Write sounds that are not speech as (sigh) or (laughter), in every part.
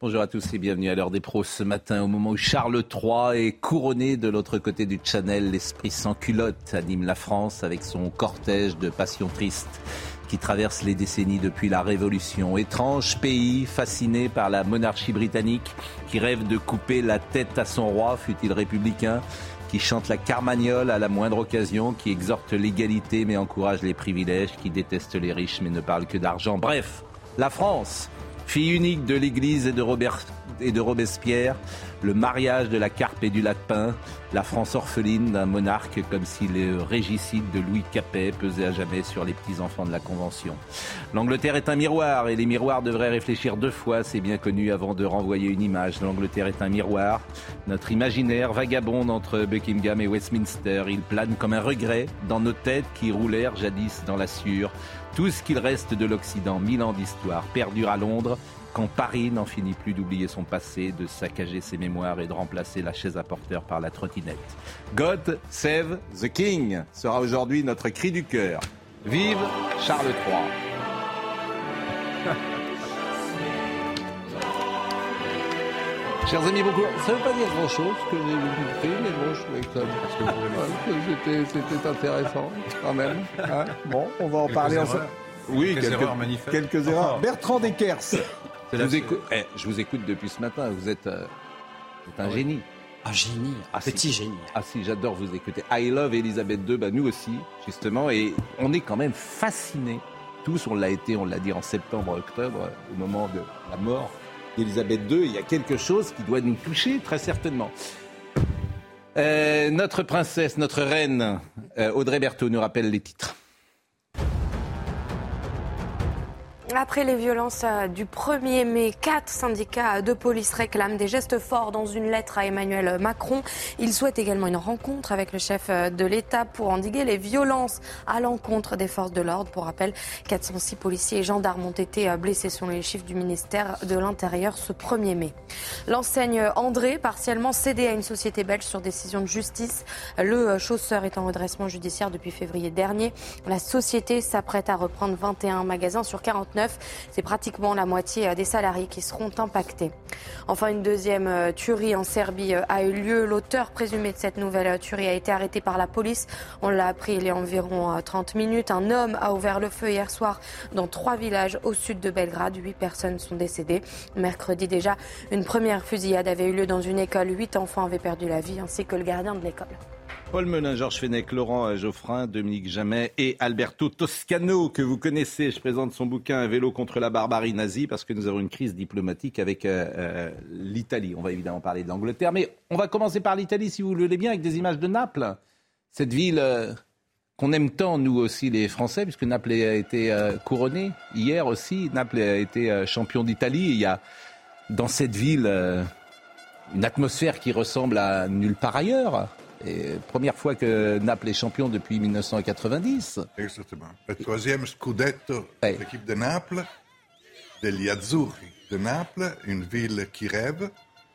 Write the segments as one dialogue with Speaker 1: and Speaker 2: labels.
Speaker 1: Bonjour à tous et bienvenue à l'heure des pros ce matin au moment où Charles III est couronné de l'autre côté du Channel. L'esprit sans culotte anime la France avec son cortège de passion triste qui traverse les décennies depuis la Révolution. Étrange pays fasciné par la monarchie britannique qui rêve de couper la tête à son roi, fut-il républicain, qui chante la carmagnole à la moindre occasion, qui exhorte l'égalité mais encourage les privilèges, qui déteste les riches mais ne parle que d'argent. Bref, la France, fille unique de l'Église et de, Robert, et de Robespierre, le mariage de la carpe et du lapin, la France orpheline d'un monarque comme si le régicide de Louis Capet pesait à jamais sur les petits-enfants de la Convention. L'Angleterre est un miroir et les miroirs devraient réfléchir deux fois, c'est bien connu, avant de renvoyer une image. L'Angleterre est un miroir. Notre imaginaire vagabonde entre Buckingham et Westminster. Il plane comme un regret dans nos têtes qui roulèrent jadis dans la sueur. Tout ce qu'il reste de l'Occident, mille ans d'histoire, perdure à Londres, quand Paris n'en finit plus d'oublier son passé, de saccager ses mémoires et de remplacer la chaise à porteur par la trottinette. God save the King sera aujourd'hui notre cri du cœur. Vive Charles III. Chers amis, beaucoup. Ça ne veut pas dire grand-chose que j'ai mais que c'était- intéressant quand même. hein. Bon, on va en parler ensemble. Oui,
Speaker 2: Quelques erreurs manifestes.
Speaker 1: quelques
Speaker 2: Enfin.
Speaker 1: erreurs. Bertrand. Je vous, écoute, eh, je vous écoute depuis ce matin. Vous êtes, euh, vous êtes un génie.
Speaker 3: Un génie, un
Speaker 1: Ah, si.
Speaker 3: petit génie.
Speaker 1: Ah si, j'adore vous écouter. I love Elisabeth II, bah, nous aussi, justement. Et on est quand même fascinés, tous, on l'a été, on l'a dit en septembre, octobre, au moment de la mort d'Elisabeth II. Il y a quelque chose qui doit nous toucher, très certainement. Euh, notre princesse, notre reine, euh, Audrey Berthaud nous rappelle les titres.
Speaker 4: Après les violences euh, du 1er mai, quatre syndicats de police réclament des gestes forts dans une lettre à Emmanuel Macron. Ils souhaitent également une rencontre avec le chef euh, de l'État pour endiguer les violences à l'encontre des forces de l'ordre. Pour rappel, 406 policiers et gendarmes ont été euh, blessés selon les chiffres du ministère de l'Intérieur ce 1er mai. L'enseigne André, partiellement cédée à une société belge sur décision de justice. Le chausseur est en redressement judiciaire depuis février dernier. La société s'apprête à reprendre 21 magasins sur 49. C'est pratiquement la moitié euh, des salariés qui seront impactés. Enfin, une deuxième euh, tuerie en Serbie euh, a eu lieu. L'auteur présumé de cette nouvelle tuerie a été arrêté par la police. On l'a appris il y a environ euh, 30 minutes. Un homme a ouvert le feu hier soir dans trois villages au sud de Belgrade. Huit personnes sont décédées. Mercredi déjà, une première fusillade avait eu lieu dans une école. Huit enfants avaient perdu la vie, ainsi que le gardien de l'école.
Speaker 1: Paul Melun, Georges Fenech, Laurent Geoffrin, Dominique Jamet et Alberto Toscano, que vous connaissez. Je présente son bouquin Un vélo contre la barbarie nazie, parce que nous avons une crise diplomatique avec euh, euh, l'Italie. On va évidemment parler de l'Angleterre, mais on va commencer par l'Italie, si vous le voulez bien, avec des images de Naples. Cette ville euh, qu'on aime tant, nous aussi, les Français, puisque Naples a été euh, couronné hier aussi. Naples a été champion d'Italie. Il y a dans cette ville une atmosphère qui ressemble à nulle part ailleurs. Et première fois que Naples est champion depuis 1990.
Speaker 5: Exactement. Le troisième scudetto
Speaker 1: Ouais.
Speaker 5: de l'équipe de Naples, degli Azzurri de Naples, une ville qui rêve,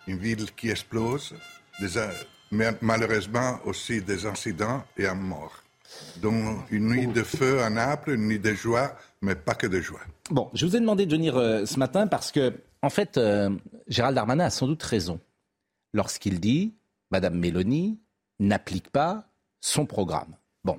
Speaker 5: une ville qui explose, des mais malheureusement aussi des incidents et un mort. Donc une nuit de feu à Naples, une nuit de joie, mais pas que de joie.
Speaker 1: Bon, je vous ai demandé de venir euh, ce matin parce que, en fait, euh, Gérald Darmanin a sans doute raison lorsqu'il dit Madame Mélanie n'applique pas son programme. Bon.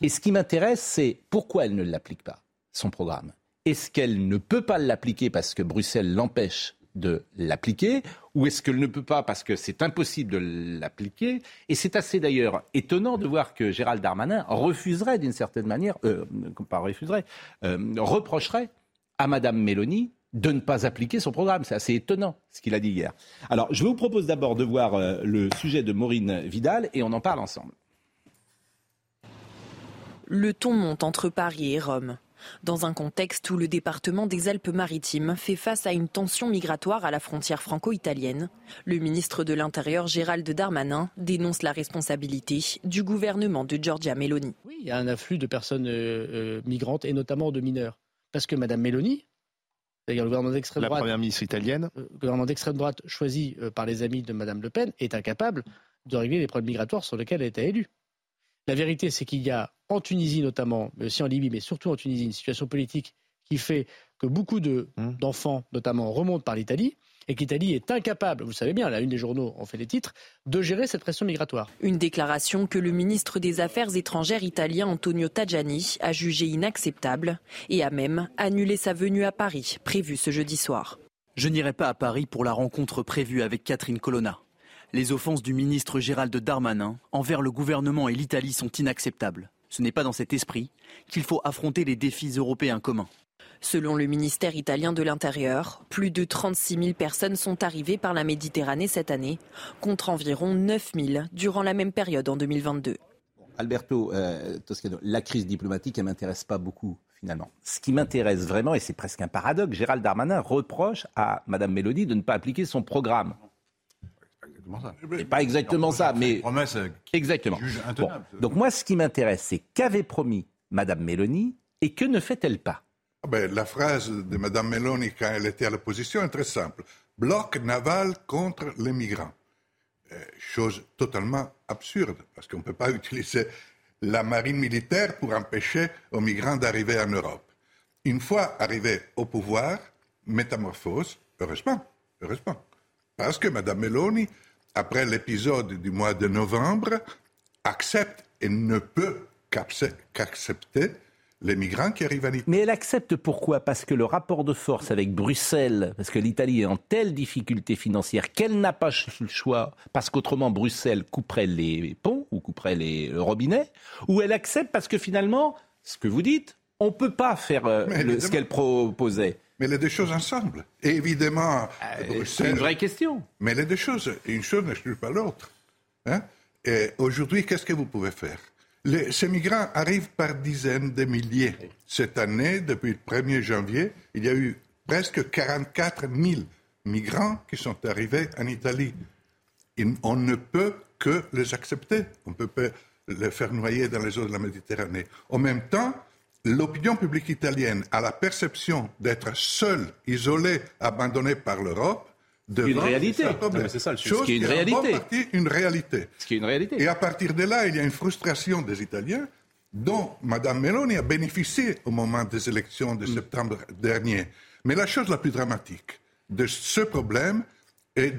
Speaker 1: Et ce qui m'intéresse, c'est pourquoi elle ne l'applique pas, son programme. Est-ce qu'elle ne peut pas l'appliquer parce que Bruxelles l'empêche de l'appliquer ou est-ce qu'elle ne peut pas parce que c'est impossible de l'appliquer? Et c'est assez d'ailleurs étonnant de voir que Gérald Darmanin refuserait d'une certaine manière, euh, pas refuserait, euh, reprocherait à Madame Mélanie de ne pas appliquer son programme. C'est assez étonnant ce qu'il a dit hier. Alors, je vous propose d'abord de voir euh, le sujet de Maureen Vidal et on en parle ensemble.
Speaker 6: Le ton monte entre Paris et Rome.
Speaker 2: dans un contexte où le département des Alpes-Maritimes fait face à une tension migratoire à la frontière franco-italienne. Le ministre de l'Intérieur Gérald Darmanin dénonce la responsabilité du gouvernement de Giorgia Meloni.
Speaker 3: Oui, il y a un afflux de personnes euh, euh, migrantes et notamment de mineurs. Parce que Mme Meloni, c'est-à-dire le gouvernement d'extrême droite,
Speaker 6: la première ministre italienne,
Speaker 3: le gouvernement d'extrême droite choisi par les amis de Mme Le Pen, est incapable de régler les problèmes migratoires sur lesquels elle été élue. La vérité, c'est qu'il y a en Tunisie notamment, mais aussi en Libye, mais surtout en Tunisie, une situation politique qui fait que beaucoup
Speaker 6: Mmh.
Speaker 3: d'enfants, notamment, remontent par l'Italie et qu'Italie est incapable, vous le savez bien, la une des journaux en fait les titres, de gérer cette pression migratoire.
Speaker 2: Une déclaration que le ministre des Affaires étrangères italien Antonio Tajani a jugée inacceptable et a même annulé sa venue à Paris, prévue ce jeudi soir.
Speaker 7: Je n'irai pas à Paris pour la rencontre prévue avec Catherine Colonna. Les offenses du ministre Gérald Darmanin envers le gouvernement et l'Italie sont inacceptables. Ce n'est pas dans cet esprit qu'il faut affronter les défis européens communs.
Speaker 2: Selon le ministère italien de l'Intérieur, plus de 36 000 personnes sont arrivées par la Méditerranée cette année, contre environ 9 000 durant la même période en 2022.
Speaker 1: Alberto euh, Toscano, la crise diplomatique, elle m'intéresse pas beaucoup finalement. Ce qui m'intéresse vraiment, et c'est presque un paradoxe, Gérald Darmanin reproche à Mme Mélodie de ne pas appliquer son programme. C'est pas exactement ça, mais
Speaker 6: promesse
Speaker 1: exactement.
Speaker 6: juge
Speaker 1: Bon.
Speaker 6: intenable.
Speaker 1: Donc moi, ce qui m'intéresse, c'est qu'avait promis Mme Mélanie et que ne fait-elle pas?
Speaker 5: Ah ben, la phrase de Mme Meloni quand elle était à l'opposition est très simple. Bloc naval contre les migrants. Euh, chose totalement absurde, parce qu'on ne peut pas (laughs) utiliser la marine militaire pour empêcher aux migrants d'arriver en Europe. Une fois arrivés au pouvoir, métamorphose, heureusement, heureusement. Parce que Mme Meloni, après l'épisode du mois de novembre, accepte et ne peut qu'acce- qu'accepter les migrants qui arrivent en Italie.
Speaker 1: Mais elle accepte pourquoi? Parce que le rapport de force avec Bruxelles, parce que l'Italie est en telle difficulté financière qu'elle n'a pas le choix, parce qu'autrement Bruxelles couperait les ponts ou couperait les le robinet, ou elle accepte parce que finalement, ce que vous dites, on ne peut pas faire euh, le- ce qu'elle proposait.
Speaker 5: Mais les deux choses ensemble. Et évidemment,
Speaker 1: C'est
Speaker 5: Bruxelles-
Speaker 1: une vraie question.
Speaker 5: Mais les deux choses, une chose n'exclut pas l'autre. Hein? Et aujourd'hui, qu'est-ce que vous pouvez faire? Les- Ces migrants arrivent par dizaines de milliers. Cette année, depuis le 1er janvier, il y a eu presque 44 000 migrants qui sont arrivés en Italie. Et on ne peut que les accepter. On ne peut pas les faire noyer dans les eaux de la Méditerranée. En même temps, l'opinion publique italienne a la perception d'être seule, isolée, abandonnée par l'Europe.
Speaker 1: Une réalité.
Speaker 5: C'est
Speaker 1: ça, le sujet.
Speaker 5: Chose
Speaker 1: qui est une réalité.
Speaker 5: partie une réalité.
Speaker 1: Ce qui est une réalité.
Speaker 5: Et à partir de là, il y a une frustration des Italiens dont Mme Meloni a bénéficié au moment des élections
Speaker 1: Mm.
Speaker 5: de septembre dernier. Mais la chose la plus dramatique de ce problème est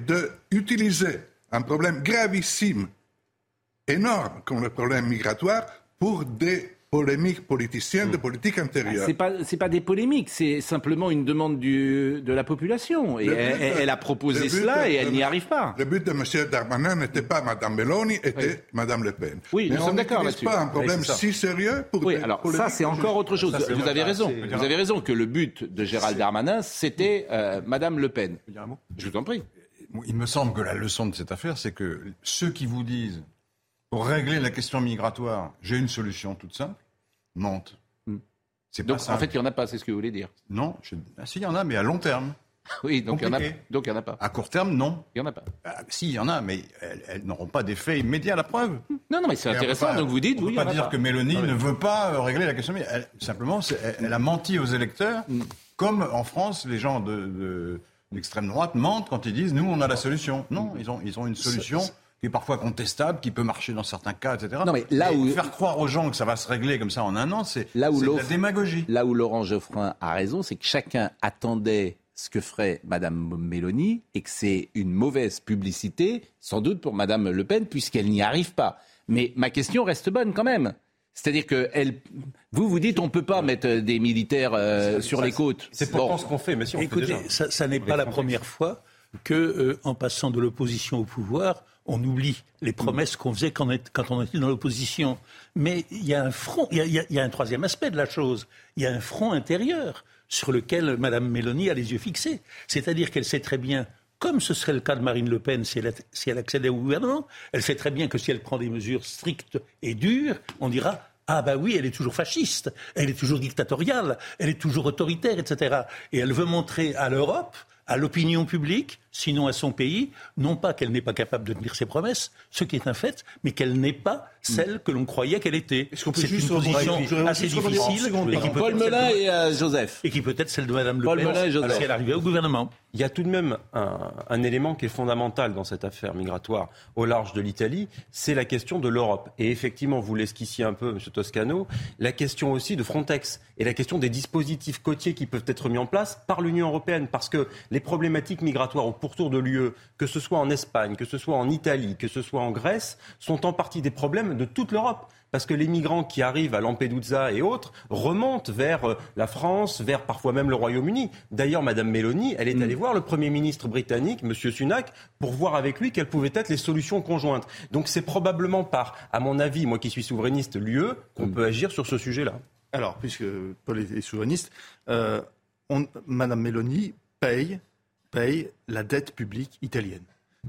Speaker 5: d'utiliser un problème gravissime, énorme comme le problème migratoire, pour des polémiques politiciennes de politique intérieure.
Speaker 1: Mm. C'est pas c'est pas des polémiques, c'est simplement une demande du, de la population. Et elle,
Speaker 5: de-
Speaker 1: elle a proposé cela
Speaker 5: de-
Speaker 1: et elle n'y arrive pas.
Speaker 5: Le but de M. Darmanin n'était pas Mme Meloni, était
Speaker 1: Oui.
Speaker 5: Mme Le Pen.
Speaker 1: Oui,
Speaker 5: Mais
Speaker 1: nous
Speaker 5: on
Speaker 1: sommes d'accord là-dessus.
Speaker 5: pas un problème
Speaker 1: Oui,
Speaker 5: si sérieux pour
Speaker 1: Oui,
Speaker 5: des
Speaker 1: alors ça c'est encore autre chose.
Speaker 6: Ça,
Speaker 1: Vous avez raison. Vous avez raison que le but de Gérald Darmanin c'était euh, Madame Le Pen.
Speaker 6: Je
Speaker 1: vous en prie.
Speaker 6: Il me semble que la leçon de cette affaire, c'est que ceux qui vous disent, pour régler la question migratoire, j'ai une solution toute simple.
Speaker 1: Hmm.
Speaker 6: C'est pas
Speaker 1: Donc en fait il y en a pas, c'est ce que vous voulez dire.
Speaker 6: Non, je... ah, si, il y en a, mais à long terme. (laughs)
Speaker 1: Oui, donc il y en en a pas.
Speaker 6: À court terme, non.
Speaker 1: Il y en a pas.
Speaker 6: Ah, si, il y en a, mais elles, elles n'auront pas d'effet immédiat à la preuve.
Speaker 1: Non non mais c'est intéressant.
Speaker 6: pas-
Speaker 1: donc vous dites
Speaker 6: on
Speaker 1: oui.
Speaker 6: peut pas dire
Speaker 1: pas.
Speaker 6: que Mélanie ne veut pas euh, régler la question. Mais elle- simplement, elle, elle a menti aux électeurs,
Speaker 1: Mm.
Speaker 6: comme en France, les gens de, de l'extrême droite mentent quand ils disent nous on a la solution. Non, ils ont ils ont une solution qui est parfois contestable, qui peut marcher dans certains cas, etc.
Speaker 1: Non, mais là
Speaker 6: Et
Speaker 1: où-
Speaker 6: faire croire aux gens que ça va se régler comme ça en un an, c'est
Speaker 1: Là où
Speaker 6: c'est de la démagogie.
Speaker 1: Là où Laurent Geoffrin a raison, c'est que chacun attendait ce que ferait Madame Mélanie et que c'est une mauvaise publicité, sans doute pour Madame Le Pen, puisqu'elle n'y arrive pas. Mais ma question reste bonne quand même. C'est-à-dire que elle, vous vous dites on peut pas mettre des militaires euh, sur les côtes.
Speaker 8: C'est pourtant
Speaker 1: Bon.
Speaker 8: ce qu'on fait, mais si on le fait
Speaker 9: Écoutez,
Speaker 8: déjà.
Speaker 9: ça, ça n'est pas la première fois que, euh, en passant de l'opposition au pouvoir, on oublie les promesses qu'on faisait quand on, était dans l'opposition. Mais il y a un front, il y a, il y a- il y a un troisième aspect de la chose. Il y a un front intérieur sur lequel Mme Mélanie a les yeux fixés. C'est-à-dire qu'elle sait très bien, comme ce serait le cas de Marine Le Pen si elle, si elle accédait au gouvernement, elle sait très bien que si elle prend des mesures strictes et dures, on dira Ah bah oui, elle est toujours fasciste, elle est toujours dictatoriale, elle est toujours autoritaire, etc. Et elle veut montrer à l'Europe, à l'opinion publique, sinon à son pays, non pas qu'elle n'est pas capable de tenir ses promesses, ce qui est un fait, mais qu'elle n'est pas celle que l'on croyait qu'elle était. C'est
Speaker 8: juste
Speaker 9: une position assez difficile. et qui peut
Speaker 1: Paul Melun
Speaker 9: celle de-
Speaker 1: et euh, Joseph.
Speaker 9: et qui peut être celle de Madame Le
Speaker 1: Paul
Speaker 9: Pen
Speaker 1: et Joseph.
Speaker 9: si elle arrivait au gouvernement.
Speaker 10: Il y a tout de même un, un élément qui est fondamental dans cette affaire migratoire au large de l'Italie, c'est la question de l'Europe. Et effectivement, vous l'esquissiez un peu, M. Toscano, la question aussi de Frontex et la question des dispositifs côtiers qui peuvent être mis en place par l'Union européenne. Parce que les problématiques migratoires au pourtour de l'UE, que ce soit en Espagne, que ce soit en Italie, que ce soit en Grèce, sont en partie des problèmes de toute l'Europe. Parce que les migrants qui arrivent à Lampedusa et autres remontent vers euh, la France, vers parfois même le Royaume-Uni. D'ailleurs, Madame Meloni, elle est allée voir le Premier ministre britannique, Monsieur Sunak, pour voir avec lui quelles pouvaient être les solutions conjointes. Donc c'est probablement par, à mon avis, moi qui suis souverainiste, l'UE, qu'on peut agir sur ce sujet-là.
Speaker 8: Alors, puisque Paul est est souverainiste, euh, on- Madame Meloni paye, paye la dette publique italienne.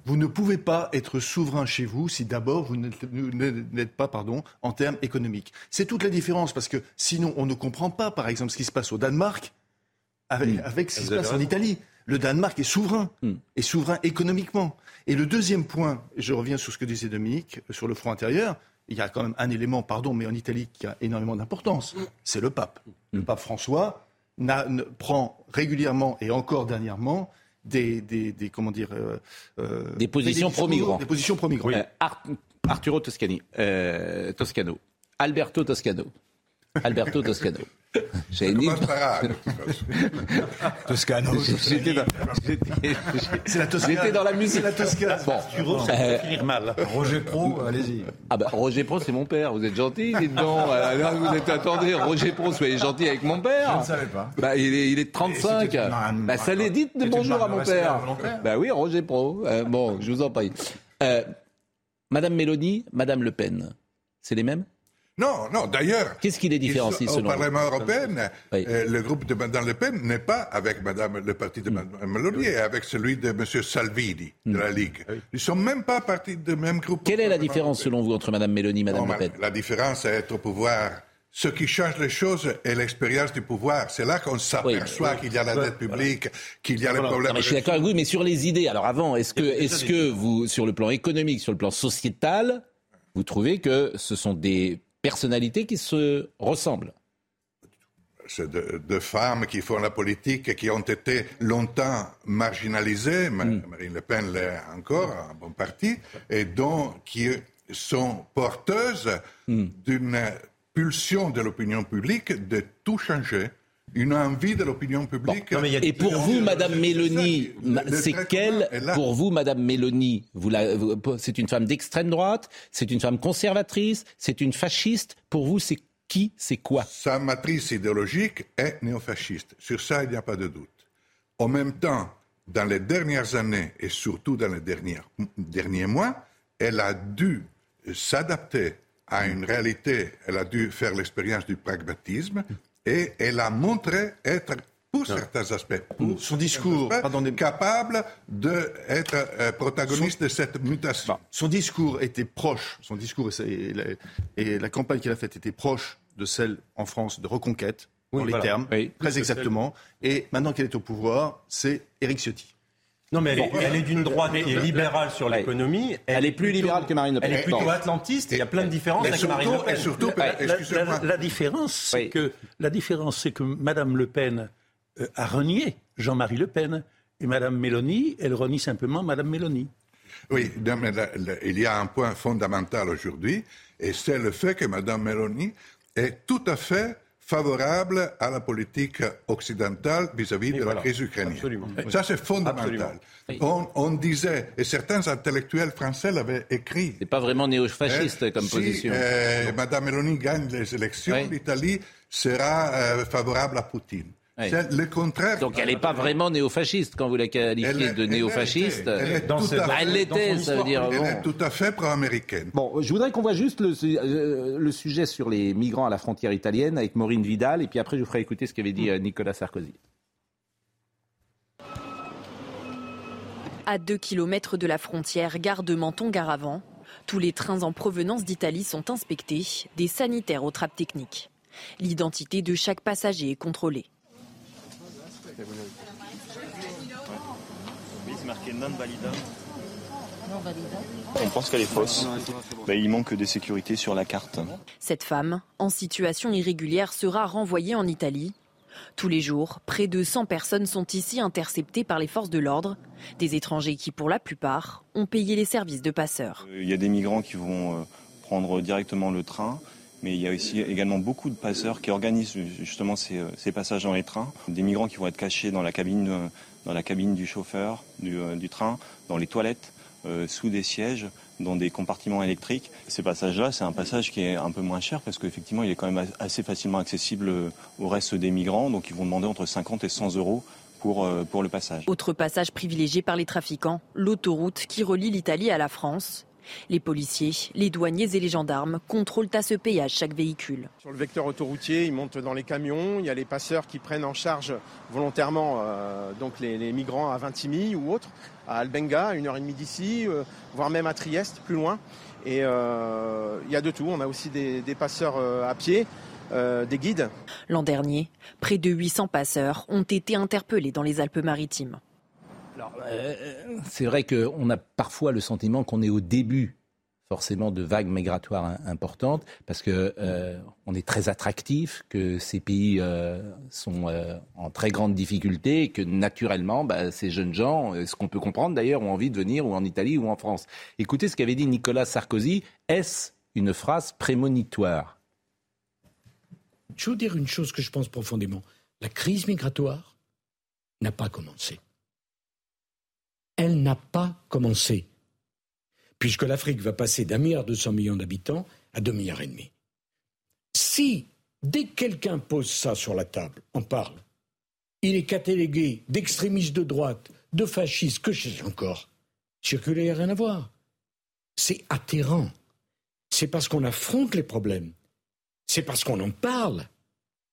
Speaker 8: Vous ne pouvez pas être souverain chez vous si d'abord vous n'êtes pas pardon, en termes économiques. C'est toute la différence parce que sinon on ne comprend pas, par exemple, ce qui se passe au Danemark avec, avec ce qui se passe en. Italie. Le Danemark est souverain, est souverain économiquement. Et le deuxième point, je reviens sur ce que disait Dominique, sur le front intérieur, il y a quand même un élément, pardon, mais en Italie qui a énormément d'importance, c'est le pape. Le pape François prend régulièrement et encore dernièrement des, des, des- comment dire, euh, euh,
Speaker 1: Des positions pro-migrants.
Speaker 8: Des positions pro-migrants.
Speaker 1: Euh, Ar- Arturo Toscani, euh, Toscano, Alberto Toscano, Alberto Toscano. J'ai une. (laughs)
Speaker 6: Toscano.
Speaker 1: J'étais dans, j'étais-
Speaker 8: C'est la Toscane.
Speaker 1: j'étais dans la musique.
Speaker 8: C'est la Toscane.
Speaker 1: Bon. Euh,
Speaker 9: finir mal.
Speaker 6: Roger Pro, allez-y.
Speaker 1: Ah bah Roger Pro, c'est mon père. Vous êtes gentil, dites donc. Euh, vous êtes attendez, Roger Pro, soyez gentil avec mon père.
Speaker 6: Je ne savais pas.
Speaker 1: Bah il est, il est de
Speaker 6: Et
Speaker 1: 35.
Speaker 6: c'était un-
Speaker 1: Bah ça les dites de bonjour à mon père. Bah oui, Roger Pro. Euh, bon, je vous en prie. Euh, Madame Mélanie, Madame Le Pen, c'est les mêmes?
Speaker 5: Non, non, d'ailleurs.
Speaker 1: Qu'est-ce qui les différencie selon
Speaker 5: Au
Speaker 1: vous
Speaker 5: Parlement européen,
Speaker 1: Oui.
Speaker 5: euh, le groupe de Mme Le Pen n'est pas avec Madame, le parti de Mme Meloni, et avec celui de M. Salvini, de la Ligue. Ils ne sont même pas partis du même groupe.
Speaker 1: Quelle est la différence
Speaker 5: européen.
Speaker 1: selon vous entre Madame Mélanie et
Speaker 5: Non,
Speaker 1: Le Pen
Speaker 5: La différence, c'est être au pouvoir. Ce qui change les choses est l'expérience du pouvoir. C'est là qu'on s'aperçoit qu'il y a la dette publique, qu'il y a les problèmes.
Speaker 1: Non, mais je suis d'accord avec vous, mais sur les idées. Alors avant, est-ce que, est-ce que vous, sur le plan économique, sur le plan sociétal, vous trouvez que ce sont des personnalités qui se ressemblent
Speaker 5: C'est de, de femmes qui font la politique et qui ont été longtemps marginalisées, Ma-
Speaker 1: Mm.
Speaker 5: Marine Le Pen l'est encore, en bon parti, et dont qui sont porteuses
Speaker 1: Mm.
Speaker 5: d'une pulsion de l'opinion publique de tout changer. Une envie de l'opinion publique.
Speaker 10: Non, mais il y a-
Speaker 1: Et pour vous, Madame Mélanie, c'est quelle, pour vous, Madame Mélanie, vous la- vous- c'est une femme d'extrême droite, c'est une femme conservatrice, c'est une fasciste. Pour vous, c'est qui, c'est quoi?
Speaker 5: Sa matrice idéologique est néofasciste. Sur ça, il n'y a pas de doute. En même temps, dans les dernières années et surtout dans les derniers, derniers mois, elle a dû s'adapter à une réalité, elle a dû faire l'expérience du pragmatisme et elle a montré être, pour certains aspects, pour
Speaker 8: Son discours,
Speaker 5: aspects, capable d'être euh, protagoniste de cette mutation.
Speaker 8: Son discours était proche, son discours et, la, et la campagne qu'il a faite était proche de celle en France de reconquête, dans
Speaker 10: Oui,
Speaker 8: les
Speaker 10: voilà.
Speaker 8: termes,
Speaker 1: Oui.
Speaker 8: très exactement. Et maintenant qu'elle est au pouvoir, c'est Éric Ciotti.
Speaker 10: Non, mais elle, est, elle est d'une droite qui est libérale sur l'économie.
Speaker 1: Elle est plus
Speaker 10: plutôt-
Speaker 1: libérale que Marine Le Pen.
Speaker 10: Elle est plutôt atlantiste. et Il y a plein de différences avec Marine Le Pen.
Speaker 5: et surtout,
Speaker 9: La, la-
Speaker 5: excusez-moi,
Speaker 9: la- la différence, c'est
Speaker 1: Oui.
Speaker 9: que la différence, c'est que Madame Le Pen euh, a renié Jean-Marie Le Pen et Madame Mélanie, elle renie simplement Madame Mélanie.
Speaker 5: Oui, non, mais il y a un point fondamental aujourd'hui, et c'est le fait que Mme Meloni est tout à fait favorable à la politique occidentale vis-à-vis de la crise ukrainienne.
Speaker 10: Absolument.
Speaker 5: Ça, c'est fondamental. On, on disait, et certains intellectuels français l'avaient écrit,
Speaker 1: C'est pas vraiment néo-fasciste
Speaker 5: hein,
Speaker 1: comme
Speaker 5: si,
Speaker 1: position.
Speaker 5: euh, Mme Meloni gagne les élections,
Speaker 1: Oui.
Speaker 5: l'Italie sera euh, favorable à Poutine.
Speaker 1: Oui.
Speaker 5: C'est le contraire.
Speaker 1: Donc elle n'est pas vraiment néo-fasciste quand vous la
Speaker 5: Elle
Speaker 1: qualifiez
Speaker 5: est-
Speaker 1: de
Speaker 5: elle
Speaker 1: néo-fasciste.
Speaker 5: l'était. Elle est
Speaker 10: Dans
Speaker 5: tout
Speaker 10: ses-
Speaker 5: à fait-
Speaker 1: elle l'était, ça veut dire.
Speaker 5: elle
Speaker 1: bon.
Speaker 5: est tout à fait pro-américaine.
Speaker 1: Bon, je voudrais qu'on voit juste le, euh, le sujet sur les migrants à la frontière italienne avec Maureen Vidal, et puis après je vous ferai écouter ce qu'avait dit euh, Nicolas Sarkozy.
Speaker 2: À 2 km de la frontière, gare de Menton-Garavant, Tous les trains en provenance d'Italie sont inspectés, des sanitaires aux trappes techniques. L'identité de chaque passager est contrôlée.
Speaker 11: On pense qu'elle est fausse. Bah, il manque des sécurités sur la carte.
Speaker 2: Cette femme, en situation irrégulière, sera renvoyée en Italie. Tous les jours, près de 100 personnes sont ici interceptées par les forces de l'ordre, des étrangers qui, pour la plupart, ont payé les services de passeurs.
Speaker 11: Euh, Il y a des migrants qui vont euh, prendre directement le train, mais il y a aussi également beaucoup de passeurs qui organisent justement ces, euh, ces passages dans les trains. Des migrants qui vont être cachés dans la cabine, euh, dans la cabine du chauffeur du, euh, train, dans les toilettes, sous des sièges, dans des compartiments électriques. Ces passages-là, c'est un passage qui est un peu moins cher parce qu'effectivement, il est quand même assez facilement accessible au reste des migrants. Donc, ils vont demander entre 50 et 100 euros pour, pour le passage.
Speaker 2: Autre passage privilégié par les trafiquants, l'autoroute qui relie l'Italie à la France. Les policiers, les douaniers et les gendarmes contrôlent à ce péage chaque véhicule.
Speaker 12: Sur le vecteur autoroutier, ils montent dans les camions. Il y a les passeurs qui prennent en charge volontairement euh, donc les, les migrants à Vintimille ou autres, à Albenga, à une heure et demie d'ici, euh, voire même à Trieste, plus loin. Et euh, il y a de tout. On a aussi des, des passeurs à pied, euh, des guides.
Speaker 2: L'an dernier, près de 800 passeurs ont été interpellés dans les Alpes-Maritimes.
Speaker 1: Euh, c'est vrai qu'on a parfois le sentiment qu'on est au début forcément de vagues migratoires im- importantes parce que euh, on est très attractif, que ces pays euh, sont en très grande difficulté et que naturellement bah, ces jeunes gens, ce qu'on peut comprendre d'ailleurs, ont envie de venir ou en Italie ou en France. Écoutez ce qu'avait dit Nicolas Sarkozy. Est-ce une phrase prémonitoire?
Speaker 13: Je veux dire une chose que je pense profondément. La crise migratoire n'a pas commencé. Elle n'a pas commencé. Puisque l'Afrique va passer d'un milliard deux cents millions d'habitants à deux milliards et demi. Si, dès que quelqu'un pose ça sur la table, on parle, il est catalogué d'extrémistes de droite, de fascistes, que je sais encore, circuler, rien à voir. C'est atterrant. C'est parce qu'on affronte les problèmes. C'est parce qu'on en parle.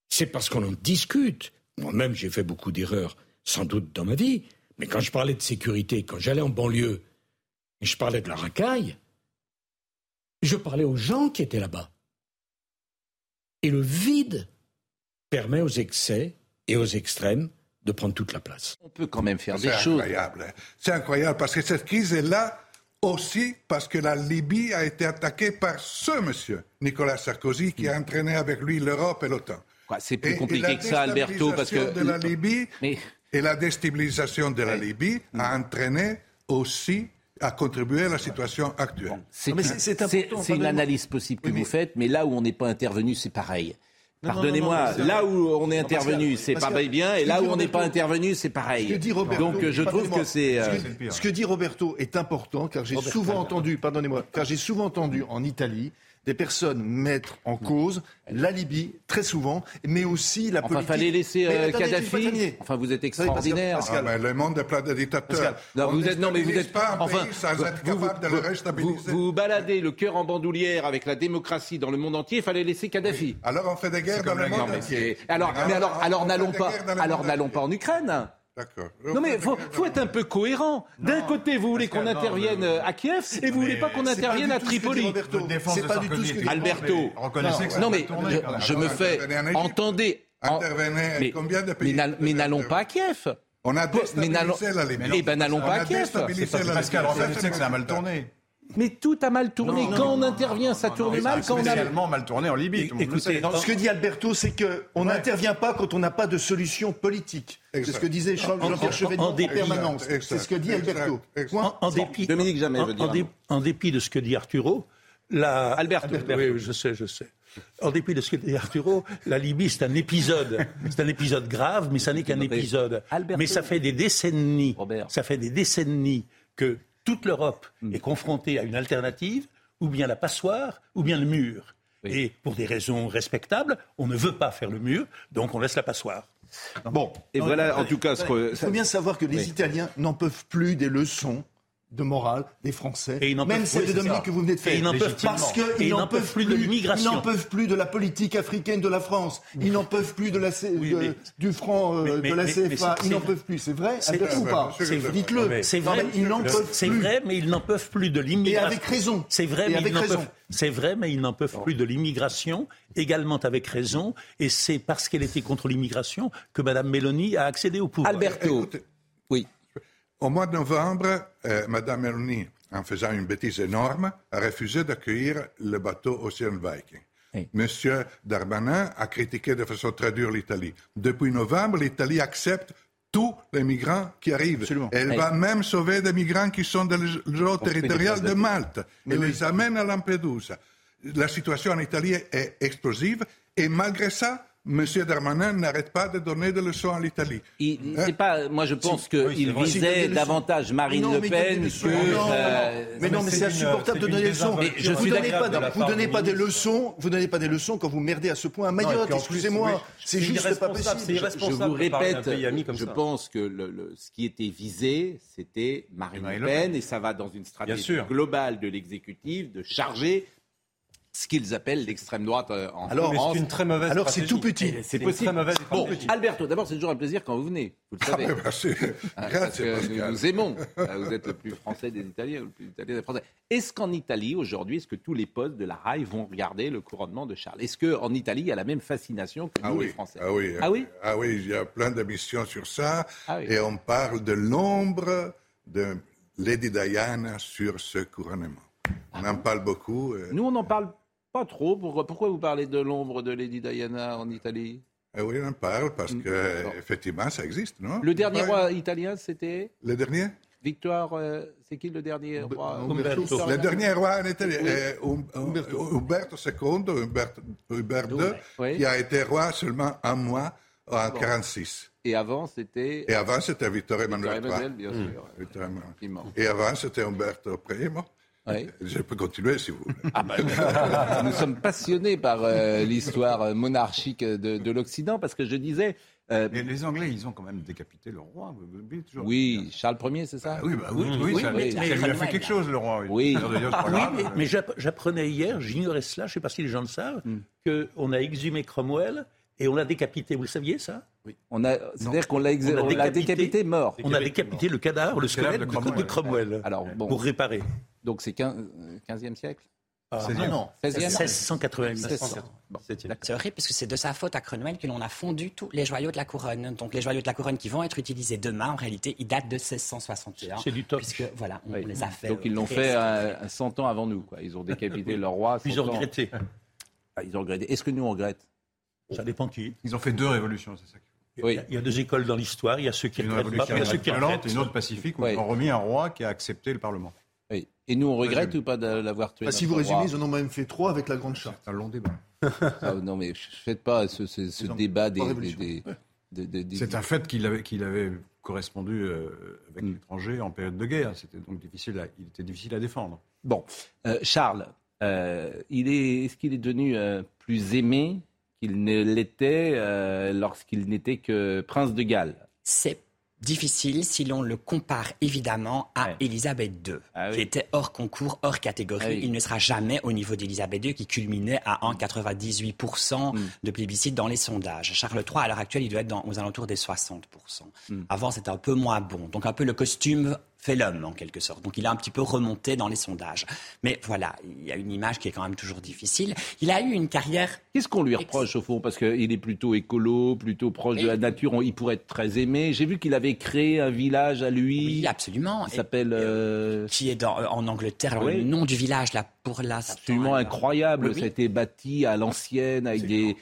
Speaker 13: C'est parce qu'on en discute. Moi-même, j'ai fait beaucoup d'erreurs, sans doute dans ma vie. Mais quand je parlais de sécurité, quand j'allais en banlieue, et je parlais de la racaille, je parlais aux gens qui étaient là-bas. Et le vide permet aux excès et aux extrêmes de prendre toute la place.
Speaker 1: On peut quand même faire
Speaker 5: C'est incroyable. C'est incroyable parce que cette crise est là aussi parce que la Libye a été attaquée par ce monsieur, Nicolas Sarkozy, qui a entraîné avec lui l'Europe et l'OTAN.
Speaker 1: C'est plus
Speaker 5: Et-
Speaker 1: compliqué que ça, Alberto, parce que
Speaker 5: déstabilisation de la Libye et la déstabilisation de la Libye a entraîné aussi a contribué à la situation actuelle.
Speaker 1: C'est c'est- c'est une analyse possible que vous faites, mais là où on n'est pas intervenu, c'est pareil. Pardonnez-moi, là où on est intervenu, c'est pas bien, et là où on n'est pas intervenu, c'est pareil.
Speaker 8: Ce que dit Roberto,
Speaker 1: Donc je trouve que c'est. euh,
Speaker 8: Ce que, dit Roberto est important, car j'ai souvent entendu, pardonnez-moi, car j'ai souvent entendu en Italie des personnes mettre en cause la Libye, très souvent, mais aussi la
Speaker 1: Enfin,
Speaker 8: politique.
Speaker 1: fallait laisser euh,
Speaker 8: attendez,
Speaker 1: Kadhafi. Enfin, vous êtes
Speaker 8: Pascal,
Speaker 1: extraordinaire.
Speaker 8: Pascal.
Speaker 5: Ah, mais le monde est plein de dictateurs.
Speaker 1: Non,
Speaker 5: On
Speaker 1: vous êtes, non, mais vous êtes
Speaker 5: pas un
Speaker 1: enfin,
Speaker 5: pays sans être
Speaker 1: vous,
Speaker 5: capable de le
Speaker 1: vous-
Speaker 5: restabiliser.
Speaker 1: vous- vous baladez le cœur en bandoulière avec la démocratie dans le monde entier. Il fallait laisser Kadhafi.
Speaker 5: Alors on fait des guerres dans
Speaker 1: comme
Speaker 5: le
Speaker 1: la
Speaker 5: monde
Speaker 1: guerre.
Speaker 5: entier.
Speaker 1: Mais alors, mais alors, alors n'allons pas,
Speaker 5: le
Speaker 1: alors n'allons pas en Ukraine.
Speaker 5: D'accord.
Speaker 1: Non mais faut, faut être un peu cohérent. D'un côté, vous voulez qu'on
Speaker 6: Pascal, non,
Speaker 1: intervienne
Speaker 6: le-
Speaker 1: à Kiev et vous voulez pas qu'on
Speaker 8: pas
Speaker 1: intervienne
Speaker 8: du
Speaker 1: à Tripoli.
Speaker 8: C'est pas du tout ce que
Speaker 1: Alberto.
Speaker 6: mais Reconnaissez que ça
Speaker 1: Non
Speaker 6: a
Speaker 1: mais je, me fais entendez. en-
Speaker 5: Intervenez
Speaker 1: mais,
Speaker 5: combien de pays
Speaker 1: mais n'allons pas à Kiev.
Speaker 5: On a
Speaker 1: Mais n'allons-
Speaker 5: déstabilisé la Libye.
Speaker 1: Eh ben n'allons
Speaker 5: On
Speaker 1: pas à Kiev.
Speaker 6: pas-. Pascal, reconnaissez que ça a mal tourné.
Speaker 1: Mais tout a mal tourné.
Speaker 6: Non,
Speaker 1: Quand
Speaker 6: non,
Speaker 1: on
Speaker 6: non,
Speaker 1: intervient, ça tourne mal.
Speaker 6: ça
Speaker 1: Quand
Speaker 6: a
Speaker 1: on a
Speaker 6: spécialement mal tourné en Libye, tout le
Speaker 9: Écoutez,
Speaker 8: ce que dit Alberto, c'est qu'on n'intervient pas quand on n'a pas de solution politique. C'est ce que disait Jean-
Speaker 9: En-
Speaker 8: Jean-Pierre
Speaker 9: en-
Speaker 8: Chevènement
Speaker 9: en
Speaker 8: en
Speaker 9: dépit-
Speaker 8: permanence. C'est ce que dit
Speaker 5: exact,
Speaker 8: Alberto.
Speaker 5: exact.
Speaker 9: En, en dépit,
Speaker 1: Dominique Jamais
Speaker 9: en,
Speaker 1: veut dire
Speaker 9: en dé- en dépit de ce que dit Arturo, la...
Speaker 1: Alberto.
Speaker 9: Oui, je sais, je sais. En dépit de ce que dit Arturo, la Libye, c'est un épisode. C'est un épisode grave, mais ça n'est qu'un épisode.
Speaker 1: Alberto-
Speaker 9: Mais ça fait des décennies,
Speaker 1: Robert.
Speaker 9: ça fait des décennies que toute l'Europe
Speaker 1: Hmm.
Speaker 9: est confrontée à une alternative, ou bien la passoire, ou bien le mur.
Speaker 1: Oui.
Speaker 9: Et pour des raisons respectables, on ne veut pas faire le mur, donc on laisse la passoire.
Speaker 8: Bon.
Speaker 1: Et
Speaker 8: Non,
Speaker 1: voilà, en tout cas, ce que-
Speaker 8: Il faut bien savoir que les
Speaker 1: Oui.
Speaker 8: Italiens n'en peuvent plus des leçons de morale des Français,
Speaker 9: Et
Speaker 8: même celle de
Speaker 9: c'est
Speaker 8: Dominique
Speaker 9: ça.
Speaker 8: que vous venez de
Speaker 9: Et
Speaker 8: faire.
Speaker 9: ils n'en peuvent plus.
Speaker 8: Parce qu'ils
Speaker 9: ils
Speaker 8: n'en peuvent
Speaker 9: plus de l'immigration.
Speaker 8: Ils n'en peuvent plus de la politique africaine de la France. Ils n'en peuvent plus de la, C-
Speaker 9: Oui,
Speaker 8: de-
Speaker 9: mais-
Speaker 8: du franc euh,
Speaker 9: mais- mais-
Speaker 8: de la CFA.
Speaker 9: c'est-
Speaker 8: ils n'en
Speaker 9: c'est-
Speaker 8: peuvent plus. C'est vrai
Speaker 9: c'est-
Speaker 8: ou pas
Speaker 9: c'est.
Speaker 8: Dites-le.
Speaker 9: C'est vrai,
Speaker 8: mais ils n'en peuvent
Speaker 9: c'est
Speaker 8: plus.
Speaker 9: vrai, mais ils n'en peuvent plus de l'immigration.
Speaker 8: Et avec raison.
Speaker 9: C'est vrai,
Speaker 8: Et
Speaker 9: mais
Speaker 8: avec
Speaker 9: ils n'en
Speaker 8: raison.
Speaker 9: peuvent. C'est vrai, mais ils n'en peuvent plus de l'immigration, également avec raison. Et c'est parce qu'elle était contre l'immigration que Mme Mélanie a accédé au pouvoir.
Speaker 1: Alberto, oui.
Speaker 5: Au mois de novembre, euh, Mme Meloni, en faisant une bêtise énorme, a refusé d'accueillir le bateau Ocean Viking. Monsieur Darmanin a critiqué de façon très dure l'Italie. Depuis novembre, l'Italie accepte tous les migrants qui arrivent. Elle
Speaker 1: Oui.
Speaker 5: va même sauver des migrants qui sont dans l'eau territorial de Malte et les amène à Lampedusa. La situation en Italie est explosive et malgré ça, M. Darmanin n'arrête pas de donner des leçons à l'Italie.
Speaker 1: Pas, moi, je pense
Speaker 5: Si.
Speaker 1: qu'il
Speaker 5: Oui,
Speaker 1: visait davantage Marine
Speaker 8: Non,
Speaker 1: Le Pen que.
Speaker 8: Non,
Speaker 1: euh,
Speaker 8: mais non, mais c'est insupportable de donner des leçons.
Speaker 1: Mais je
Speaker 8: vous donnez vous donnez pas des leçons, vous donnez pas des leçons quand vous merdez à ce point à Mayotte. Excusez-moi,
Speaker 1: oui,
Speaker 8: c'est juste pas possible.
Speaker 1: Je, vous répète, je pense que ce qui était visé, c'était Marine Le Pen, et ça va dans une stratégie globale de l'exécutif de charger ce qu'ils appellent l'extrême droite euh, en
Speaker 8: Alors, c'est une très mauvaise Alors, c'est tout petit.
Speaker 1: Et C'est possible.
Speaker 8: très mauvaise
Speaker 1: bon. Alberto, d'abord, c'est toujours un plaisir quand vous venez. Vous le savez.
Speaker 5: Ah.
Speaker 1: Hein, (laughs) parce que
Speaker 5: Pascal.
Speaker 1: nous aimons. Euh, Vous êtes le plus français des Italiens, le plus italien des Français. Est-ce qu'en Italie, aujourd'hui, est-ce que tous les postes de la RAI vont regarder le couronnement de Charles? Est-ce qu'en Italie, il y a la même fascination que nous,
Speaker 5: Ah oui,
Speaker 1: les Français?
Speaker 5: Ah oui,
Speaker 1: Ah oui?
Speaker 5: Ah oui, il y a plein d'émissions sur ça.
Speaker 1: Ah oui.
Speaker 5: Et on parle de l'ombre de Lady Diana sur ce couronnement. On en parle beaucoup. euh,
Speaker 1: Nous, on n'en parle pas trop. Pourquoi, pourquoi vous parlez de l'ombre de Lady Diana en Italie?
Speaker 5: Ah oui, on en parle parce que effectivement, ça existe, non?
Speaker 1: Le dernier
Speaker 5: Ouais.
Speaker 1: roi italien, c'était?
Speaker 5: Le dernier?
Speaker 1: Victoire. euh, c'est qui le dernier roi?
Speaker 5: Umberto. Le dernier roi en Italie,
Speaker 1: Oui.
Speaker 5: euh, Um- Um- Umberto II, Umberto, Hubert II,
Speaker 1: Oui.
Speaker 5: qui a été roi seulement un mois en
Speaker 1: Bon.
Speaker 5: 46.
Speaker 1: Et avant, c'était.
Speaker 5: Et avant, c'était Vittorio Emmanuel
Speaker 1: Victor
Speaker 5: III.
Speaker 1: Emmanuel, bien sûr. Effectivement.
Speaker 5: Et avant, c'était Umberto I.
Speaker 1: Oui.
Speaker 5: Je peux continuer si vous voulez.
Speaker 1: Ah bah, (laughs) nous sommes passionnés par euh, l'histoire euh, monarchique de, de l'Occident parce que je disais. euh,
Speaker 6: Et les Anglais, ils ont quand même décapité le roi. Vous
Speaker 1: oui, Charles Ier, c'est ça?
Speaker 6: Oui, bah oui, oui, ça,
Speaker 9: mais-
Speaker 6: ça
Speaker 9: mais-
Speaker 6: lui a fait quelque chose, le roi.
Speaker 1: Oui.
Speaker 9: Mais, mais j'app- j'apprenais hier, j'ignorais cela, je ne sais pas si les gens le savent, qu'on a exhumé Cromwell et on l'a décapité. Vous le saviez, ça?
Speaker 1: Oui. On a, c'est-à-dire qu'on l'a,
Speaker 9: on décapité.
Speaker 1: décapité mort.
Speaker 9: On a décapité le cadavre, le
Speaker 6: cadavre
Speaker 9: squelette
Speaker 6: de
Speaker 9: de
Speaker 6: Cromwell.
Speaker 9: de Cromwell,
Speaker 1: Alors, bon.
Speaker 9: pour réparer.
Speaker 1: Donc c'est 15, euh, 15e siècle?
Speaker 9: Ah, non,
Speaker 1: 16e
Speaker 9: 1688.
Speaker 1: 1600.
Speaker 14: C'est horrible parce que c'est de sa faute à Cromwell que l'on a fondu tous les joyaux de la couronne. Donc les joyaux de la couronne qui vont être utilisés demain, en réalité, ils datent de 1661.
Speaker 9: C'est du top.
Speaker 14: Puisque voilà, on,
Speaker 1: Oui.
Speaker 14: on les a fait.
Speaker 1: Donc ils l'ont
Speaker 14: très
Speaker 1: fait euh, 100 ans avant nous. Quoi. Ils ont décapité leur roi.
Speaker 9: Puis ils
Speaker 1: 100
Speaker 9: ont regretté.
Speaker 1: Ah, ils ont regretté. Est-ce que nous on regrette?
Speaker 9: Ça dépend qui.
Speaker 6: Ils ont fait deux révolutions, c'est ça.
Speaker 9: Il y,
Speaker 1: Oui.
Speaker 9: a, il y a deux écoles dans l'histoire. Il y a ceux qui regrettent pas,
Speaker 6: révolution
Speaker 9: il y a ceux qui regrettent.
Speaker 6: et une autre pacifique où ils ont remis un roi qui a accepté le Parlement.
Speaker 1: Et nous on regrette ou pas de l'avoir tué
Speaker 8: Bah, si vous résumez, ils en ont même fait trois avec la Grande Charte.
Speaker 6: C'est un long débat.
Speaker 1: Ah, Non mais faites pas ce, ce- ce débat des.
Speaker 8: pas
Speaker 1: des-
Speaker 8: révolution.
Speaker 1: des- des- des- des-
Speaker 6: C'est un fait qu'il avait, qu'il avait correspondu euh, avec l'étranger en période de guerre. C'était donc difficile à, il était difficile à défendre.
Speaker 1: Bon, Euh, Charles, euh, il est, est-ce qu'il est devenu euh, plus aimé qu'il ne l'était euh, lorsqu'il n'était que prince de Galles?
Speaker 14: C'est difficile si l'on le compare évidemment à
Speaker 1: Ouais.
Speaker 14: Élisabeth II,
Speaker 1: Ah oui.
Speaker 14: qui était hors concours, hors catégorie.
Speaker 1: Ah oui.
Speaker 14: Il ne sera jamais au niveau d'Élisabeth II, qui culminait à 1,98%
Speaker 1: Mm.
Speaker 14: de plébiscite dans les sondages. Charles III, à l'heure actuelle, il doit être dans- aux alentours des 60%.
Speaker 1: Mm.
Speaker 14: Avant, c'était un peu moins bon. Donc, un peu le costume fait l'homme, en quelque sorte. Donc, il a un petit peu remonté dans les sondages. Mais voilà, il y a une image qui est quand même toujours difficile. Il a eu une carrière
Speaker 1: Qu'est-ce qu'on lui reproche au fond? Parce qu'il est plutôt écolo, plutôt proche de la nature. Il pourrait être très aimé. J'ai vu qu'il avait créé un village à lui.
Speaker 14: Oui, absolument.
Speaker 1: Il s'appelle. euh,
Speaker 14: qui est dans, euh, en Angleterre.
Speaker 1: Oui.
Speaker 14: Le nom du village, là, pour l'instant.
Speaker 1: absolument incroyable.
Speaker 14: Oui, oui.
Speaker 1: Ça a été bâti à l'ancienne avec des-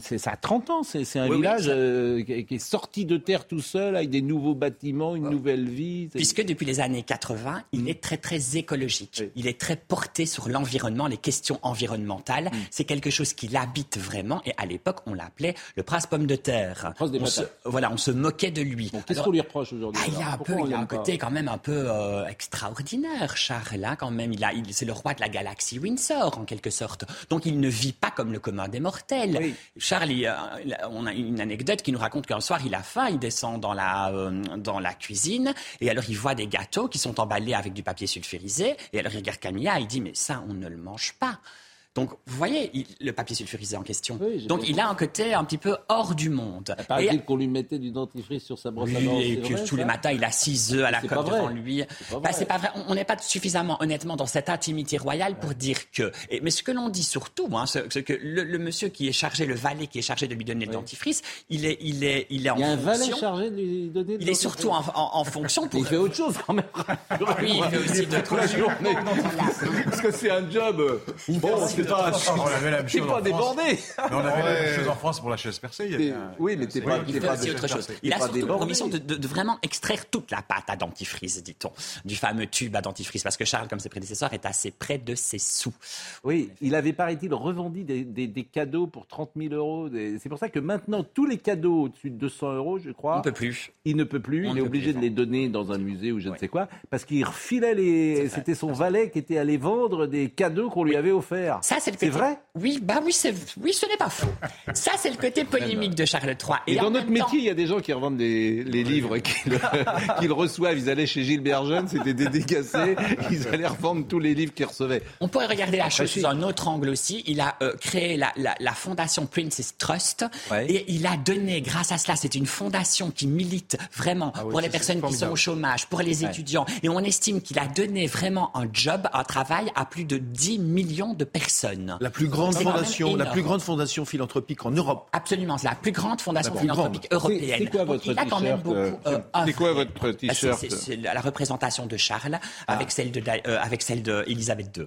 Speaker 1: c'est- Ça a 30 ans. C'est un
Speaker 14: Oui, oui,
Speaker 1: village
Speaker 14: ça-
Speaker 1: euh, qui est- qui est sorti de terre tout seul avec des nouveaux bâtiments,
Speaker 14: Ah.
Speaker 1: une nouvelle vie.
Speaker 14: Puisque depuis les années 80, il est très très écologique.
Speaker 1: Oui.
Speaker 14: Il est très porté sur l'environnement, les questions environnementales.
Speaker 1: Mm.
Speaker 14: C'est quelque chose qui l'habite vraiment. Et à l'époque, on l'appelait le prince pomme de terre.
Speaker 1: prince des
Speaker 14: on se, voilà, on se moquait de lui.
Speaker 1: Bon, Qu'est-ce qu'on lui reproche aujourd'hui
Speaker 14: Ah, il y a un peu, il a côté quand même un peu euh, extraordinaire, Charles, hein, quand même. Il a, il, c'est le roi de la galaxie Windsor, en quelque sorte. Donc il ne vit pas comme le commun des mortels.
Speaker 1: Oui.
Speaker 14: Charles, il, euh, on a une anecdote qui nous raconte qu'un soir, il a faim, il descend dans la, euh, dans la cuisine, et alors il voit des gâteaux qui sont emballés avec du papier sulfurisé, et alors il regarde Camilla, il dit, mais ça, on ne le mange pas. Donc, vous voyez il- le papier sulfurisé en question. Donc, il a un côté un petit peu hors du monde. Et-
Speaker 1: Paraît-il qu'on lui mettait du dentifrice sur sa brosse à dents.
Speaker 14: et
Speaker 1: vrai,
Speaker 14: tous les matins, il a six œufs à la coque devant lui.
Speaker 1: C'est pas
Speaker 14: Bah,
Speaker 1: vrai.
Speaker 14: c'est pas vrai. On- n'est pas suffisamment, honnêtement, dans cette intimité royale pour dire que. Mais ce que l'on dit surtout, hein, c'est que le, monsieur qui est chargé, le valet qui est chargé de lui donner le dentifrice, il est, il est, il est en
Speaker 1: Il y a un valet
Speaker 14: fonction.
Speaker 1: chargé de lui donner le
Speaker 14: Il est surtout en, fonction pour.
Speaker 1: Il fait autre chose quand même.
Speaker 14: Oui, il fait aussi d'autres choses.
Speaker 1: Parce que c'est un job. euh, Bon, c'est pas.
Speaker 6: On avait la même
Speaker 1: C'est
Speaker 6: chose
Speaker 1: pas
Speaker 6: en France.
Speaker 1: débordé.
Speaker 6: Mais on avait la même chose en France pour la chaise percée. Il y avait un-
Speaker 1: Oui, mais t'es pas.
Speaker 14: Il autre chose. Il a
Speaker 1: pas
Speaker 14: surtout pour mission de, vraiment extraire toute la pâte à dentifrice, dit-on, du fameux tube à dentifrice, parce que Charles, comme ses prédécesseurs, est assez près de ses sous.
Speaker 1: Oui, il avait, paraît-il, revendu des, des- des cadeaux pour 30 000 euros. C'est pour ça que maintenant, tous les cadeaux au-dessus de 200 euros, je crois.
Speaker 14: On ne peut plus.
Speaker 1: Il ne peut plus.
Speaker 14: On
Speaker 1: il est obligé
Speaker 14: plus
Speaker 1: de les donner dans un musée ou je ne sais quoi. Parce qu'il refilait les. C'était son valet qui était allé vendre des cadeaux qu'on lui avait offerts.
Speaker 14: Ça, c'est le côté...
Speaker 1: vrai
Speaker 14: Oui, bah oui, c'est... oui, ce n'est pas faux. Ça, c'est le (laughs) côté polémique de Charles III.
Speaker 1: Et, dans notre métier, il y a des gens qui revendent des, les livres qu'ils (laughs) qu'ils reçoivent. Ils allaient chez Gilbert Jeune, c'était dédicacé. Ils allaient revendre tous les livres qu'ils recevaient.
Speaker 14: On pourrait regarder la chose sous un autre angle aussi. Il a euh, créé la, la- la fondation Princess Trust
Speaker 1: Ouais.
Speaker 14: et il a donné, grâce à cela, c'est une fondation qui milite vraiment
Speaker 1: Ah oui,
Speaker 14: pour les personnes qui sont au chômage, pour les
Speaker 1: Ouais.
Speaker 14: étudiants. Et on estime qu'il a donné vraiment un job, un travail à plus de 10 millions de personnes.
Speaker 8: La plus grande fondation, la
Speaker 14: énorme.
Speaker 8: plus grande fondation philanthropique en Europe.
Speaker 14: Absolument, c'est la plus grande fondation philanthropique
Speaker 8: grande.
Speaker 14: européenne.
Speaker 1: C'est- quoi votre
Speaker 14: il a quand même
Speaker 1: t-shirt,
Speaker 14: beaucoup.
Speaker 1: c'est quoi votre t-shirt
Speaker 14: c'est- la représentation de Charles
Speaker 1: Ah.
Speaker 14: avec celle de euh, avec celle de Élisabeth II.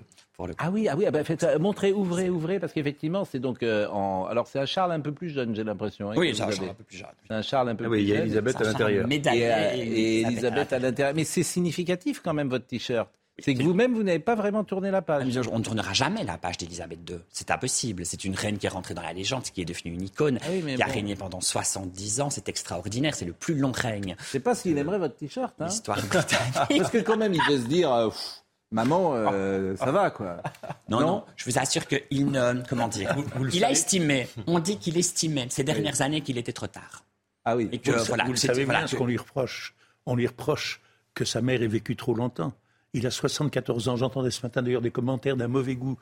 Speaker 1: Ah oui, ah oui, ah bah, faites, euh, montrez, ouvrez, ouvrez, parce qu'effectivement, c'est donc euh, en. Alors, c'est un Charles un peu plus jeune, j'ai l'impression. hein,
Speaker 14: Oui, c'est un Charles un peu plus jeune.
Speaker 1: C'est un Charles un peu
Speaker 10: Ah
Speaker 1: plus
Speaker 10: oui, il y a
Speaker 1: jeune.
Speaker 10: Elisabeth à l'intérieur.
Speaker 1: Et, euh,
Speaker 14: et
Speaker 1: et
Speaker 14: Elisabeth
Speaker 1: Elisabeth à l'intérieur. Mais c'est significatif quand même, votre t-shirt. C'est que vous-même, vous n'avez pas vraiment tourné la page.
Speaker 14: Ah, On ne tournera jamais la page d'Élisabeth II. C'est impossible. C'est une reine qui est rentrée dans la légende, qui est devenue une icône,
Speaker 1: Ah oui,
Speaker 14: qui a régné pendant 70 ans. C'est extraordinaire. C'est le plus long règne.
Speaker 1: Je sais pas s'il aimerait votre t-shirt. Hein.
Speaker 14: L'histoire britannique.
Speaker 1: Parce que quand même, il peut se dire, euh, pff, maman, euh, ça va quoi.
Speaker 14: Non, non, je vous assure qu'il ne. Comment dire Il a estimé, on dit qu'il estimait ces dernières années qu'il était trop tard.
Speaker 1: Ah oui.
Speaker 14: Et que,
Speaker 9: Vous, le-
Speaker 14: voilà,
Speaker 9: vous le
Speaker 14: c'était-
Speaker 9: savez
Speaker 14: voilà,
Speaker 9: bien ce qu'on lui reproche. On lui reproche que sa mère ait vécu trop longtemps. Il a 74 ans. J'entendais ce matin d'ailleurs des commentaires d'un mauvais goût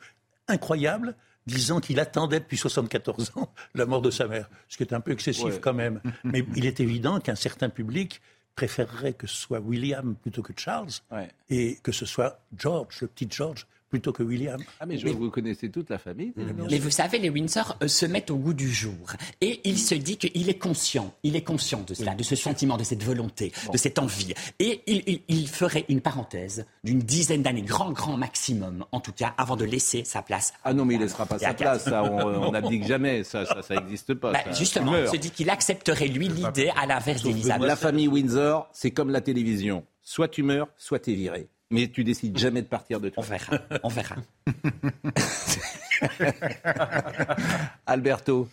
Speaker 9: incroyable disant qu'il attendait depuis 74 ans (laughs) la mort de sa mère, ce qui est un peu excessif
Speaker 1: Ouais.
Speaker 9: quand même. (laughs) Mais il est évident qu'un certain public préférerait que ce soit William plutôt que Charles
Speaker 1: Ouais.
Speaker 9: et que ce soit George, le petit George, plutôt que William.
Speaker 1: Ah mais je vous connaissez toute la famille.
Speaker 14: Mais vous savez, les Windsor euh, se mettent au goût du jour. Et il se dit qu'il est conscient, il est conscient de cela, de ce sentiment, de cette volonté, de cette envie. Et il, il- il ferait une parenthèse d'une dizaine d'années, grand, grand maximum, en tout cas, avant de laisser sa place.
Speaker 1: Ah non, mais il laissera pas sa place. Ça, on, (laughs) n'abdique jamais. Ça, ça, ça existe pas.
Speaker 14: Bah,
Speaker 1: ça.
Speaker 14: justement, il se dit qu'il accepterait, lui, l'idée à l'inverse d'Elisabeth.
Speaker 1: La famille Windsor, c'est comme la télévision. Soit tu meurs, soit tu es viré. Mais tu décides jamais de partir de
Speaker 14: On
Speaker 1: toi.
Speaker 14: verra, on verra. (laughs)
Speaker 1: Alberto,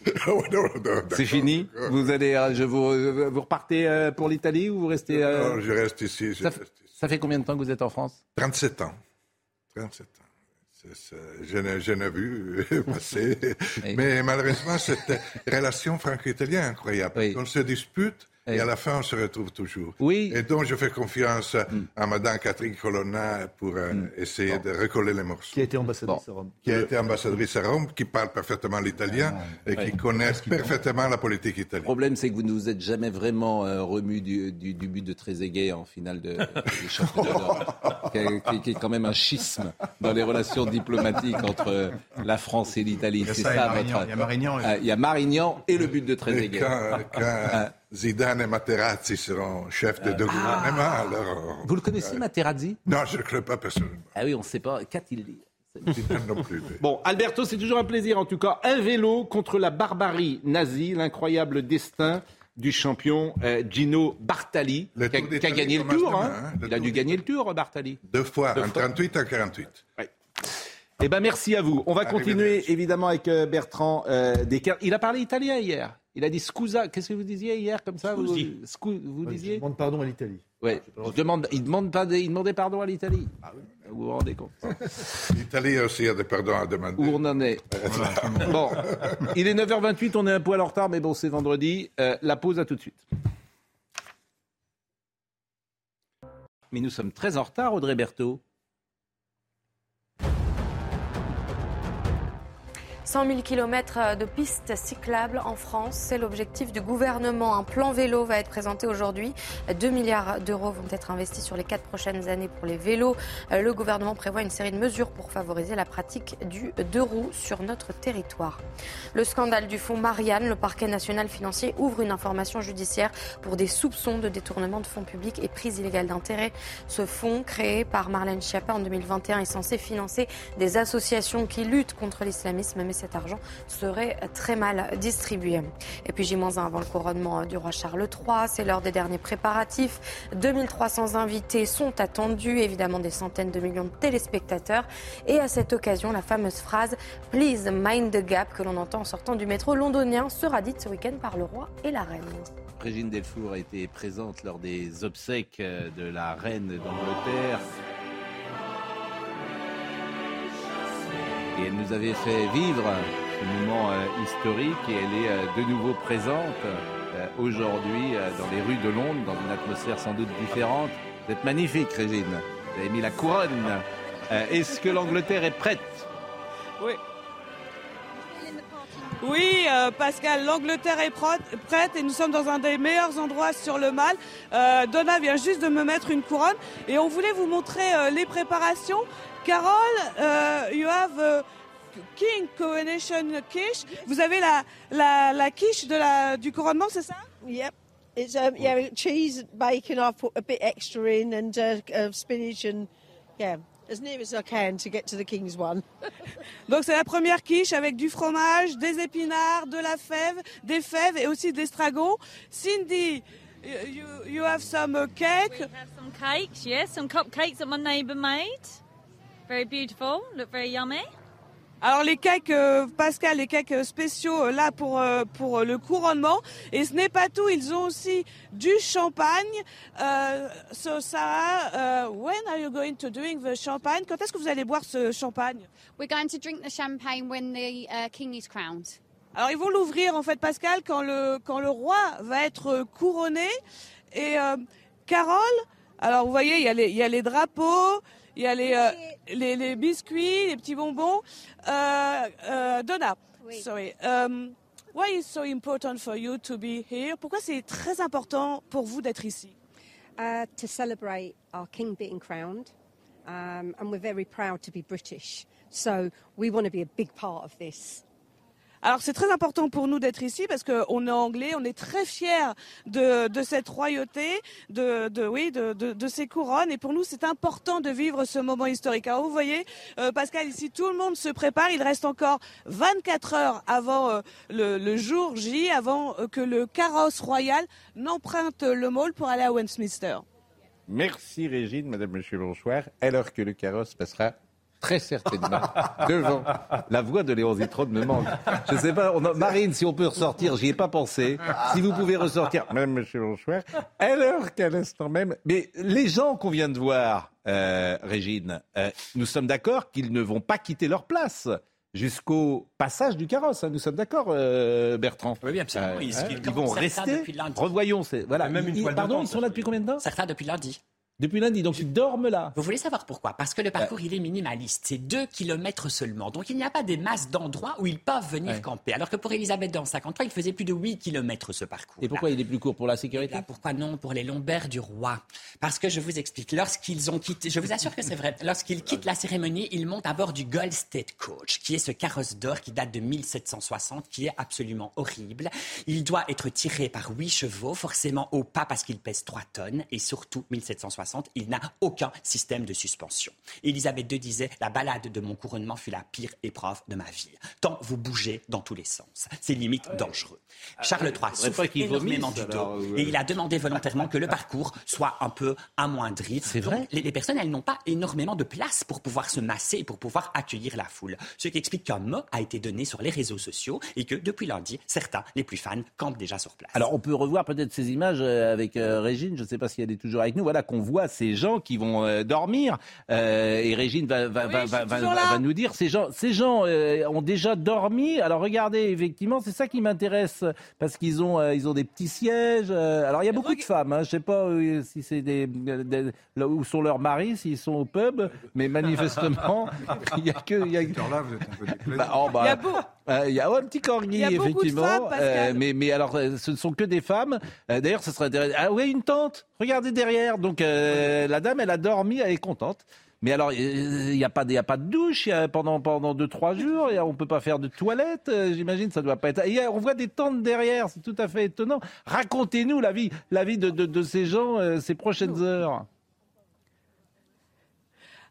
Speaker 1: c'est fini Vous allez, euh, je vous, euh, vous repartez euh, pour l'Italie ou vous restez euh,
Speaker 5: Non, je reste ici. je
Speaker 1: ça,
Speaker 5: reste ici.
Speaker 1: ça fait combien de temps que vous êtes en France?
Speaker 5: 37 ans. 37 ans. Je n'ai je n'ai vu (laughs) passer. Mais malheureusement, cette relation franco-italienne est incroyable.
Speaker 1: Oui.
Speaker 5: On se dispute Et à la fin, on se retrouve toujours.
Speaker 1: Oui.
Speaker 5: Et donc, je fais confiance
Speaker 1: Mm.
Speaker 5: à Madame Catherine Colonna pour euh, essayer de recoller les morceaux.
Speaker 8: Qui a été ambassadrice
Speaker 1: Bon.
Speaker 8: à Rome.
Speaker 5: Qui a été ambassadrice à Rome, qui parle parfaitement l'italien et qui connaît parfaitement la politique
Speaker 1: Le
Speaker 5: italienne.
Speaker 1: problème, c'est que vous ne vous êtes jamais vraiment euh, remu du, du- du but de Trezeguet en finale de, des championnats d'Europe, (laughs) qui, est- qui est- quand même un schisme dans les relations diplomatiques entre la France et l'Italie.
Speaker 6: Il y a
Speaker 1: C'est
Speaker 6: ça et
Speaker 1: ça
Speaker 6: Marignan.
Speaker 1: votre.
Speaker 6: Il y a Marignan et-
Speaker 1: Ah, Il y a Marignan et le but de
Speaker 5: Et
Speaker 1: Trezeguet.
Speaker 5: quand, quand Zidane et Materazzi seront chefs de, de gouvernement, alors...
Speaker 1: Vous le connaissez, Materazzi?
Speaker 5: Non, je ne le connais pas personnellement.
Speaker 1: Ah oui, on ne sait pas. Qu'a-t-il dit (laughs)
Speaker 5: Zidane non plus. mais-
Speaker 1: Bon, Alberto, c'est toujours un plaisir en tout cas. Un vélo contre la barbarie nazie, l'incroyable destin du champion euh, Gino Bartali, qui a, qui gagné le tour.
Speaker 5: demain,
Speaker 1: hein.
Speaker 5: hein, le
Speaker 1: Il a dû gagner le tour, Bartali.
Speaker 5: Deux fois,
Speaker 1: Deux
Speaker 5: en
Speaker 1: fois.
Speaker 5: 38 et en 48.
Speaker 1: Eh ben merci à vous. On va continuer évidemment avec euh, Bertrand euh, Descartes. Il a parlé italien hier. Il a dit scusa. Qu'est-ce que vous disiez hier comme ça Vous,
Speaker 9: Scusi.
Speaker 1: scu- vous
Speaker 8: Ouais,
Speaker 1: disiez
Speaker 8: Je demande pardon à l'Italie.
Speaker 1: Ouais. Il demande, il demande pas, il demandait pardon à l'Italie. Vous vous rendez compte (laughs)
Speaker 5: L'Italie aussi a des pardons à demander.
Speaker 1: Où on en est Bon, il est 9h28, on est un poil en retard, mais bon, c'est vendredi. Euh, la pause, à tout de suite. Mais nous sommes très en retard, Audrey Berthaud.
Speaker 4: 100 000 km de pistes cyclables en France, c'est l'objectif du gouvernement. Un plan vélo va être présenté aujourd'hui. 2 milliards d'euros vont être investis sur les quatre prochaines années pour les vélos. Euh, Le gouvernement prévoit une série de mesures pour favoriser la pratique du deux roues sur notre territoire. Le scandale du fonds Marianne, le parquet national financier ouvre une information judiciaire pour des soupçons de détournement de fonds publics et prise illégale d'intérêt. Ce fonds, créé par Marlène Schiappa en 2021, est censé financer des associations qui luttent contre l'islamisme, cet argent serait très mal distribué. Et puis J-1 avant le couronnement du roi Charles III, c'est l'heure des derniers préparatifs. 2300 invités sont attendus, évidemment des centaines de millions de téléspectateurs. Et à cette occasion, la fameuse phrase Please mind the gap que l'on entend en sortant du métro londonien sera dite ce week-end par le roi et la reine.
Speaker 1: Régine Delfour été présente lors des obsèques euh, de la reine d'Angleterre. Et elle nous avait fait vivre ce moment euh, historique et elle est euh, de nouveau présente euh, aujourd'hui dans les rues de Londres, dans une atmosphère sans doute différente. Vous êtes magnifique, Régine. Vous avez mis la couronne. Est-ce que l'Angleterre est prête?
Speaker 15: Oui. Oui, Pascal, l'Angleterre est prête et nous sommes dans un des meilleurs endroits sur le Mal. Donna vient juste de me mettre une couronne et on voulait vous montrer les préparations. Carole, euh, you have a King Coronation quiche. Vous avez la, la, la quiche de la, du couronnement, c'est ça?
Speaker 16: Yep. It's um, yeah, cheese, bacon. I've put a bit extra in, and uh, uh, spinach, and yeah, as near as I can to get to the king's one. (laughs)
Speaker 15: Donc c'est la première quiche avec du fromage, des épinards, de la fève, des fèves et aussi des estragon. Cindy, you, you, you have some uh, cake.
Speaker 17: We have some cakes, yes, some cupcakes that my neighbour made. Very beautiful, look very yummy.
Speaker 15: Alors les cakes, euh, Pascal, les cakes euh, spéciaux euh, là pour euh, pour euh, le couronnement. Et ce n'est pas tout, ils ont aussi du champagne. Euh, so Sarah, uh, when are you going to doing the champagne? Quand est-ce que vous allez boire ce champagne?
Speaker 18: We're going to drink the champagne when the uh, king is crowned.
Speaker 15: Alors ils vont l'ouvrir en fait, Pascal, quand le quand le roi va être couronné. Et euh, Carole, alors vous voyez, il y a les il y a les drapeaux. Il y a les, euh, les, les biscuits, les petits bonbons. Euh, euh, Donna, sorry. Um, why is so important for you to be here? Pourquoi c'est très important pour vous d'être ici?
Speaker 19: uh, to celebrate our king being crowned, um, and we're very proud to be British. So we want to be a big part of this.
Speaker 15: Alors c'est très important pour nous d'être ici parce qu'on est anglais, on est très fiers de, cette royauté, de, oui, de, ces couronnes. Et pour nous, c'est important de vivre ce moment historique. Alors vous voyez, euh, Pascal, ici, tout le monde se prépare. Il reste encore 24 heures avant euh, le, le jour J, avant euh, que le carrosse royal n'emprunte le mall pour aller à Westminster.
Speaker 1: Merci Régine, Madame, Monsieur, bonsoir. Alors que le carrosse passera très certainement devant la voix de Léon Zitrone me manque. Je ne sais pas, on a- Marine, si on peut ressortir, j'y ai pas pensé. Si vous pouvez ressortir, Madame, Monsieur, bonsoir. Alors qu'à l'instant même, mais les gens qu'on vient de voir, euh, Régine, euh, nous sommes d'accord qu'ils ne vont pas quitter leur place. Jusqu'au passage du carrosse, hein. nous sommes d'accord, euh, Bertrand.
Speaker 14: Oui, absolument.
Speaker 1: Euh,
Speaker 14: Ils-
Speaker 1: hein,
Speaker 14: ils
Speaker 1: ils vont rester.
Speaker 14: depuis lundi.
Speaker 1: Revoyons, voilà.
Speaker 14: Même une
Speaker 1: Ils- pardon, ils sont là depuis combien de temps?
Speaker 14: Certains depuis lundi.
Speaker 1: Depuis lundi, donc ils dorment là.
Speaker 14: Vous voulez savoir pourquoi? Parce que le parcours, il est minimaliste. C'est 2 kilomètres seulement. Donc il n'y a pas des masses d'endroits où ils peuvent venir
Speaker 1: Ouais.
Speaker 14: camper. Alors que pour Elisabeth dans 53, il faisait plus de 8 kilomètres ce parcours.
Speaker 1: Et pourquoi il est plus court? Pour la sécurité?
Speaker 14: Là, pourquoi non? Pour les lombaires du roi Parce que je vous explique, lorsqu'ils ont quitté, je vous assure que c'est vrai, lorsqu'ils quittent la cérémonie, ils montent à bord du Gold State Coach, qui est ce carrosse d'or qui date de 1760, qui est absolument horrible. Il doit être tiré par huit chevaux, forcément au pas parce qu'il pèse 3 tonnes, et surtout 1760. 1960, il n'a aucun système de suspension. Elisabeth II disait La balade de mon couronnement fut la pire épreuve de ma vie. Tant vous bougez dans tous les sens. C'est limite dangereux. Charles III
Speaker 1: faudrait
Speaker 14: souffre
Speaker 1: pas qu'il
Speaker 14: énormément
Speaker 1: vomisse,
Speaker 14: du dos
Speaker 1: alors, euh.
Speaker 14: et il a demandé volontairement que le parcours soit un peu amoindri. C'est vrai. Les, les personnes, elles n'ont pas énormément de place pour pouvoir se masser et pour pouvoir accueillir la foule. Ce qui explique qu'un mot a été donné sur les réseaux sociaux et que depuis lundi, certains, les plus fans, campent déjà sur place.
Speaker 1: Alors on peut revoir peut-être ces images euh, avec euh, Régine, je ne sais pas si elle est toujours avec nous, voilà qu'on voit ces gens qui vont euh, dormir Euh, et Régine va, va, va, va, va-
Speaker 15: toujours
Speaker 1: va-
Speaker 15: là.
Speaker 1: va nous dire, ces gens, ces gens euh, ont déjà dormi, alors regardez effectivement, c'est ça qui m'intéresse parce qu'ils ont, euh, ils ont des petits sièges, euh, alors il y a beaucoup de femmes, hein, je ne sais pas euh, si c'est des, des- là où sont leurs maris, s'ils sont au pub, mais manifestement (laughs) il n'y a que... il Y a...
Speaker 6: là, vous êtes un peu.
Speaker 1: Bah, oh, bah,
Speaker 15: Il y a beau-
Speaker 1: euh, Il y a ouais, un petit corgi, effectivement.
Speaker 15: femmes.
Speaker 1: Euh, mais, mais alors, ce ne sont que des femmes. Euh, D'ailleurs, ce serait intéressant. Ah oui, une tente. Regardez derrière. Donc, euh, la dame, elle a dormi, elle est contente. Mais alors, il n'y a, pas de- y a pas de douche y a pendant, pendant deux, trois jours. On ne peut pas faire de toilette. euh, J'imagine, ça doit pas être. Et on voit des tentes derrière. C'est tout à fait étonnant. Racontez-nous la vie, la vie de, de, de ces gens euh, ces prochaines heures.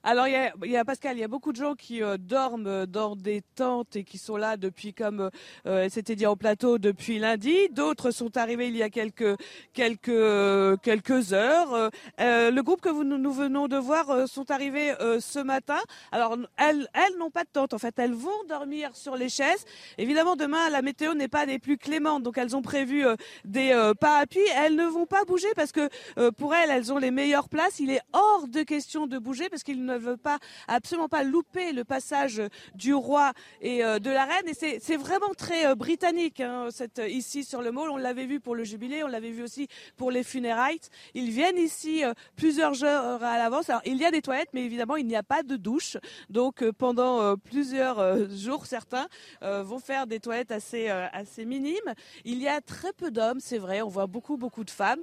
Speaker 15: Alors, il y, a, il y a, Pascal, il y a beaucoup de gens qui euh, dorment euh, dans des tentes et qui sont là depuis, comme euh, euh, elle s'était dit en plateau, depuis lundi. D'autres sont arrivés il y a quelques, quelques, euh, quelques heures. Euh, euh, le groupe que vous, nous venons de voir euh, sont arrivés euh, ce matin. Alors, elles, elles n'ont pas de tente. En fait, elles vont dormir sur les chaises. Évidemment, demain, la météo n'est pas des plus clémentes. Donc, elles ont prévu euh, des euh, parapluies. Elles ne vont pas bouger parce que euh, pour elles, elles ont les meilleures places. Il est hors de question de bouger parce qu'ils ne veulent pas absolument pas louper le passage du roi et euh, de la reine. Et c'est vraiment très euh, britannique hein, cette, ici sur le Mall. On l'avait vu pour le jubilé, on l'avait vu aussi pour les funérailles. Ils viennent ici euh, plusieurs heures à l'avance. Alors il y a des toilettes, mais évidemment il n'y a pas de douche. Donc euh, pendant euh, plusieurs euh, jours, certains euh, vont faire des toilettes assez euh, assez minimes. Il y a très peu d'hommes, c'est vrai. On voit beaucoup beaucoup de femmes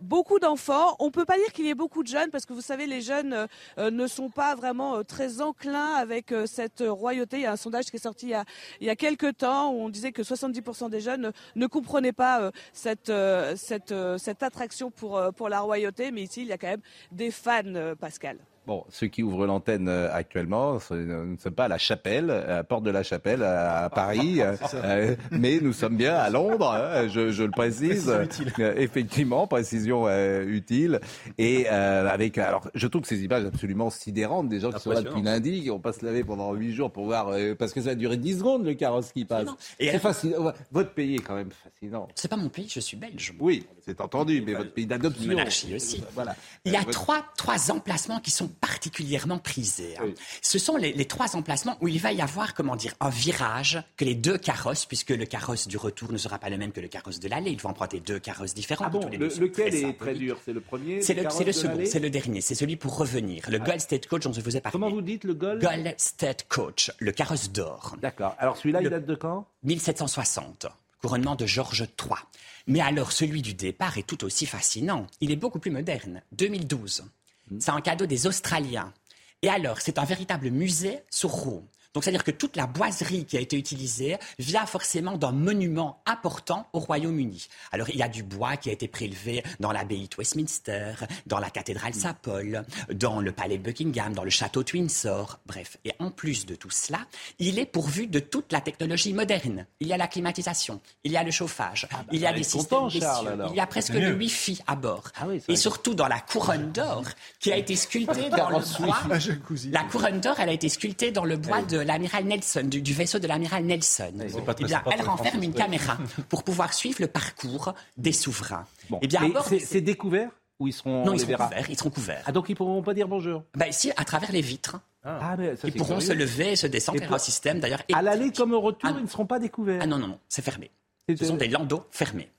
Speaker 15: beaucoup d'enfants. On peut pas dire qu'il y ait beaucoup de jeunes parce que vous savez, les jeunes euh, euh, ne sont pas vraiment euh, très enclins avec cette royauté. Il y a un sondage qui est sorti il y a, il quelques temps où on disait que 70% des jeunes ne, ne comprenaient pas cette, attraction pour, pour la royauté. Mais ici, il y a quand même des fans, Pascal.
Speaker 1: Bon, ceux qui ouvrent l'antenne euh, actuellement, nous ne sommes pas à la Chapelle, à la porte de la Chapelle à, à Paris, euh, euh, mais nous sommes bien à Londres, hein, je, je le précise. Effectivement, précision euh, utile. Et euh, avec, alors, je trouve que ces images absolument sidérantes, des gens qui sont là depuis lundi, qui vont pas se laver pendant huit jours pour voir, parce que ça a duré 10 secondes le carrosse qui passe.
Speaker 14: Et
Speaker 1: C'est fascinant. Votre pays est quand même fascinant.
Speaker 14: C'est pas mon pays, je suis belge.
Speaker 1: Oui, c'est entendu, mais votre pays d'adoption.
Speaker 14: Monarchie aussi.
Speaker 1: Voilà.
Speaker 14: Il y a trois, trois emplacements qui sont particulièrement prisés. hein. Ce sont les, les trois emplacements où il va y avoir, comment dire, un virage que les deux carrosses, puisque le carrosse du retour ne sera pas le même que le carrosse de l'aller. Ils vont emprunter deux carrosses différents.
Speaker 1: Ah bon,
Speaker 14: tous les
Speaker 1: le-
Speaker 14: deux sont
Speaker 1: lequel
Speaker 14: très
Speaker 1: est très dur? C'est le premier
Speaker 14: C'est le, second,
Speaker 1: l'allée?
Speaker 14: c'est le dernier, c'est celui pour revenir. Le Gold State Coach dont je vous ai parlé.
Speaker 1: Comment vous dites le Gold
Speaker 14: Gold State Coach, le carrosse d'or.
Speaker 1: D'accord. Alors celui-là, il date de quand?
Speaker 14: 1760, couronnement de Georges III. Mais alors, celui du départ est tout aussi fascinant. Il est beaucoup plus moderne. 2012. C'est un cadeau des Australiens. Et alors, c'est un véritable musée sur roue. Donc, c'est-à-dire que toute la boiserie qui a été utilisée vient forcément d'un monument important au Royaume-Uni. Alors, il y a du bois qui a été prélevé dans l'abbaye de Westminster, dans la cathédrale Saint-Paul, dans le palais de Buckingham, dans le château de Windsor. Bref. Et en plus de tout cela, il est pourvu de toute la technologie moderne. Il y a la climatisation, il y a le chauffage, il y a des systèmes
Speaker 1: Charles, alors.
Speaker 14: il y a presque
Speaker 1: C'est
Speaker 14: le. Wi-Fi à bord.
Speaker 1: oui, c'est
Speaker 14: Et surtout dans la couronne d'or qui a été sculptée (laughs) dans le bois. La couronne d'or, elle a été sculptée dans le bois de l'amiral Nelson, du, du vaisseau de l'amiral Nelson.
Speaker 1: pas
Speaker 14: Eh bien,
Speaker 1: pas
Speaker 14: elle renferme une caméra pour pouvoir suivre le parcours des souverains.
Speaker 1: Bon.
Speaker 14: Eh bien,
Speaker 1: c'est- découvert ou ils seront
Speaker 14: Non,
Speaker 1: on
Speaker 14: ils
Speaker 1: les
Speaker 14: seront
Speaker 1: verra
Speaker 14: couverts. Ils seront couverts.
Speaker 1: Ah donc ils pourront pas dire bonjour?
Speaker 14: Bah, ici, à travers les vitres.
Speaker 1: Ah, mais ça,
Speaker 14: Ils pourront se lever et se descendre vers un système d'ailleurs.
Speaker 1: À l'aller comme au retour,
Speaker 14: Ah,
Speaker 1: ils ne seront pas découverts.
Speaker 14: Ah non, non, non, c'est fermé. Ce sont des landaux fermés.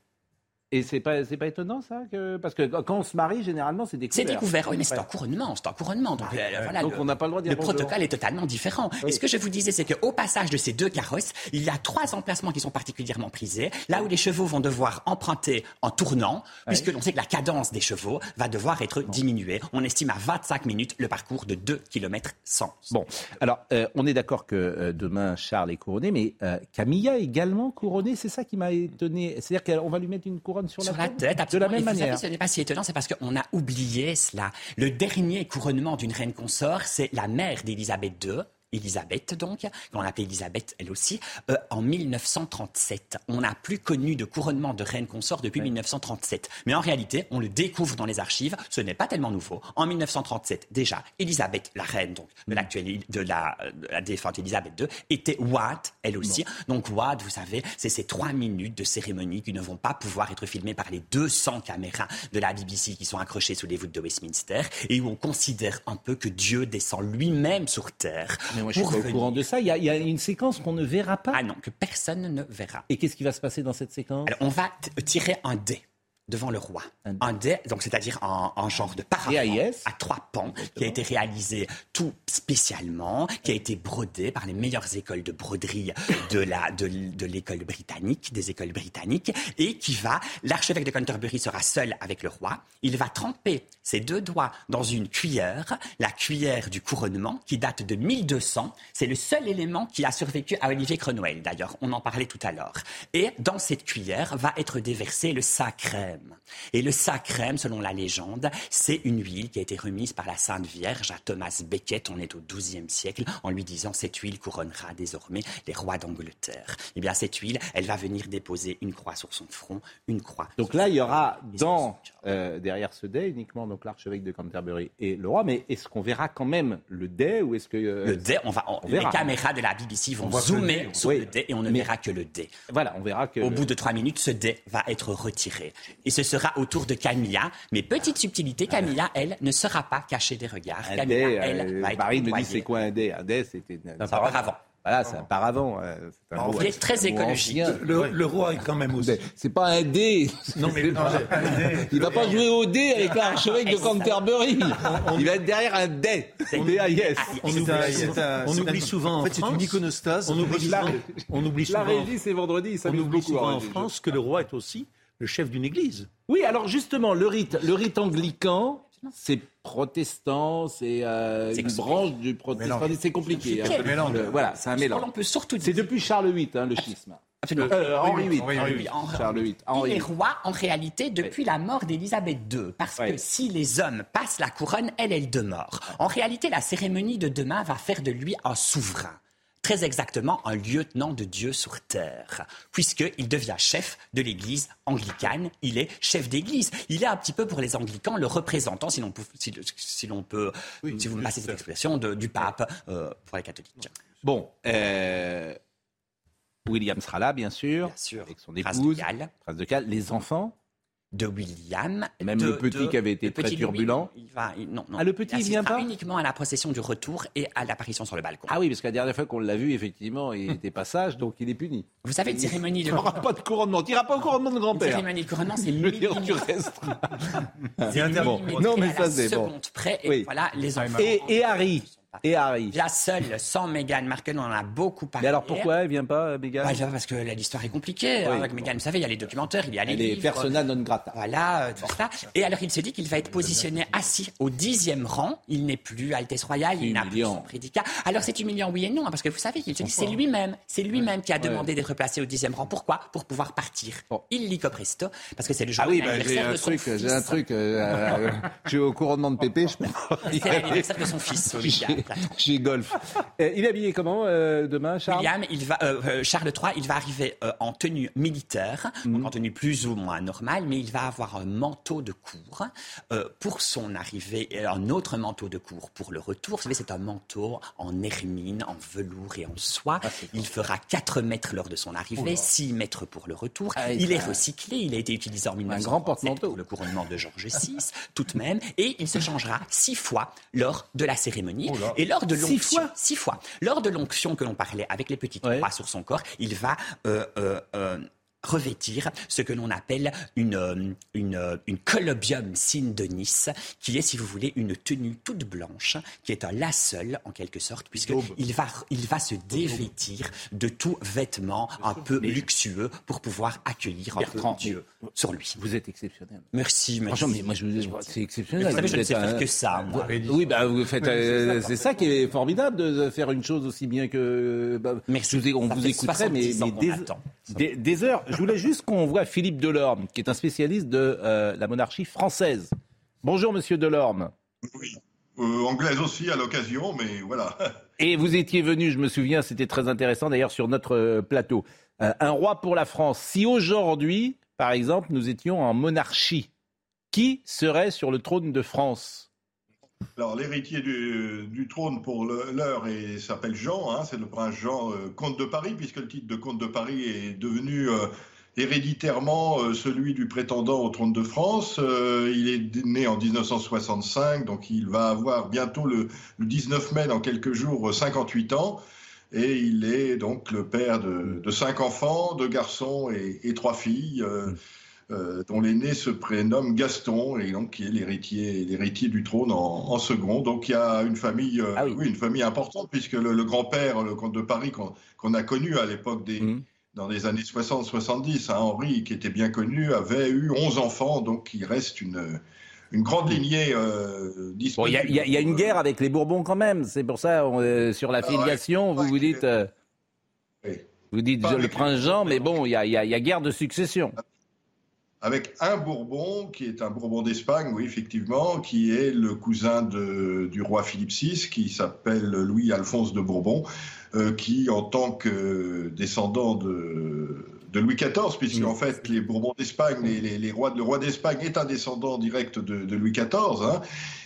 Speaker 1: Et c'est pas c'est pas étonnant ça que parce que quand on se marie généralement c'est découvert.
Speaker 14: C'est découvert, oui, mais c'est un couronnement, c'est un couronnement. Donc, euh, voilà,
Speaker 1: Donc
Speaker 14: le,
Speaker 1: on n'a pas le droit de dire
Speaker 14: le
Speaker 1: bonjour.
Speaker 14: protocole est totalement différent. Et ce que je vous disais, c'est qu'au passage de ces deux carrosses, il y a trois emplacements qui sont particulièrement prisés. Là où les chevaux vont devoir emprunter en tournant, puisque l'on sait que la cadence des chevaux va devoir être diminuée. On estime à 25 minutes le parcours de 2 km 100.
Speaker 1: Bon, alors euh, on est d'accord que euh, demain Charles est couronné, mais Camilla également couronnée, c'est ça qui m'a étonné. C'est-à-dire qu'on va lui mettre une couronne couronne sur,
Speaker 14: sur
Speaker 1: la,
Speaker 14: la tête.
Speaker 1: De
Speaker 14: absolument.
Speaker 1: la même
Speaker 14: savez,
Speaker 1: manière.
Speaker 14: ce n'est pas si étonnant, c'est parce qu'on a oublié cela. Le dernier couronnement d'une reine consort, c'est la mère d'Élisabeth II. Élisabeth, donc, qu'on appelait Élisabeth elle aussi, euh, en 1937. On n'a plus connu de couronnement de reine consort depuis 1937. Mais en réalité, on le découvre dans les archives, ce n'est pas tellement nouveau. En 1937, déjà, Élisabeth, la reine donc, de, l'actuelle, de, la, de la défunte Élisabeth II, était Wad, elle aussi. Donc Wad, vous savez, c'est ces trois minutes de cérémonie qui ne vont pas pouvoir être filmées par les 200 caméras de la BBC qui sont accrochées sous les voûtes de Westminster et où on considère un peu que Dieu descend lui-même sur terre.
Speaker 1: Mais moi, je suis pas au courant de ça. Il y, a, il y a une séquence qu'on ne verra pas.
Speaker 14: Ah non, que personne ne verra.
Speaker 1: Et qu'est-ce qui va se passer dans cette séquence?
Speaker 14: Alors, on va t- tirer un dé devant le roi. Un dé, donc c'est-à-dire en, en genre de paravent à trois pans, qui a été réalisé tout spécialement, qui a été brodé par les meilleures écoles de broderie de la de, l- de l'école britannique, des écoles britanniques, et qui va, l'archevêque de Canterbury sera seul avec le roi. Il va tremper ses deux doigts dans une cuillère, la cuillère du couronnement, qui date de 1200. C'est le seul élément qui a survécu à Olivier Cromwell, d'ailleurs. On en parlait tout à l'heure. Et dans cette cuillère va être déversé le sacrème. Et le sacrème, selon la légende, c'est une huile qui a été remise par la Sainte Vierge à Thomas Becket. On est au XIIe siècle, en lui disant cette huile couronnera désormais les rois d'Angleterre. Eh bien, cette huile, elle va venir déposer une croix sur son front, une croix.
Speaker 1: Donc là, il y aura dans, euh, derrière ce dé uniquement donc l'archevêque de Canterbury et le roi. Mais est-ce qu'on verra quand même le dé ou est-ce que euh,
Speaker 14: Le dé, on va, on- les
Speaker 1: verra.
Speaker 14: caméras de la BBC vont
Speaker 1: le
Speaker 14: zoomer
Speaker 1: dé,
Speaker 14: sur
Speaker 1: oui.
Speaker 14: le dé et on ne
Speaker 1: Mais-
Speaker 14: verra que le dé.
Speaker 1: Voilà, on verra que
Speaker 14: Au bout de trois minutes, ce dé va être retiré. Et ce sera au tour de Camilla. Mais petite subtilité, Camilla, elle, ne sera pas cachée des regards.
Speaker 1: un
Speaker 14: Camilla,
Speaker 1: dé,
Speaker 14: elle,
Speaker 1: euh,
Speaker 14: va être
Speaker 1: Marie me dit c'est quoi un dé Un dé, c'était
Speaker 14: Un paravent.
Speaker 1: Voilà, c'est un paravent. euh, c'est un
Speaker 14: Il est très écologique.
Speaker 9: Le, le roi est quand même aussi.
Speaker 1: C'est pas un dé.
Speaker 9: Non, mais (laughs) non,
Speaker 1: Il va pas jouer au dé avec l'archevêque de Canterbury. Il va être derrière un dé. D-A-I-S.
Speaker 9: on oublie, on oublie souvent
Speaker 8: en
Speaker 9: en
Speaker 8: fait, c'est
Speaker 9: France.
Speaker 8: une iconostase.
Speaker 9: On oublie
Speaker 1: La-
Speaker 9: souvent, on oublie
Speaker 1: La
Speaker 9: souvent,
Speaker 1: régie, c'est vendredi. Ça
Speaker 9: on oublie souvent
Speaker 1: la
Speaker 9: en. France que le roi est aussi le chef d'une église.
Speaker 1: Oui, alors justement, le rite, le rite anglican, c'est protestant, c'est euh, une branche du protestantisme. C'est compliqué.
Speaker 14: C'est
Speaker 1: hein.
Speaker 6: un mélange.
Speaker 1: Le- voilà, c'est un mélange.
Speaker 14: On peut surtout
Speaker 1: C'est depuis Charles VIII, hein, le schisme.
Speaker 14: Absolument.
Speaker 1: Euh, Henri VIII.
Speaker 6: Henri
Speaker 1: Henri
Speaker 6: VIII.
Speaker 1: VIII.
Speaker 14: Henri-
Speaker 1: Charles VIII. Henri
Speaker 14: Il est
Speaker 1: VIII.
Speaker 14: roi en réalité depuis la mort d'Élisabeth II. Parce que si les hommes passent la couronne, elle, elle demeure. En réalité, la cérémonie de demain va faire de lui un souverain. Très exactement, un lieutenant de Dieu sur terre, puisqu'il devient chef de l'Église anglicane. Il est chef d'Église. Il est un petit peu pour les anglicans le représentant, si l'on peut, si, si l'on peut, si vous me passez cette expression, de- du pape euh, pour les catholiques.
Speaker 1: Bon, euh, William sera là, bien sûr,
Speaker 14: Bien sûr.
Speaker 1: avec son
Speaker 14: Prince de
Speaker 1: épouse,
Speaker 14: Galles.
Speaker 1: prince de Galles, les enfants,
Speaker 14: de William.
Speaker 1: Même
Speaker 14: de-
Speaker 1: le petit
Speaker 14: de-
Speaker 1: qui avait été
Speaker 14: le
Speaker 1: très
Speaker 14: Louis,
Speaker 1: turbulent.
Speaker 14: il va- il- non, non.
Speaker 1: Ah, le petit, il vient
Speaker 14: assistera
Speaker 1: pas
Speaker 14: uniquement à la procession du retour et à l'apparition sur le balcon.
Speaker 1: Ah oui, parce que la dernière fois qu'on l'a vu, effectivement, il n'était pas sage, donc il est puni.
Speaker 14: Vous savez, une cérémonie de
Speaker 1: Il n'aura pas de couronnement. Tu n'iras pas au couronnement de
Speaker 14: une
Speaker 1: grand-père.
Speaker 14: cérémonie de couronnement, c'est
Speaker 1: veux dire, tu resteras.
Speaker 14: C'est
Speaker 1: Bon. Non, mais ça, c'est bon.
Speaker 14: seconde près. Et
Speaker 1: Oui.
Speaker 14: voilà, les enfants.
Speaker 1: Et, et Harry. Et Harry.
Speaker 14: La seule, sans Meghan Markle, on en a beaucoup parlé.
Speaker 1: Mais alors pourquoi elle vient pas, Meghan
Speaker 14: Bah, Parce que l'histoire est compliquée.
Speaker 1: Oui.
Speaker 14: Avec Meghan, vous savez, il y a les documentaires, il y a les livres.
Speaker 1: persona non grata.
Speaker 14: Voilà, euh, tout ça. Et alors, il se dit qu'il va être positionné assis au dixième rang. Il n'est plus Altesse Royale, il n'a plus son prédicat. Alors, c'est humiliant, oui et non, hein, parce que vous savez qu'il se dit c'est lui-même, c'est lui-même qui a demandé d'être placé au dixième rang. Pourquoi? Pour pouvoir partir. Illico presto, parce que c'est le jour
Speaker 1: Ah oui, bah, j'ai un truc, j'ai un truc. euh, euh, j'ai au couronnement de Pépé, je (laughs)
Speaker 14: C'est l'anniversaire de son fils, (laughs) (laughs)
Speaker 1: J'ai golf. Euh, il est habillé comment euh, demain, Charles
Speaker 14: William, il va, euh, Charles III, il va arriver euh, en tenue militaire, donc en tenue plus ou moins normale, mais il va avoir un manteau de cour pour son arrivée et un autre manteau de cour pour le retour. Vous savez, c'est un manteau en hermine, en velours et en soie. il fera 4 mètres lors de son arrivée, 6 mètres pour le retour.
Speaker 1: Ah,
Speaker 14: il est recyclé, il a été utilisé en
Speaker 1: grand
Speaker 14: 1937 pour le couronnement de Georges VI, tout de même, et il se changera six fois lors de la cérémonie. Et lors de
Speaker 1: Six
Speaker 14: l'onction,
Speaker 1: fois
Speaker 14: six fois. Lors de l'onction que l'on parlait avec les petites croix sur son corps, il va euh, euh, euh, revêtir ce que l'on appelle une, euh, une, euh, une collobium signe de Nice, qui est, si vous voulez, une tenue toute blanche, qui est un linceul, en quelque sorte, puisqu'il va, il va se dévêtir de tout vêtement un peu luxueux pour pouvoir accueillir un
Speaker 1: Bertrand,
Speaker 14: Dieu sur lui.
Speaker 1: Vous êtes exceptionnel.
Speaker 14: Merci, merci.
Speaker 1: Franchement, mais moi, je vous dis, c'est exceptionnel.
Speaker 14: Vous savez, je ne sais faire que ça, moi.
Speaker 1: Oui, bah, vous faites. euh, c'est ça qui est formidable de faire une chose aussi bien que. bah, je vous ai- on
Speaker 14: Ça
Speaker 1: vous écouterait, mais,
Speaker 14: 70 ans
Speaker 1: mais
Speaker 14: qu'on
Speaker 1: des,
Speaker 14: attend.
Speaker 1: des, des heures. Je voulais juste qu'on voit Philippe Delorme, qui est un spécialiste de euh, la monarchie française. Bonjour, monsieur Delorme.
Speaker 20: Oui, euh, anglaise aussi à l'occasion, mais voilà. (laughs)
Speaker 1: Et vous étiez venu, je me souviens, c'était très intéressant d'ailleurs sur notre euh, plateau. Euh, un roi pour la France. Si aujourd'hui, par exemple, nous étions en monarchie, qui serait sur le trône de France?
Speaker 20: L'héritier du, trône pour l'heure s'appelle Jean, hein, c'est le prince Jean, euh, comte de Paris, puisque le titre de comte de Paris est devenu euh, héréditairement euh, celui du prétendant au trône de France. Il est né en 1965, donc il va avoir bientôt le, le 19 mai, dans quelques jours, 58 ans. Et il est donc le père de, de cinq enfants, deux garçons et, trois filles. euh, euh, dont l'aîné se prénomme Gaston et donc qui est l'héritier l'héritier du trône en, en second. Donc il y a une famille euh, oui. une famille importante puisque le, le grand-père le comte de Paris qu'on qu'on a connu à l'époque des dans les années 60-70, hein, Henri qui était bien connu avait eu 11 enfants donc il reste une une grande lignée euh,
Speaker 1: il y, a- y y une guerre avec les Bourbons quand même. C'est pour ça, on, euh, sur la
Speaker 20: Ah ouais.
Speaker 1: filiation, vous vous dites, vous dites le prince Jean, mais bon, il y y a- il y a guerre de succession.
Speaker 20: Avec un Bourbon qui est un Bourbon d'Espagne, oui, effectivement, qui est le cousin du roi Philippe VI, qui s'appelle Louis-Alphonse de Bourbon, euh, qui, en tant que descendant de, de Louis XIV, puisqu'en fait, les Bourbons d'Espagne, les, les- les rois, le roi d'Espagne est un descendant direct de, de Louis XIV, hein,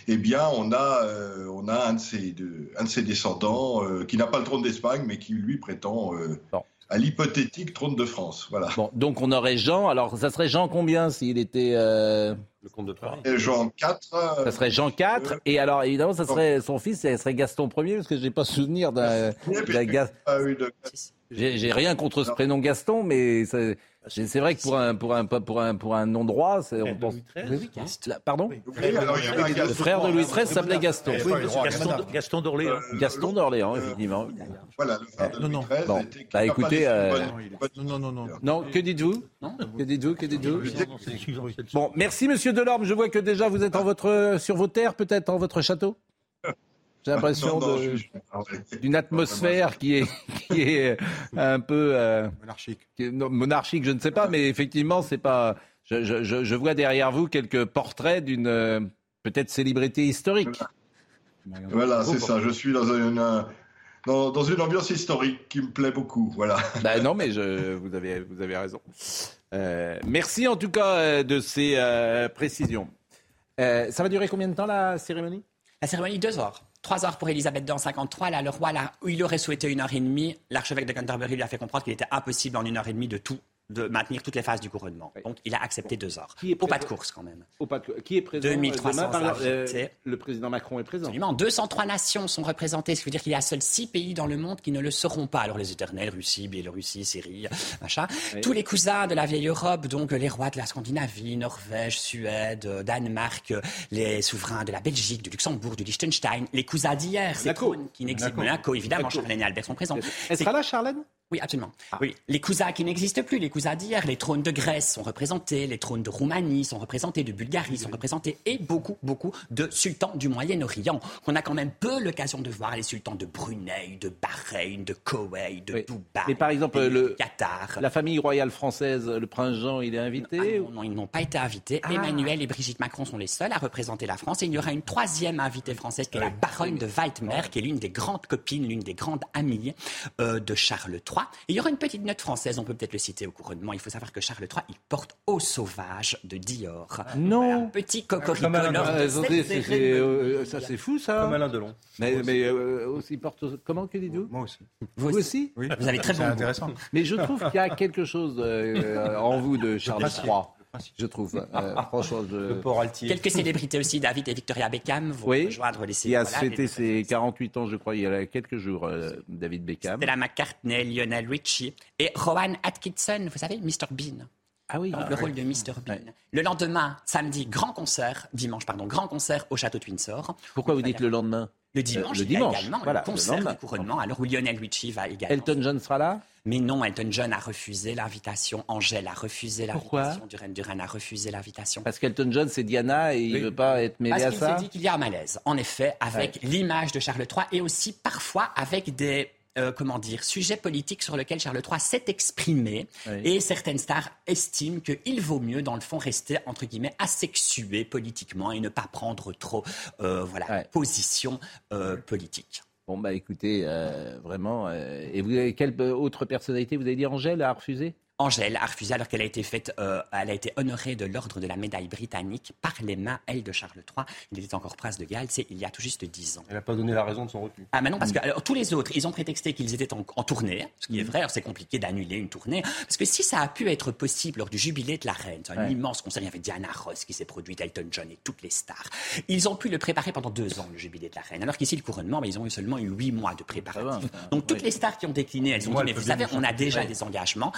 Speaker 20: eh bien, on a, euh, on a un de ses, de- un de ses descendants euh, qui n'a pas le trône d'Espagne, mais qui lui prétend euh, à l'hypothétique trône de France. Voilà.
Speaker 1: Bon, donc on aurait Jean. Alors, ça serait Jean combien s'il était euh,
Speaker 10: le comte de Paris
Speaker 20: Et Jean IV.
Speaker 1: Ça serait Jean IV. Et alors, évidemment, ça serait son fils, ça serait Gaston Ier, parce que j'ai pas souvenir d'un. Gas- J'ai j'ai rien contre ce prénom Gaston, mais c'est c'est vrai que pour un pour un pour un pour un nom droit, c'est on pense. Là, Pardon.
Speaker 20: alors, il y avait un
Speaker 1: Le frère de Louis XIII s'appelait Gaston.
Speaker 9: Oui, Gaston, Gaston d'Orléans.
Speaker 1: Gaston d'Orléans, effectivement.
Speaker 20: Voilà, le frère de Louis XIII
Speaker 1: Bon, bah écoutez, euh,
Speaker 8: Non, non, non.
Speaker 1: non, que dites-vous Que dites-vous Que dites-vous Bon, merci Monsieur Delorme. Je vois que déjà vous êtes en votre sur vos terres, peut-être en votre château. J'ai l'impression d'une atmosphère qui est (laughs) qui est un peu euh,
Speaker 6: monarchique.
Speaker 1: monarchique, je ne sais pas, mais effectivement, c'est pas. Je, je- je- je vois derrière vous quelques portraits d'une euh, peut-être célébrité historique.
Speaker 20: Voilà, c'est ça. Je suis dans une, euh, dans, dans une ambiance historique qui me plaît beaucoup. Voilà.
Speaker 1: Bah non, mais je, vous, avez, vous avez raison. Euh, merci en tout cas euh, de ces euh, précisions. Euh, ça va durer combien de temps la cérémonie?
Speaker 14: La cérémonie, deux heures. Trois heures pour Elisabeth II en 53. Là, le roi, là, où il aurait souhaité une heure et demie, l'archevêque de Canterbury lui a fait comprendre qu'il était impossible en une heure et demie de tout, de maintenir toutes les phases du couronnement. Donc, il a accepté deux heures. Au pas de course, quand même.
Speaker 1: Au pas de- Qui est présent
Speaker 14: 2300
Speaker 1: demain, par- euh,
Speaker 14: invités.
Speaker 1: Le président Macron est présent.
Speaker 14: Absolument. 203 nations sont représentées, ce qui veut dire qu'il y a seuls six pays dans le monde qui ne le seront pas. Alors les éternels, Russie, Biélorussie, Syrie, machin.
Speaker 1: Oui.
Speaker 14: Tous les cousins de la vieille Europe, donc les rois de la Scandinavie, Norvège, Suède, euh, Danemark, euh, les souverains de la Belgique, du Luxembourg, du Liechtenstein, les cousins d'hier, ces qui n'existent
Speaker 1: Monaco.
Speaker 14: Évidemment. Charlène et Albert sont présents.
Speaker 1: Elle sera là, Charlène?
Speaker 14: Oui, absolument. Oui, les cousins qui n'existent plus, les cousins d'hier, les trônes de Grèce sont représentés, les trônes de Roumanie sont représentés, de Bulgarie sont représentés, et beaucoup, beaucoup de sultans du Moyen-Orient, qu'on a quand même peu l'occasion de voir, les sultans de Brunei, de Bahreïn, de Koweït, de Dubaï,
Speaker 1: Mais par exemple, le,
Speaker 14: Qatar.
Speaker 1: la famille royale française, le prince Jean, il est invité
Speaker 14: Non, non, ils n'ont pas été invités.
Speaker 1: Ah.
Speaker 14: Emmanuel et Brigitte Macron sont les seuls à représenter la France. Et il y aura une troisième invitée française qui est la baronne de Weidmer, qui est l'une des grandes copines, l'une des grandes amies euh, de Charles III. Et il y aura une petite note française, on peut peut-être le citer au couronnement. Il faut savoir que Charles III, il porte Eau sauvage de Dior.
Speaker 1: Non.
Speaker 14: Un petit cocorico
Speaker 1: Comme Alain
Speaker 14: lors de
Speaker 1: Delon.
Speaker 14: cette
Speaker 1: Attendez, c'est- c'est,
Speaker 14: cérémonie.
Speaker 1: euh, ça c'est fou ça.
Speaker 10: Comme Alain Delon.
Speaker 1: Mais, mais euh, aussi porte. Comment que dites-vous
Speaker 6: Moi aussi.
Speaker 1: Vous aussi
Speaker 6: Oui.
Speaker 14: Vous avez très
Speaker 6: C'est
Speaker 14: bon goût.
Speaker 6: intéressant.
Speaker 1: Mais je trouve qu'il y a quelque chose euh, en vous de Charles. III. Je trouve. euh, (laughs) franchement, je...
Speaker 10: Le port altier.
Speaker 14: Quelques célébrités aussi, David et Victoria Beckham, vont
Speaker 1: Oui.
Speaker 14: rejoindre les
Speaker 1: Qui a
Speaker 14: voilà,
Speaker 1: fêté ses 48 ans, je crois, il y a quelques jours, euh, David Beckham.
Speaker 14: Stella McCartney, Lionel Richie et Rowan Atkinson, vous savez, Mr Bean.
Speaker 1: Ah oui.
Speaker 14: Le rôle de Mr Bean. Le lendemain, samedi, grand concert, dimanche, pardon, grand concert au château de Windsor.
Speaker 1: Pourquoi vous dites le lendemain?
Speaker 14: Le dimanche,
Speaker 1: Euh, le
Speaker 14: il y a
Speaker 1: dimanche,
Speaker 14: également
Speaker 1: voilà,
Speaker 14: le
Speaker 1: le
Speaker 14: concert
Speaker 1: lendemain.
Speaker 14: du couronnement, alors où Lionel Richie va également.
Speaker 1: Elton John sera là?
Speaker 14: Mais non, Elton John a refusé l'invitation, Angèle a refusé
Speaker 1: Pourquoi?
Speaker 14: L'invitation, Duran Duran a refusé l'invitation.
Speaker 1: Parce qu'Elton John, c'est Diana et il ne veut pas être mêlé
Speaker 14: Parce
Speaker 1: à
Speaker 14: qu'il
Speaker 1: ça
Speaker 14: s'est dit qu'il y a un malaise, en effet, avec l'image de Charles III et aussi parfois avec des euh, comment dire, sujet politique sur lequel Charles III s'est exprimé.
Speaker 1: Oui.
Speaker 14: Et certaines stars estiment qu'il vaut mieux, dans le fond, rester, entre guillemets, asexué politiquement et ne pas prendre trop, euh, voilà, position euh, politique.
Speaker 1: Bon, bah écoutez, euh, vraiment. euh, et vous avez quelle euh, autre personnalité Vous avez dit Angèle a refusé?
Speaker 14: Angèle a refusé alors qu'elle a été faite, euh, elle a été honorée de l'ordre de la médaille britannique par les mains, elle, de Charles III. Il était encore prince de Galles, c'est il y a tout juste dix ans.
Speaker 10: Elle n'a pas donné la raison de son refus.
Speaker 14: Ah, mais non, parce que alors, tous les autres, ils ont prétexté qu'ils étaient en, en tournée, ce qui est vrai, alors c'est compliqué d'annuler une tournée, parce que si ça a pu être possible lors du jubilé de la reine, c'est un
Speaker 1: Ouais.
Speaker 14: immense concert, il y avait Diana Ross qui s'est produite, Elton John et toutes les stars, ils ont pu le préparer pendant deux ans, le jubilé de la reine, alors qu'ici, le couronnement, mais ils ont eu seulement eu huit mois de préparatifs. Donc toutes les stars qui ont décliné, elles ont dit, mais vous savez, on a déjà
Speaker 10: Ouais.
Speaker 14: des engagements,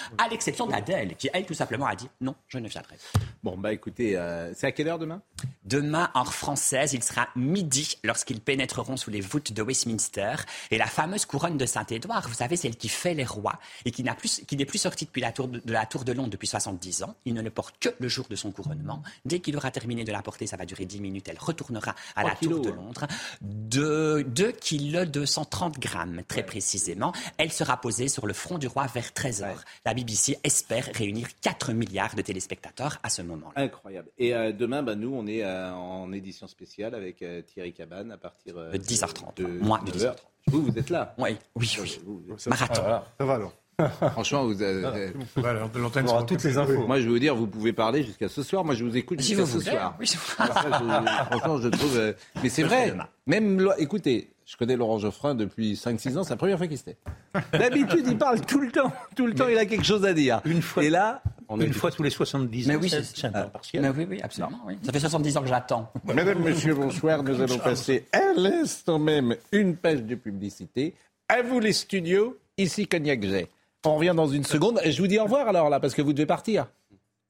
Speaker 14: l'exception d'Adèle, qui, elle, tout simplement, a dit, non, je ne viendrai.
Speaker 1: Bon, bah écoutez, euh, c'est à quelle heure demain?
Speaker 14: Demain, heure française, il sera midi lorsqu'ils pénétreront sous les voûtes de Westminster. Et la fameuse couronne de Saint-Édouard, vous savez, celle qui fait les rois et qui n'a plus, qui n'est plus sortie depuis la tour de, de la tour de Londres depuis 70 ans. Il ne le porte que le jour de son couronnement. Dès qu'il aura terminé de la porter, ça va durer 10 minutes, elle retournera à la
Speaker 1: kilos,
Speaker 14: tour de
Speaker 1: hein.
Speaker 14: Londres. De 2 kilos 230 grammes, très précisément. Elle sera posée sur le front du roi vers 13 heures. La BBC espère réunir 4 milliards de téléspectateurs à ce moment-là.
Speaker 1: Incroyable. Et euh, demain, bah, nous, on est euh, en édition spéciale avec euh, Thierry Cabane à partir euh,
Speaker 14: De 10h30,
Speaker 1: de
Speaker 14: moins de
Speaker 1: 9h. Vous, vous êtes là?
Speaker 14: Oui, oui, oui.
Speaker 1: ça-
Speaker 14: Marathon.
Speaker 1: Ah,
Speaker 8: Ça va alors. (laughs)
Speaker 1: Franchement, vous avez-
Speaker 8: Voilà, de l'antenne
Speaker 1: On aura
Speaker 8: sur-
Speaker 1: toutes les infos. Moi, je vais vous dire, vous pouvez parler jusqu'à ce soir. Moi, je vous écoute jusqu'à ce soir.
Speaker 14: oui, je-
Speaker 1: ça, je- (laughs) franchement, je trouve. Mais c'est vrai. Même, écoutez, je connais Laurent Geoffrin depuis 5-6 ans. C'est la première fois qu'il se tait. D'habitude, il parle tout le temps. Tout le temps, il a quelque chose à dire.
Speaker 9: Une fois,
Speaker 1: Et là,
Speaker 9: une fois tous les 70 ans,
Speaker 14: Mais oui,
Speaker 9: c'est un temps partiel.
Speaker 14: Mais oui, oui, absolument. oui. Ça fait 70 ans que j'attends.
Speaker 1: Mesdames, Messieurs, bonsoir. Nous allons passer à l'instant même une page de publicité. À vous les studios, ici Cognac J. On revient dans une seconde. Je vous dis au revoir alors là, parce que vous devez partir.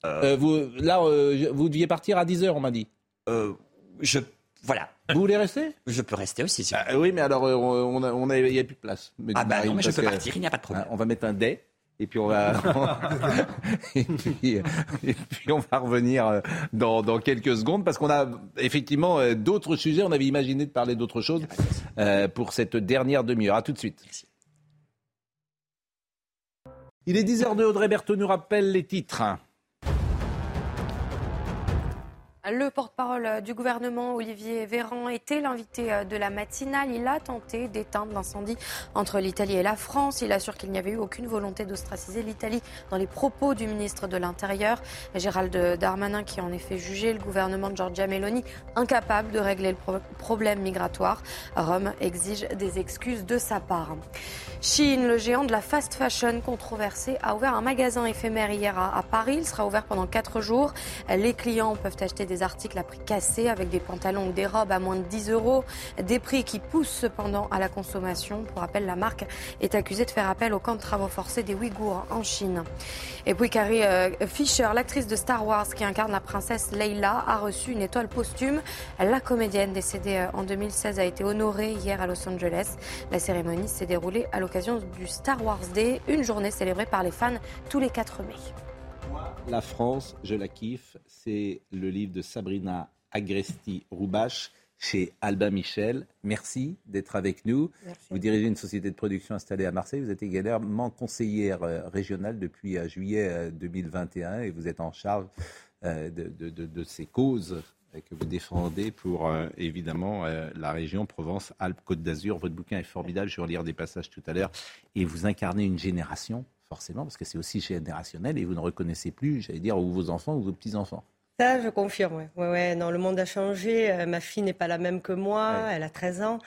Speaker 1: Euh, vous, là, euh, vous deviez partir à 10h, on m'a dit.
Speaker 14: Euh, je, voilà.
Speaker 1: Vous voulez rester?
Speaker 14: Je peux rester aussi. Si
Speaker 1: Ah, Oui, mais alors, euh, on a- on a- il n'y a plus de place. dit
Speaker 14: Ah bah non, mais je peux partir, il n'y a pas de problème.
Speaker 1: Ah, on va mettre un dé. Et puis on va, (laughs) (laughs) et puis, et puis on va revenir euh, dans, dans quelques secondes parce qu'on a effectivement euh, d'autres sujets. On avait imaginé de parler d'autres choses pour cette dernière demi-heure. À tout de suite. Il est 10h02. Audrey Berthaud nous rappelle les titres.
Speaker 4: Le porte-parole du gouvernement, Olivier Véran, était l'invité euh, de la matinale. Il a tenté d'éteindre l'incendie entre l'Italie et la France. Il assure qu'il n'y avait eu aucune volonté d'ostraciser l'Italie dans les propos du ministre de l'Intérieur, Gérald Darmanin, qui en effet jugé le gouvernement de Giorgia Meloni incapable de régler le pro- problème migratoire. Rome exige des excuses de sa part. Chine, le géant de la fast fashion controversé, a ouvert un magasin éphémère hier à, à Paris. Il sera ouvert pendant quatre jours. Les clients peuvent acheter des articles à prix cassé avec des pantalons ou des robes à moins de 10 euros. Des prix qui poussent cependant à la consommation. Pour rappel, la marque est accusée de faire appel au camp de travaux forcés des Ouïghours en Chine. Et puis Carrie euh, Fisher, l'actrice de Star Wars qui incarne la princesse Leila, a reçu une étoile posthume. La comédienne décédée euh, en 2016 a été honorée hier à Los Angeles. La cérémonie s'est déroulée à l'occasion du Star Wars Day, une journée célébrée par les fans tous les 4 mai.
Speaker 1: La France, je la kiffe. C'est le livre de Sabrina Agresti-Roubache chez Albin Michel. Merci d'être avec nous.
Speaker 4: Merci.
Speaker 1: Vous dirigez une société de production installée à Marseille. Vous êtes également conseillère euh, régionale depuis euh, juillet euh, 2021 et vous êtes en charge euh, de, de- de- de ces causes euh, que vous défendez pour euh, évidemment euh, la région Provence-Alpes-Côte d'Azur. Votre bouquin est formidable, je vais relire des passages tout à l'heure. Et vous incarnez une génération, forcément, parce que c'est aussi générationnel et vous ne reconnaissez plus, j'allais dire, ou vos enfants ou vos petits-enfants.
Speaker 21: Ça, je confirme, ouais. Ouais, ouais, non, le monde a changé. Euh, ma fille n'est pas la même que moi. Elle a 13 ans.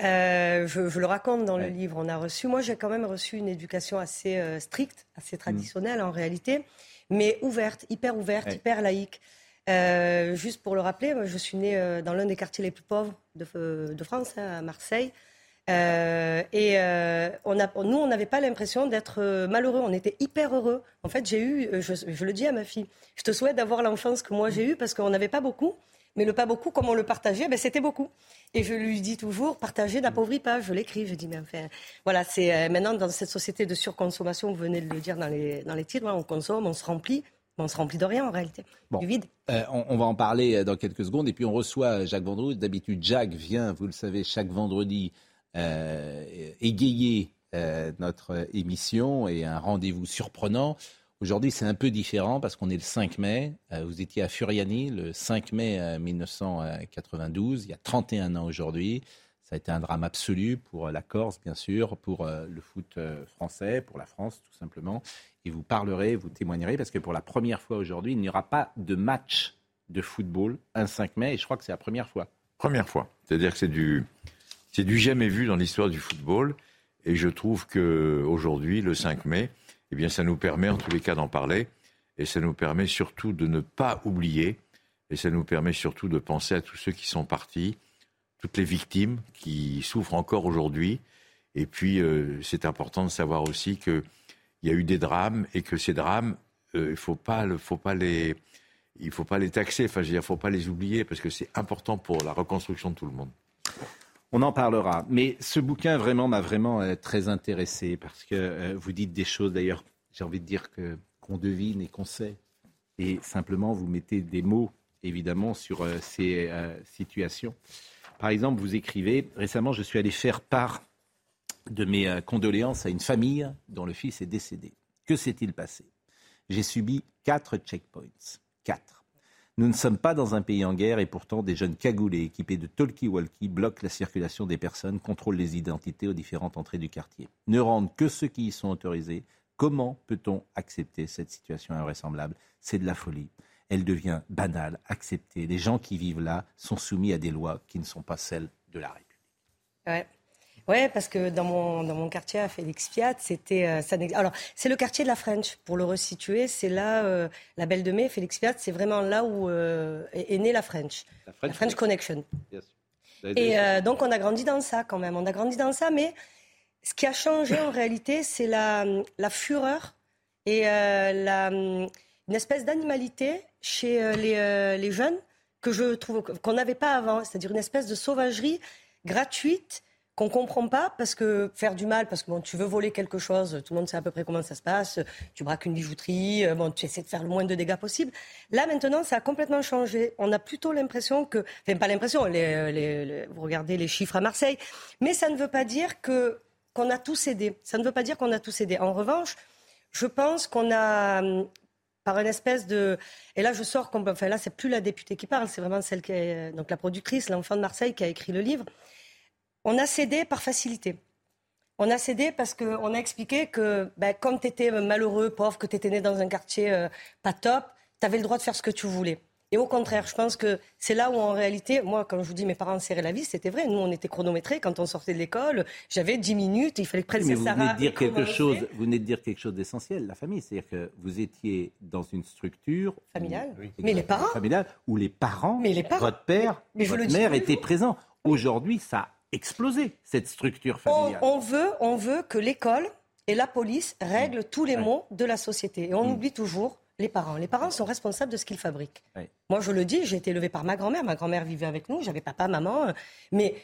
Speaker 21: Euh, je, je le raconte dans le livre. On a reçu, moi, j'ai quand même reçu une éducation assez euh, stricte, assez traditionnelle en réalité, mais ouverte, hyper ouverte, hyper laïque. Juste pour le rappeler, je suis née dans l'un des quartiers les plus pauvres de, de France, hein, à Marseille. Euh, et euh, on a, nous, on n'avait pas l'impression d'être euh, malheureux. On était hyper heureux. En fait, j'ai eu, je, je le dis à ma fille, je te souhaite d'avoir l'enfance que moi j'ai eue parce qu'on n'avait pas beaucoup. Mais le pas beaucoup, comme on le partageait, ben, c'était beaucoup. Et je lui dis toujours, partager n'appauvrit pas. Je l'écris, je dis, mais enfin, voilà, c'est euh, maintenant dans cette société de surconsommation, vous venez de le dire dans les, dans les titres, hein, on consomme, on se remplit, mais on se remplit de rien en réalité,
Speaker 1: Bon.
Speaker 21: du vide.
Speaker 1: Euh, on, on va en parler dans quelques secondes. Et puis on reçoit Jacques Vendroux. D'habitude, Jacques vient, vous le savez, chaque vendredi égayer euh, notre émission et un rendez-vous surprenant. Aujourd'hui, c'est un peu différent parce qu'on est le 5 mai. Euh, vous étiez à Furiani le 5 mai euh, 1992, il y a 31 ans aujourd'hui. Ça a été un drame absolu pour la Corse, bien sûr, pour euh, le foot euh, français, pour la France, tout simplement. Et vous parlerez, vous témoignerez, parce que pour la première fois aujourd'hui, il n'y aura pas de match de football un 5 mai, et je crois que c'est la première fois.
Speaker 22: Première fois. C'est-à-dire que c'est du, c'est du jamais vu dans l'histoire du football. Et je trouve que aujourd'hui, le 5 mai, eh bien, ça nous permet en tous les cas d'en parler. Et ça nous permet surtout de ne pas oublier. Et ça nous permet surtout de penser à tous ceux qui sont partis, toutes les victimes qui souffrent encore aujourd'hui. Et puis, euh, c'est important de savoir aussi qu'il y a eu des drames et que ces drames, euh, il ne faut pas, les, il taxer. Enfin, veux dire, faut pas les oublier parce que c'est important pour la reconstruction de tout le monde.
Speaker 1: On en parlera. Mais ce bouquin m'a vraiment euh, très intéressé parce que euh, vous dites des choses d'ailleurs, j'ai envie de dire que qu'on devine et qu'on sait. Et simplement, vous mettez des mots, évidemment, sur euh, ces situations. Par exemple, vous écrivez, récemment, je suis allé faire part de mes condoléances à une famille dont le fils est décédé. Que s'est-il passé? J'ai subi quatre checkpoints. Quatre. Nous ne sommes pas dans un pays en guerre et pourtant des jeunes cagoulés équipés de talkie-walkie bloquent la circulation des personnes, contrôlent les identités aux différentes entrées du quartier. Ne rendent que ceux qui y sont autorisés. Comment peut-on accepter cette situation invraisemblable? C'est de la folie. Elle devient banale, acceptée. Les gens qui vivent là sont soumis à des lois qui ne sont pas celles de la République.
Speaker 21: Ouais, parce que dans mon, dans mon quartier à Félix Piat, c'était. euh, ça Alors, c'est le quartier de la French, pour le resituer. C'est là, euh, la Belle de Mai, Félix Piat, c'est vraiment là où euh, est, est née la French. La French, Connection. Et donc, on a grandi dans ça quand même. On a grandi dans ça, mais ce qui a changé en réalité, c'est la, la fureur et la, une espèce d'animalité chez les, les jeunes que je trouve qu'on n'avait pas avant. C'est-à-dire une espèce de sauvagerie gratuite qu'on comprend pas parce que faire du mal, parce que tu veux voler quelque chose, tout le monde sait à peu près comment ça se passe, tu braques une bijouterie, euh, bon, tu essaies de faire le moins de dégâts possible. Là, maintenant, ça a complètement changé. On a plutôt l'impression que, enfin, pas l'impression, vous regardez les chiffres à Marseille, mais ça ne veut pas dire que qu'on a tout cédé. Ça ne veut pas dire qu'on a tout cédé. En revanche, je pense qu'on a, hum, par une espèce de. Et là, je sors. Enfin, là, c'est plus la députée qui parle, c'est vraiment celle qui est. Donc, la productrice, l'enfant de Marseille, qui a écrit le livre. On a cédé par facilité. On a cédé parce qu'on a expliqué que, ben, comme tu étais malheureux, pauvre, que tu étais né dans un quartier euh, pas top, tu avais le droit de faire ce que tu voulais. Et au contraire, je pense que c'est là où, en réalité, moi, quand je vous dis mes parents serraient la vie, c'était vrai. Nous, on était chronométrés. Quand on sortait de l'école, j'avais 10 minutes, il fallait que
Speaker 1: Oui, mais vous
Speaker 21: Sarah
Speaker 1: venez de dire
Speaker 21: ait
Speaker 1: quelque chose. Vous venez de dire quelque chose d'essentiel, la famille. C'est-à-dire que vous étiez dans une structure
Speaker 21: Familiale.
Speaker 1: où-
Speaker 21: Mais les parents
Speaker 1: familiale où les parents,
Speaker 21: Mais les parents.
Speaker 1: votre père,
Speaker 21: Mais je le
Speaker 1: votre mère étaient présents. Aujourd'hui, ça a explosé cette structure
Speaker 21: on,
Speaker 1: familiale.
Speaker 21: on veut, on veut que l'école et la police règlent tous les maux de la société. Et on oublie toujours les parents. Les parents sont responsables de ce qu'ils fabriquent. Moi, je le dis, j'ai été élevée par ma grand-mère. Ma grand-mère vivait avec nous. J'avais papa, maman. Mais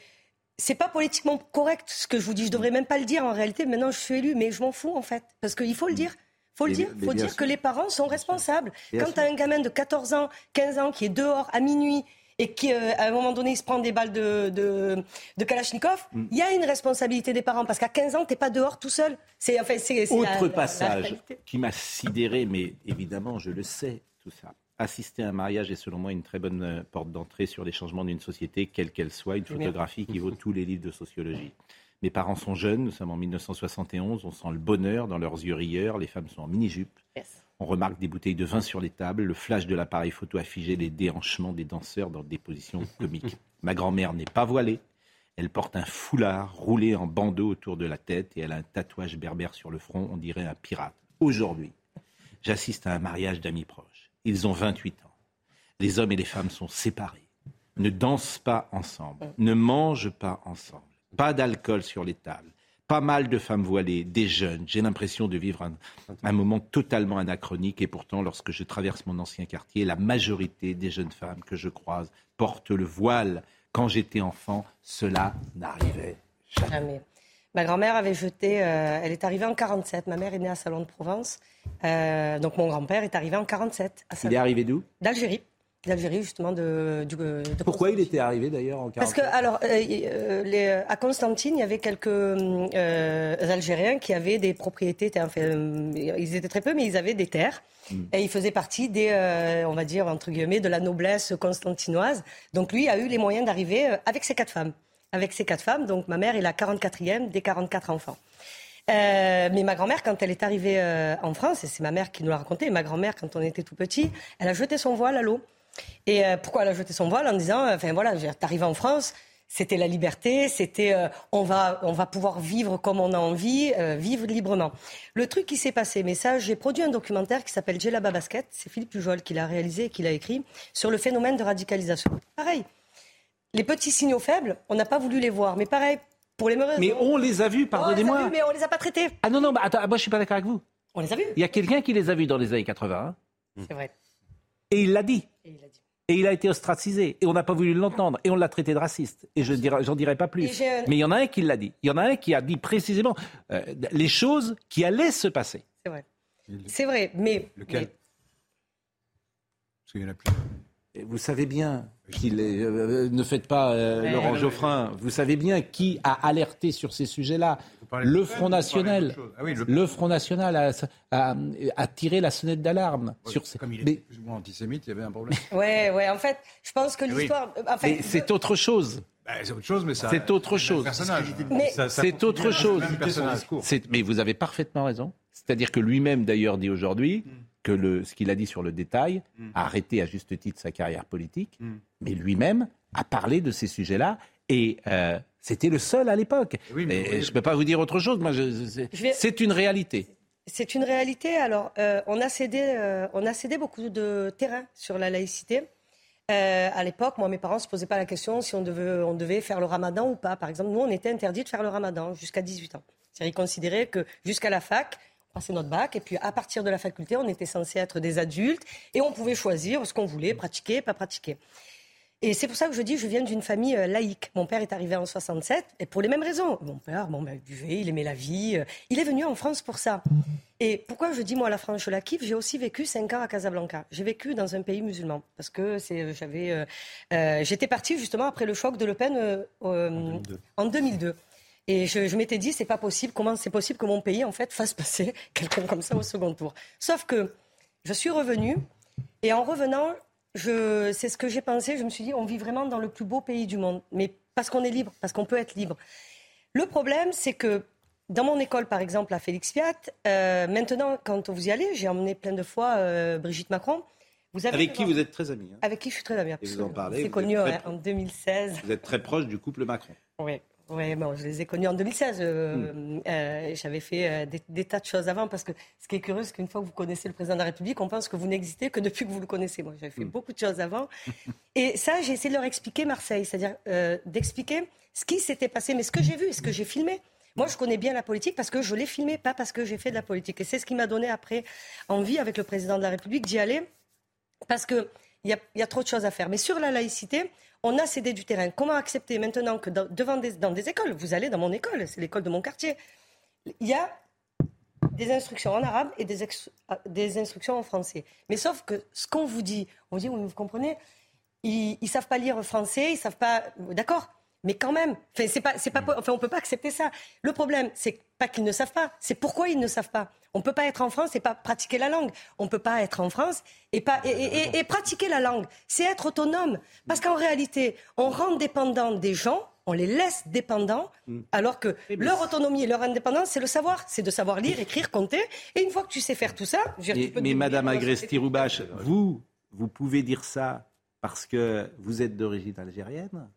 Speaker 21: c'est pas politiquement correct ce que je vous dis. Je devrais même pas le dire en réalité. Maintenant, je suis élue, mais je m'en fous en fait, parce qu'il faut le dire. Faut le dire.
Speaker 1: mais
Speaker 21: faut dire
Speaker 1: sûr.
Speaker 21: que les parents sont responsables.
Speaker 1: Bien
Speaker 21: Quand tu as un gamin de 14 ans, 15 ans qui est dehors à minuit et qui, euh, à un moment donné, il se prend des balles de, de, de Kalachnikov,
Speaker 1: Mm.
Speaker 21: il y a une responsabilité des parents parce qu'à 15 ans, t'es pas dehors tout seul. C'est enfin, c'est
Speaker 1: Autre
Speaker 21: la- la
Speaker 1: passage qui m'a sidéré, mais évidemment, je le sais, tout ça. Assister à un mariage est selon moi une très bonne euh, porte d'entrée sur les changements d'une société, quelle qu'elle soit, une
Speaker 21: Bien.
Speaker 1: photographie qui vaut tous les livres de sociologie. Mes parents sont jeunes, nous sommes en 1971, on sent le bonheur dans leurs yeux rieurs, les femmes sont en mini-jupe. On remarque des bouteilles de vin sur les tables, le flash de l'appareil photo a figé les déhanchements des danseurs dans des positions (laughs) comiques. Ma grand-mère n'est pas voilée, elle porte un foulard roulé en bandeau autour de la tête et elle a un tatouage berbère sur le front, on dirait un pirate. Aujourd'hui, j'assiste à un mariage d'amis proches. Ils ont 28 ans. Les hommes et les femmes sont séparés, ne dansent pas ensemble, ne mangent pas ensemble, pas d'alcool sur les tables, pas mal de femmes voilées, des jeunes. J'ai l'impression de vivre un, un moment totalement anachronique et pourtant, lorsque je traverse mon ancien quartier, la majorité des jeunes femmes que je croise portent le voile. Quand j'étais enfant, cela n'arrivait jamais.
Speaker 21: Jamais. Ma grand-mère avait jeté, euh, elle est arrivée en 47. Ma mère est née à Salon de Provence. Euh, donc mon grand-père est arrivé en 47. À
Speaker 1: Il est arrivé d'où?
Speaker 21: D'Algérie. d'Algérie, justement, de, du- de
Speaker 1: Pourquoi il était arrivé d'ailleurs en 40
Speaker 21: Parce que, alors, euh, euh, les- à Constantine, il y avait quelques euh, Algériens qui avaient des propriétés, enfin, euh, ils étaient très peu, mais ils avaient des terres. Et ils faisaient partie des, euh, on va dire, entre guillemets, de la noblesse constantinoise. Donc lui a eu les moyens d'arriver euh, avec ses quatre femmes. Avec ses quatre femmes, donc ma mère est la 44e des 44 enfants. Euh, mais ma grand-mère, quand elle est arrivée euh, en France, et c'est ma mère qui nous l'a raconté, ma grand-mère, quand on était tout petit, elle a jeté son voile à l'eau. Et euh, pourquoi elle a jeté son voile En disant, euh, enfin voilà, t'arrives en France, c'était la liberté, c'était euh, on va on va pouvoir vivre comme on a envie, euh, vivre librement. Le truc qui s'est passé, mais ça, j'ai produit un documentaire qui s'appelle Djellaba Basket, c'est Philippe Pujol qui l'a réalisé et qui l'a écrit sur le phénomène de radicalisation. Pareil, les petits signaux faibles, on n'a pas voulu les voir, mais pareil pour les mauvaises
Speaker 1: Mais on les a vus,
Speaker 21: On les a
Speaker 1: pardonnez-moi.
Speaker 21: vus, mais on les a pas traités.
Speaker 1: Ah non, non, bah, attends, moi je suis pas d'accord avec vous.
Speaker 21: On les a vus.
Speaker 1: Il y a quelqu'un qui les a vus dans les années 80. hein.
Speaker 21: C'est vrai.
Speaker 1: Et il l'a dit. Et il a été ostracisé. Et on n'a pas voulu l'entendre. Et on l'a traité de raciste. Et je dirais, j'en dirai pas plus.
Speaker 21: un-
Speaker 1: Mais il y en a un qui l'a dit. Il y en a un qui a dit précisément euh, les choses qui allaient se passer.
Speaker 21: C'est vrai. C'est vrai, mais
Speaker 6: Lequel? Parce qu'il y en a plus.
Speaker 1: Vous savez bien qu'il est. euh, ne faites pas euh,
Speaker 6: Ouais.
Speaker 1: Laurent
Speaker 6: Ouais.
Speaker 1: Geoffrin. Vous savez bien qui a alerté sur ces sujets-là. Le
Speaker 6: de
Speaker 1: Front National.
Speaker 6: Ah oui, le-
Speaker 1: le... Front National a, a- a tiré la sonnette d'alarme sur ces.
Speaker 6: Comme il
Speaker 1: Mais-
Speaker 6: était plus ou moins antisémite, il y avait un problème. (laughs)
Speaker 21: Ouais, ouais. En fait, je pense que
Speaker 6: Oui.
Speaker 21: l'histoire. euh, enfin,
Speaker 1: mais c'est autre chose.
Speaker 6: Bah, c'est autre chose, mais ça.
Speaker 1: C'est autre chose.
Speaker 21: Mais-
Speaker 1: C'est autre chose. Mais vous avez parfaitement raison. C'est-à-dire que lui-même, d'ailleurs, dit aujourd'hui que le, ce qu'il a dit sur le détail
Speaker 6: Mm.
Speaker 1: a arrêté à juste titre sa carrière politique,
Speaker 6: Mm.
Speaker 1: mais lui-même a parlé de ces sujets-là et euh, c'était le seul à l'époque.
Speaker 6: Oui, mais
Speaker 1: Et
Speaker 6: oui.
Speaker 1: Je ne peux pas vous dire autre chose. Moi, je- c'est
Speaker 21: Je vais-
Speaker 1: c'est une réalité.
Speaker 21: C'est une réalité. Alors, euh, on, a cédé, euh, on a cédé beaucoup de terrain sur la laïcité. Euh, à l'époque, moi, mes parents ne se posaient pas la question si on devait, on devait faire le ramadan ou pas. Par exemple, nous, on était interdit de faire le ramadan jusqu'à 18 ans. C'est-à-dire, ils considéraient que jusqu'à la fac, passait notre bac, et puis à partir de la faculté, on était censé être des adultes, et on pouvait choisir ce qu'on voulait, pratiquer, pas pratiquer. Et c'est pour ça que je dis, je viens d'une famille euh, laïque. Mon père est arrivé en 67, et pour les mêmes raisons. Mon père, bon, ben, il buvait, il aimait la vie. euh, Il est venu en France pour ça. Et pourquoi je dis, moi, la France, je la kiffe? J'ai aussi vécu 5 ans à Casablanca. J'ai vécu dans un pays musulman. Parce que c'est, j'avais, euh, euh, j'étais partie justement après le choc de Le Pen euh, en 2002. Et je, je m'étais dit, c'est pas possible. Comment c'est possible que mon pays, en fait, fasse passer (laughs) quelqu'un comme ça au second tour? Sauf que je suis revenue, et en revenant, je, c'est ce que j'ai pensé. Je me suis dit, on vit vraiment dans le plus beau pays du monde. Mais parce qu'on est libre, parce qu'on peut être libre. Le problème, c'est que dans mon école, par exemple, à Félix Piat, euh, maintenant, quand vous y allez, j'ai emmené plein de fois euh, Brigitte Macron. Vous avez
Speaker 1: Avec qui
Speaker 21: voir-
Speaker 1: vous êtes très amis. hein.
Speaker 21: Avec qui je suis très amie.
Speaker 1: Et vous en
Speaker 21: absolument.
Speaker 1: parlez,
Speaker 21: C'est connu
Speaker 1: êtes très-
Speaker 21: en 2016.
Speaker 1: Vous êtes très proche du couple Macron.
Speaker 21: Oui, ouais, bon, je les ai connus en 2016. euh,
Speaker 1: Hmm.
Speaker 21: euh, J'avais fait euh, des, des tas de choses avant parce que ce qui est curieux, c'est qu'une fois que vous connaissez le président de la République, on pense que vous n'existez que depuis que vous le connaissez. Moi, j'avais
Speaker 1: Hmm.
Speaker 21: fait beaucoup de choses avant. (laughs) Et ça, j'ai essayé de leur expliquer Marseille, c'est-à-dire d'expliquer ce qui s'était passé, mais ce que j'ai vu ce que j'ai filmé. Moi, je connais bien la politique parce que je l'ai filmé, pas parce que j'ai fait de la politique. Et c'est ce qui m'a donné après envie, avec le président de la République, d'y aller parce qu'il y a, il y a trop de choses à faire. Mais sur la laïcité, on a cédé du terrain. Comment accepter maintenant que dans, devant des, écoles, vous allez dans mon école, c'est l'école de mon quartier, il y a des instructions en arabe et des, des instructions en français. Mais sauf que ce qu'on vous dit, on vous dit, vous comprenez, ils ne savent pas lire français, ils savent pas... D'accord? Mais quand même, enfin, c'est pas, c'est pas, enfin, on peut pas accepter ça. Le problème, c'est pas qu'ils ne savent pas, c'est pourquoi ils ne savent pas. On peut pas être en France et pas pratiquer la langue. On peut pas être en France et pas et, et- et- et pratiquer la langue. C'est être autonome, parce qu'en réalité, on rend dépendant des gens, on les laisse dépendants, alors que leur autonomie et leur indépendance, c'est le savoir, c'est de savoir lire, écrire, compter. Et une fois que tu sais faire tout ça, je
Speaker 1: Mais,
Speaker 21: te
Speaker 1: Madame Agresti-Roubache, vous, vous pouvez dire ça parce que vous êtes d'origine algérienne.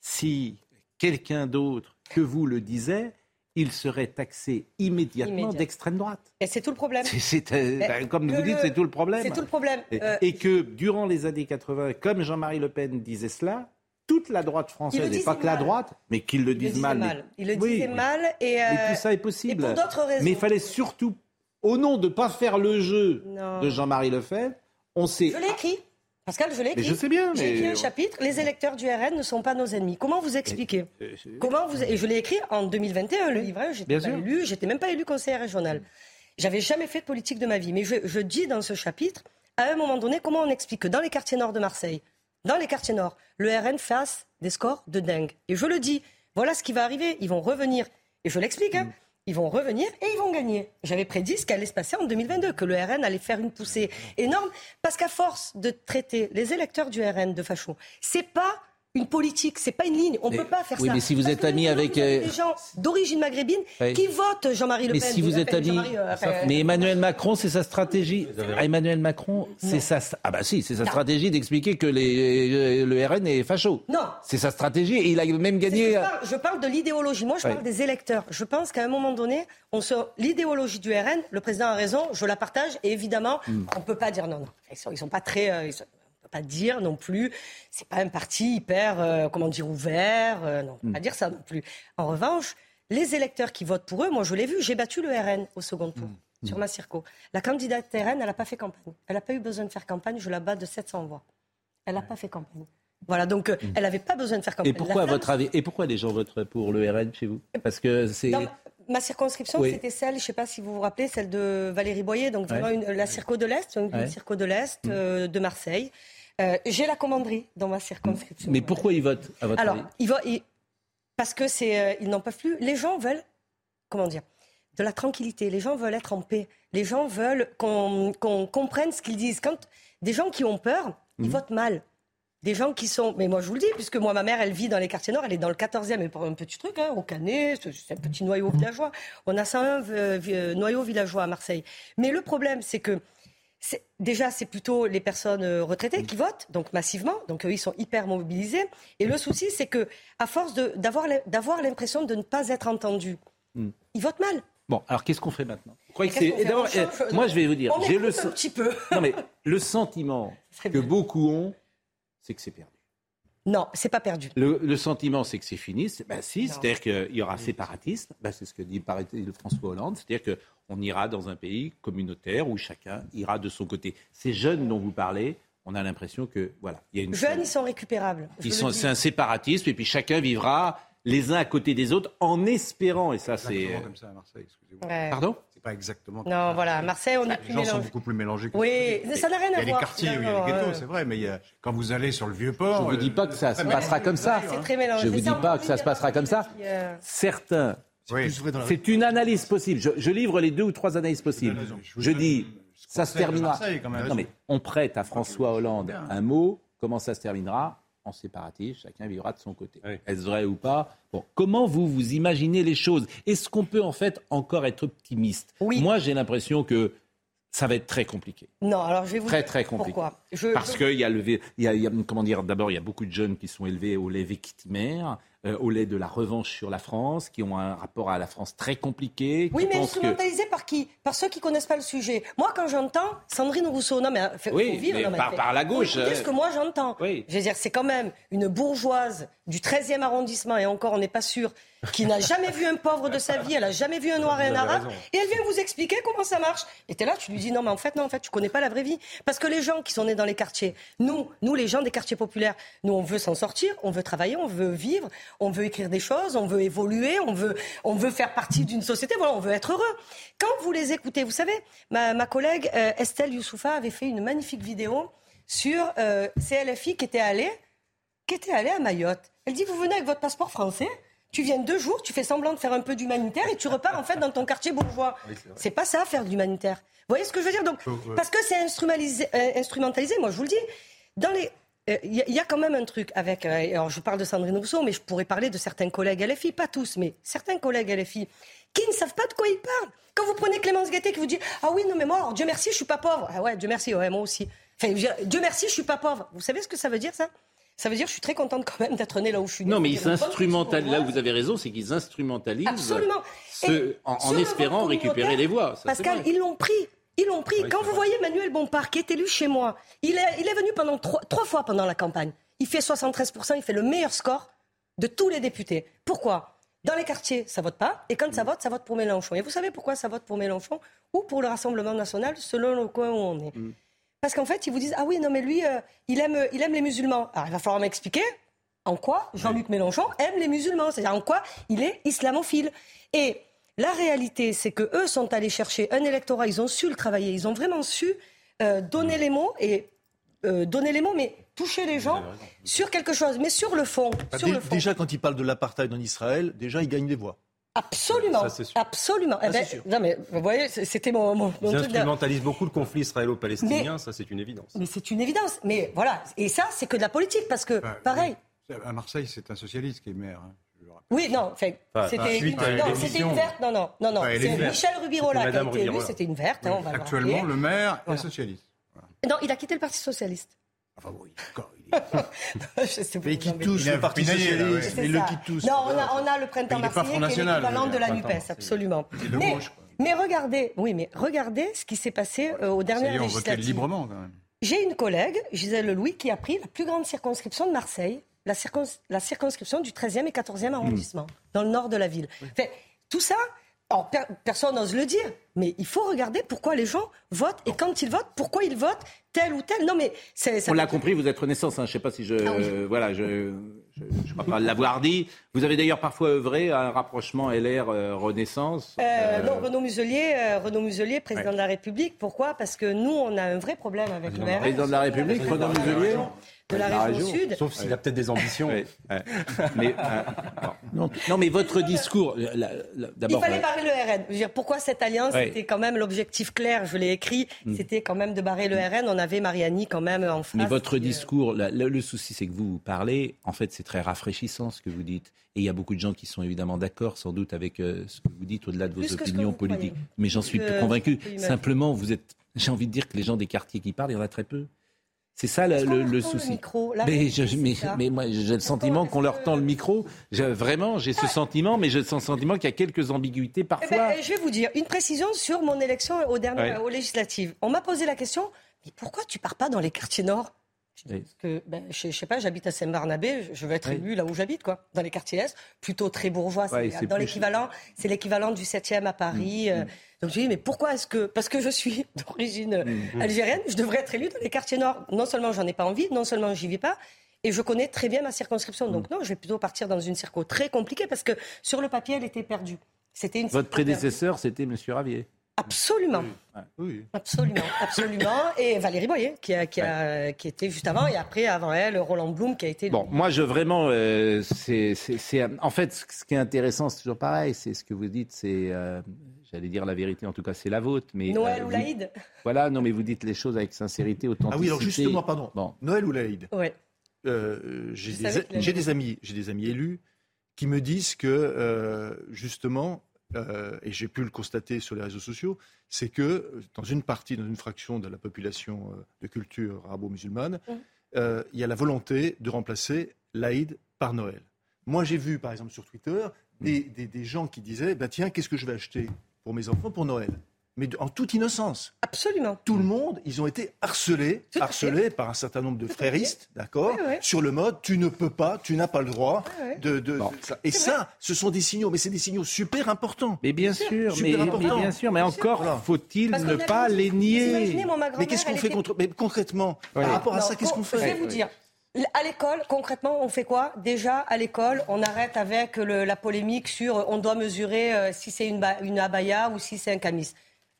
Speaker 1: Si quelqu'un d'autre que vous le disait, il serait taxé immédiatement
Speaker 21: Immédiat.
Speaker 1: d'extrême droite.
Speaker 21: Et c'est tout le problème.
Speaker 1: C'est- c'est, euh, ben, comme vous dites,
Speaker 21: le-
Speaker 1: c'est tout le problème.
Speaker 21: C'est tout le problème.
Speaker 1: Et,
Speaker 21: Euh,
Speaker 1: et que durant les années 80, comme Jean-Marie Le Pen disait cela, toute la droite française, et pas que la droite, mais qu'ils le disent mal. mais-
Speaker 21: mal. Il le
Speaker 1: Oui,
Speaker 21: disait
Speaker 1: oui.
Speaker 21: mal et,
Speaker 1: Mais
Speaker 21: euh,
Speaker 1: tout ça est possible.
Speaker 21: et pour d'autres raisons.
Speaker 1: Mais il fallait surtout, au nom de ne pas faire le jeu
Speaker 21: Non.
Speaker 1: de Jean-Marie Le Pen, on s'est.
Speaker 21: Je l'ai écrit. Pascal, je l'ai
Speaker 1: Mais
Speaker 21: écrit.
Speaker 1: je sais bien,
Speaker 21: J'ai
Speaker 1: mais-
Speaker 21: écrit un chapitre. Les électeurs du RN ne sont pas nos ennemis. Comment vous expliquez Comment vous Et je l'ai écrit en 2021, le livre. J'étais pas élu, j'étais même pas élu conseiller régional. J'avais jamais fait de politique de ma vie, mais je, je dis dans ce chapitre à un moment donné, comment on explique que dans les quartiers nord de Marseille, dans les quartiers nord, le RN fasse des scores de dingue Et je le dis, voilà ce qui va arriver. Ils vont revenir, et je l'explique, hein, ils vont revenir et ils vont gagner. J'avais prédit ce qui allait se passer en 2022, que le RN allait faire une poussée énorme, parce qu'à force de traiter les électeurs du RN de facho, c'est pas une politique, c'est pas une ligne. On ne
Speaker 1: Mais-
Speaker 21: peut pas faire
Speaker 1: oui,
Speaker 21: ça.
Speaker 1: mais si vous
Speaker 21: Parce
Speaker 1: êtes
Speaker 21: que
Speaker 1: ami avec,
Speaker 21: vous avez
Speaker 1: euh,
Speaker 21: des gens d'origine maghrébine
Speaker 1: Oui.
Speaker 21: qui votent Jean-Marie Le
Speaker 1: Mais
Speaker 21: Pen.
Speaker 1: si vous êtes ami,
Speaker 21: euh,
Speaker 1: mais Emmanuel Macron, c'est sa stratégie. Emmanuel Macron, c'est sa ah bah si, c'est sa
Speaker 21: Non.
Speaker 1: stratégie d'expliquer que les, le RN est facho.
Speaker 21: Non.
Speaker 1: C'est sa stratégie et il a même gagné.
Speaker 21: Je parle, je parle de l'idéologie. Moi, je parle des électeurs. Je pense qu'à un moment donné, on se... l'idéologie du RN, le président a raison, je la partage. Et évidemment,
Speaker 1: Hmm.
Speaker 21: on ne peut pas dire non, non. Ils sont, ils sont pas très. euh, ils sont- pas dire non plus. C'est pas un parti hyper, euh, comment dire, ouvert. euh, non, on
Speaker 1: Hmm.
Speaker 21: pas dire ça non plus. En revanche, les électeurs qui votent pour eux, moi, je l'ai vu. J'ai battu le RN au second tour.
Speaker 1: Hmm.
Speaker 21: Sur ma circo. La candidate RN, elle n'a pas fait campagne. Elle n'a pas eu besoin de faire campagne. Je la bats de 700 voix. Elle n'a pas fait campagne. Voilà, donc euh, elle n'avait pas besoin de faire campagne.
Speaker 1: Hmm. Et pourquoi, à votre avis, et pourquoi les gens votent pour le RN chez vous? Parce que c'est.
Speaker 21: ma circonscription,
Speaker 1: Oui.
Speaker 21: c'était celle, je ne sais pas si vous vous rappelez, celle de Valérie Boyer, donc vraiment
Speaker 1: Ouais.
Speaker 21: une- la Circo de l'Est, une
Speaker 1: Ouais.
Speaker 21: Circo de l'Est euh, de Marseille. Euh, J'ai la commanderie dans ma circonscription.
Speaker 1: Mais pourquoi ils votent, à votre
Speaker 21: Alors,
Speaker 1: avis
Speaker 21: ils ils- parce que c'est, euh, ils n'en peuvent plus. Les gens veulent, comment dire, de la tranquillité. Les gens veulent être en paix. Les gens veulent qu'on qu'on comprenne ce qu'ils disent. Quand des gens qui ont peur, ils
Speaker 1: Mhm.
Speaker 21: votent mal. Des gens qui sont. Mais moi, je vous le dis, puisque moi, ma mère, elle vit dans les quartiers nord, elle est dans le 14e, et pour un petit truc, hein, au Canet, c'est un petit noyau villageois. On a 101 euh, euh, noyaux villageois à Marseille. Mais le problème, c'est que. Déjà, c'est plutôt les personnes euh, retraitées qui votent, donc massivement. Donc, eux, ils sont hyper mobilisés. Et le souci, c'est que, à force d'avoir l'im- d'avoir l'impression de ne pas être entendus,
Speaker 1: Hmm.
Speaker 21: ils votent mal.
Speaker 1: Bon, alors qu'est-ce qu'on fait maintenant? D'abord, eh, Moi, je vais vous dire, j'ai le
Speaker 21: un petit peu.
Speaker 1: Non, mais le sentiment (laughs) que beaucoup ont, c'est que c'est perdu.
Speaker 21: Non, c'est pas perdu.
Speaker 1: Le, le sentiment, c'est que c'est fini. C'est- Ben si, c'est-à-dire qu'il y aura séparatisme. Ben, c'est ce que dit paraît-il François Hollande. C'est-à-dire qu'on ira dans un pays communautaire où chacun ira de son côté. Ces jeunes dont vous parlez, on a l'impression que voilà, il y a une.
Speaker 21: Jeunes, ils sont récupérables. je
Speaker 1: Ils sont- c'est un séparatisme et puis chacun vivra les uns à côté des autres en espérant et ça c'est.
Speaker 6: Comme ça à Marseille, excusez-moi.
Speaker 21: Ouais.
Speaker 1: Pardon?
Speaker 6: C'est pas exactement comme
Speaker 21: Non, voilà, à Marseille, on est
Speaker 6: Les
Speaker 21: plus
Speaker 6: gens sont beaucoup plus mélangés que
Speaker 21: Oui, ça n'a rien à
Speaker 6: Il y a
Speaker 21: voir,
Speaker 6: les quartiers où il y a les ghettos,
Speaker 21: euh.
Speaker 6: c'est vrai, mais il y a- quand vous allez sur le vieux port.
Speaker 1: Je ne vous dis pas que ça se
Speaker 6: euh,
Speaker 1: passera comme ça.
Speaker 21: C'est très mélangé.
Speaker 1: Je vous dis pas que ça se passera comme ça.
Speaker 21: Euh,
Speaker 1: Certains.
Speaker 6: Oui.
Speaker 1: C'est une analyse possible. Je, je livre les deux ou trois analyses possibles. Je dis, ça se terminera. Non mais on prête à François Hollande un mot. Comment ça se terminera? Séparatiste, chacun vivra de son côté. Est-ce vrai ou pas? Bon, comment vous vous imaginez les choses? Est-ce qu'on peut en fait encore être optimiste? Moi, j'ai l'impression que ça va être très compliqué.
Speaker 21: Non, alors je vais vous
Speaker 1: Très
Speaker 21: dire
Speaker 1: très compliqué.
Speaker 21: Pourquoi. Je-
Speaker 1: Parce
Speaker 21: je-
Speaker 1: qu'il y a le, y a, il y a- comment dire, d'abord il y a beaucoup de jeunes qui sont élevés au lait victimaire, euh, au lait de la revanche sur la France, qui ont un rapport à la France très compliqué.
Speaker 21: Oui, mais
Speaker 1: pensent que
Speaker 21: instrumentalisé par qui? Par ceux qui connaissent pas le sujet. Moi, quand j'entends Sandrine Rousseau, non mais euh, faut
Speaker 1: Oui,
Speaker 21: vivre,
Speaker 1: mais
Speaker 21: non, mais
Speaker 1: par-
Speaker 21: fait-
Speaker 1: par la
Speaker 21: faut
Speaker 1: gauche,
Speaker 21: écouter
Speaker 1: euh,
Speaker 21: ce que moi j'entends.
Speaker 1: Oui.
Speaker 21: Je veux dire, c'est quand même une bourgeoise du 13e arrondissement et encore, on n'est pas sûr, qui n'a jamais vu un pauvre de sa vie, elle a jamais vu un noir et un arabe,
Speaker 1: raison.
Speaker 21: et elle vient vous expliquer comment ça marche. Et t'es là, tu lui dis non, mais en fait, non, en fait, tu connais pas la vraie vie. Parce que les gens qui sont nés dans les quartiers, nous, nous, les gens des quartiers populaires, nous, on veut s'en sortir, on veut travailler, on veut vivre, on veut écrire des choses, on veut évoluer, on veut, on veut faire partie d'une société, voilà, on veut être heureux. Quand vous les écoutez, vous savez, ma, ma collègue euh, Estelle Youssoufa avait fait une magnifique vidéo sur euh, CLFI qui était allé, qui était allé à Mayotte. Elle dit, vous venez avec votre passeport français tu viens deux jours, tu fais semblant de faire un peu d'humanitaire et tu repars en fait dans ton quartier bourgeois. c'est pas ça faire de l'humanitaire. Vous voyez ce que je veux dire? Donc, parce que c'est instrumentalisé, euh, instrumentalisé, moi je vous le dis. Dans les, il y, a- il y a quand même un truc avec. euh, alors je parle de Sandrine Rousseau, mais je pourrais parler de certains collègues LFI, pas tous, mais certains collègues LFI qui ne savent pas de quoi ils parlent. Quand vous prenez Clémence Guettet qui vous dit ah oui non mais moi alors, Dieu merci je suis pas pauvre ah ouais Dieu merci ouais moi aussi enfin Dieu merci je suis pas pauvre vous savez ce que ça veut dire ça? Ça veut dire je suis très contente quand même d'être née là où je suis née
Speaker 1: Non, mais ils
Speaker 21: une bonne
Speaker 1: instrumentalisent. Là où vous avez raison, c'est qu'ils instrumentalisent.
Speaker 21: Absolument.
Speaker 1: ce- en, espérant récupérer les voix. Ça,
Speaker 21: Pascal, ils l'ont pris. Ils l'ont pris.
Speaker 1: Oui,
Speaker 21: Quand vous
Speaker 1: vrai.
Speaker 21: voyez Manuel Bompard, qui est élu chez moi, il est, il est venu pendant trois, trois fois pendant la campagne. Il fait 73%, il fait le meilleur score de tous les députés. Pourquoi? Dans les quartiers, ça vote pas. Et quand ça vote, ça vote pour Mélenchon. Et vous savez pourquoi ça vote pour Mélenchon? Ou pour le Rassemblement national, selon le coin où on est Parce qu'en fait, ils vous disent Ah oui, non, mais lui, euh, il, aime, il aime les musulmans. Alors, il va falloir m'expliquer en quoi Jean-Luc Mélenchon aime les musulmans. C'est-à-dire en quoi il est islamophile. Et la réalité, c'est que eux sont allés chercher un électorat, ils ont su le travailler, ils ont vraiment su euh, donner les mots et euh, donner les mots, mais toucher les gens sur quelque chose, mais sur le fond.
Speaker 8: Bah,
Speaker 21: sur le fond.
Speaker 8: Déjà, quand il parle de l'apartheid en Israël, déjà, il gagne des voix.
Speaker 21: Absolument,
Speaker 10: Ça, c'est sûr.
Speaker 21: absolument. Eh ben, non mais vous voyez, c'était mon, mon, mon
Speaker 10: Ils
Speaker 21: de-
Speaker 10: instrumentalisent beaucoup le conflit israélo-palestinien, ça c'est une évidence.
Speaker 21: Mais c'est une évidence. Mais voilà, et ça, c'est que de la politique, parce que pareil.
Speaker 6: À Marseille, c'est un socialiste qui est maire. hein.
Speaker 21: Oui, non, enfin,
Speaker 6: Enfin,
Speaker 21: c'était une, non, verte. Non, non, non, non.
Speaker 6: Est
Speaker 21: c'est. Michel Rubirola qui a été élu, c'était une verte. hein, on va le
Speaker 6: Actuellement, le maire est
Speaker 21: Voilà.
Speaker 6: socialiste.
Speaker 21: Non, il a quitté le Parti Socialiste.
Speaker 6: Enfin bon, (laughs)
Speaker 21: pas
Speaker 8: Mais
Speaker 21: embêter.
Speaker 8: tous le Parti Socialiste. Ils le tous.
Speaker 21: Non, on a, on a le printemps
Speaker 6: Il est
Speaker 21: marseillais qui est
Speaker 6: National,
Speaker 21: l'équivalent de la NUPES, absolument. Mais, regardez, oui, mais regardez ce qui s'est passé euh, aux dernières
Speaker 6: est, on votait
Speaker 21: législatives.
Speaker 6: librement quand même.
Speaker 21: J'ai une collègue, Gisèle Louis, qui a pris la plus grande circonscription de Marseille, la, circons- la circonscription du 13e et 14e arrondissement, dans le nord de la ville. Enfin, tout ça, alors, per- personne n'ose le dire, mais il faut regarder pourquoi les gens votent et quand ils votent, pourquoi ils votent tel ou tel. Non, mais c'est. ça-
Speaker 1: On l'a compris, vous êtes Renaissance. hein. Je ne sais pas si je,
Speaker 21: Ah oui.
Speaker 1: euh, voilà, je, je, je crois pas l'avoir dit. Vous avez d'ailleurs parfois œuvré à un rapprochement LR euh, Renaissance.
Speaker 21: Euh, non, Renaud Muselier, euh, Renaud Muselier, président de la République. Pourquoi? Parce que nous, on a un vrai problème avec le RN.
Speaker 1: Président de la République, Renaud Muselier.
Speaker 21: De la région sud.
Speaker 10: Sauf s'il a peut-être des ambitions.
Speaker 1: Ouais, ouais. Mais, euh, non. non, mais votre discours, la- la- la-
Speaker 21: Il fallait barrer le RN. Je veux dire, pourquoi cette alliance
Speaker 1: Ouais.
Speaker 21: C'était quand même l'objectif clair. Je l'ai écrit.
Speaker 1: Mm.
Speaker 21: C'était quand même de barrer le RN. On avait Mariani quand même en face.
Speaker 1: Mais votre
Speaker 21: euh,
Speaker 1: discours, la- le, le souci, c'est que vous, vous parlez, en fait, c'est très rafraîchissant ce que vous dites. Et il y a beaucoup de gens qui sont évidemment d'accord, sans doute, avec euh, ce que vous dites au-delà de vos
Speaker 21: Plus
Speaker 1: opinions politiques.
Speaker 21: croyez.
Speaker 1: Mais j'en suis
Speaker 21: Euh,
Speaker 1: convaincu. Simplement, vous êtes. J'ai envie de dire que les gens des quartiers qui parlent, il y en a très peu. C'est ça le, souci.
Speaker 21: micro
Speaker 1: mais, je- mais, mais moi, j'ai le sentiment qu'on leur tend le micro. Je- vraiment, j'ai ce sentiment, mais j'ai le sentiment qu'il y a quelques ambiguïtés
Speaker 21: Eh ben,
Speaker 1: parfois.
Speaker 21: je vais vous dire une précision sur mon élection aux dernières
Speaker 1: Ouais.
Speaker 21: aux législatives. On m'a posé la question mais pourquoi tu pars pas dans les quartiers nord?
Speaker 1: Oui.
Speaker 21: Parce que, ben, je, je sais pas, j'habite à Saint-Barnabé, je- vais être
Speaker 1: Oui.
Speaker 21: élu là où j'habite, quoi, dans les quartiers est, plutôt très bourgeois.
Speaker 1: Ouais,
Speaker 21: dans l'équivalent, c'est l'équivalent du 7e à Paris. euh, donc je me dis, mais pourquoi est-ce que, parce que je suis (laughs) d'origine
Speaker 1: Mm.
Speaker 21: algérienne, je devrais être élu dans les quartiers nord. Non seulement j'en ai pas envie, non seulement j'y vis pas. Et je connais très bien ma circonscription. Donc non, je vais plutôt partir dans une circo très compliquée parce que sur le papier, elle était perdue. C'était une
Speaker 1: Votre prédécesseur, c'était M. Ravier.
Speaker 21: Absolument.
Speaker 8: Oui.
Speaker 21: Absolument, (laughs) absolument. Et Valérie Boyer, qui, a, qui, a, qui était juste avant, et après, avant elle, Roland Blum, qui a été...
Speaker 1: Bon, moi, je vraiment, euh, c'est, c'est- c'est- en fait, ce qui est intéressant, c'est toujours pareil, c'est ce que vous dites, c'est, euh, j'allais dire la vérité, en tout cas, c'est la vôtre, mais
Speaker 21: Noël
Speaker 1: euh,
Speaker 21: ou Laïd
Speaker 1: Voilà, non, mais vous dites les choses avec sincérité, authenticité.
Speaker 8: Ah oui, alors justement, pardon.
Speaker 1: Bon.
Speaker 8: Noël ou l'Aïd
Speaker 21: Ouais.
Speaker 8: Euh, j'ai des,
Speaker 21: allait
Speaker 8: j'ai des amis, j'ai des amis élus qui me disent que euh, justement, euh, et j'ai pu le constater sur les réseaux sociaux, c'est que euh, dans une partie, dans une fraction de la population euh, de culture arabo-musulmane, euh, il y a la volonté de remplacer l'Aïd par Noël. Moi, j'ai vu, par exemple, sur Twitter, des, des- des gens qui disaient, bah, tiens, qu'est-ce que je vais acheter? Pour mes enfants pour Noël mais en toute innocence.
Speaker 21: Absolument.
Speaker 8: Tout le monde, ils ont été harcelés,
Speaker 21: Tout
Speaker 8: harcelés par un certain nombre de fréristes, d'accord,
Speaker 21: Oui, oui.
Speaker 8: sur le mode tu ne peux pas, tu n'as pas le droit
Speaker 21: Oui,
Speaker 8: de. de- ça. Et ça, ce sont des signaux, mais c'est des signaux super importants.
Speaker 1: Mais bien sûr, mais,
Speaker 8: Super
Speaker 1: mais
Speaker 8: important.
Speaker 1: bien sûr, mais encore
Speaker 8: Voilà.
Speaker 1: faut-il ne pas les nier.
Speaker 8: Mais qu'est-ce qu'on fait contre, mais concrètement par rapport à ça Qu'est-ce qu'on fait
Speaker 21: Je vais vous dire. À l'école, concrètement, on fait quoi? Déjà, à l'école, on arrête avec le- la polémique sur euh, on doit mesurer euh, si c'est une, ba- une abaya ou si c'est un camis.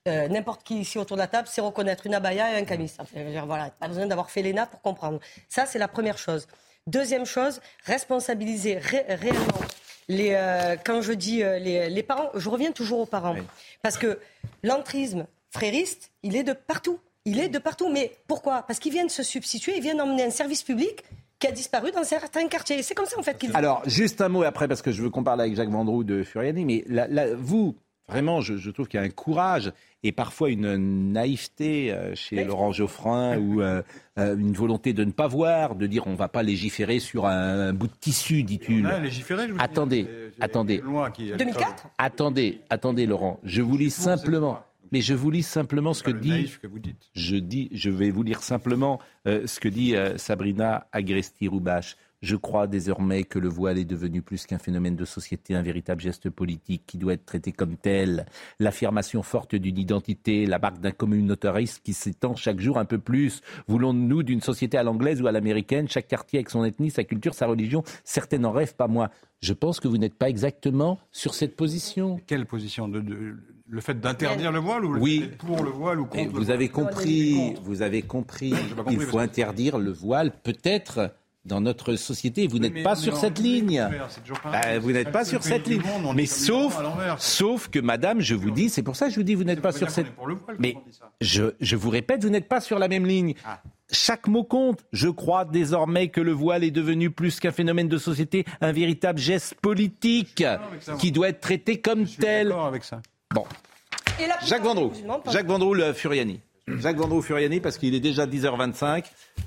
Speaker 21: Euh, N'importe qui ici autour de la table sait reconnaître une abaya et un camis. Enfin, voilà, pas besoin d'avoir fait l'ENA pour comprendre. Ça, c'est la première chose. Deuxième chose, responsabiliser ré- réellement les, euh, quand je dis euh, les, les parents, je reviens toujours aux parents. Parce que l'entrisme frériste, il est de partout. Il est de partout. Mais pourquoi? Parce qu'ils viennent se substituer, ils viennent emmener un service public qui a disparu dans certains quartiers. C'est comme ça, en fait, qu'ils
Speaker 1: Alors, juste un mot après, parce que je veux qu'on parle avec Jacques Vendroux de Furiani, mais là, là, vous, vraiment, je, je trouve qu'il y a un courage et parfois une naïveté euh, chez. Laurent Geoffrin (laughs) ou euh, euh, une volonté de ne pas voir, de dire on va pas légiférer sur un, bout de tissu, dit-il.
Speaker 6: On a légiféré, je vous dis.
Speaker 1: Attendez, attendez.
Speaker 6: qui est-
Speaker 21: 2004
Speaker 1: Attendez, attendez, Laurent. Je vous lis simplement. Mais je vous lis simplement ce que dit.
Speaker 6: naïf que vous dites.
Speaker 1: Je dis, je vais vous lire simplement euh, ce que dit euh, Sabrina Agresti-Roubache. Je crois désormais que le voile est devenu plus qu'un phénomène de société, un véritable geste politique qui doit être traité comme tel. L'affirmation forte d'une identité, la marque d'un communautarisme qui s'étend chaque jour un peu plus. Voulons-nous d'une société à l'anglaise ou à l'américaine, chaque quartier avec son ethnie, sa culture, sa religion Certains n'en rêvent pas moi. Je pense que vous n'êtes pas exactement sur cette position.
Speaker 6: Quelle position de, de- Le fait d'interdire le voile ou le
Speaker 1: Oui.
Speaker 6: fait d'être pour le voile ou contre le
Speaker 1: vous
Speaker 6: voile?
Speaker 1: avez compris, vous avez compris,
Speaker 6: compris,
Speaker 1: il faut interdire le voile peut-être dans notre société. Vous n'êtes pas sur cette ligne.
Speaker 6: 2018, c'est toujours pareil.
Speaker 1: Bah, vous n'êtes pas sur
Speaker 6: le
Speaker 1: cette ligne.
Speaker 6: monde,
Speaker 1: Mais sauf, sauf que madame, je vous dis, c'est pour ça que je vous dis, vous n'êtes pas sur cette.
Speaker 6: le voile,
Speaker 1: Mais je, je vous répète, vous n'êtes pas sur la même ligne.
Speaker 6: Ah.
Speaker 1: Chaque mot compte. Je crois désormais que le voile est devenu plus qu'un phénomène de société, un véritable geste politique qui doit être traité comme tel.
Speaker 6: D'accord avec ça.
Speaker 1: Bon.
Speaker 21: Et la
Speaker 1: Jacques Vendroux. Jacques Vendroux, le Furiani. Jacques Vendroux Furiani, parce qu'il est déjà 10h25,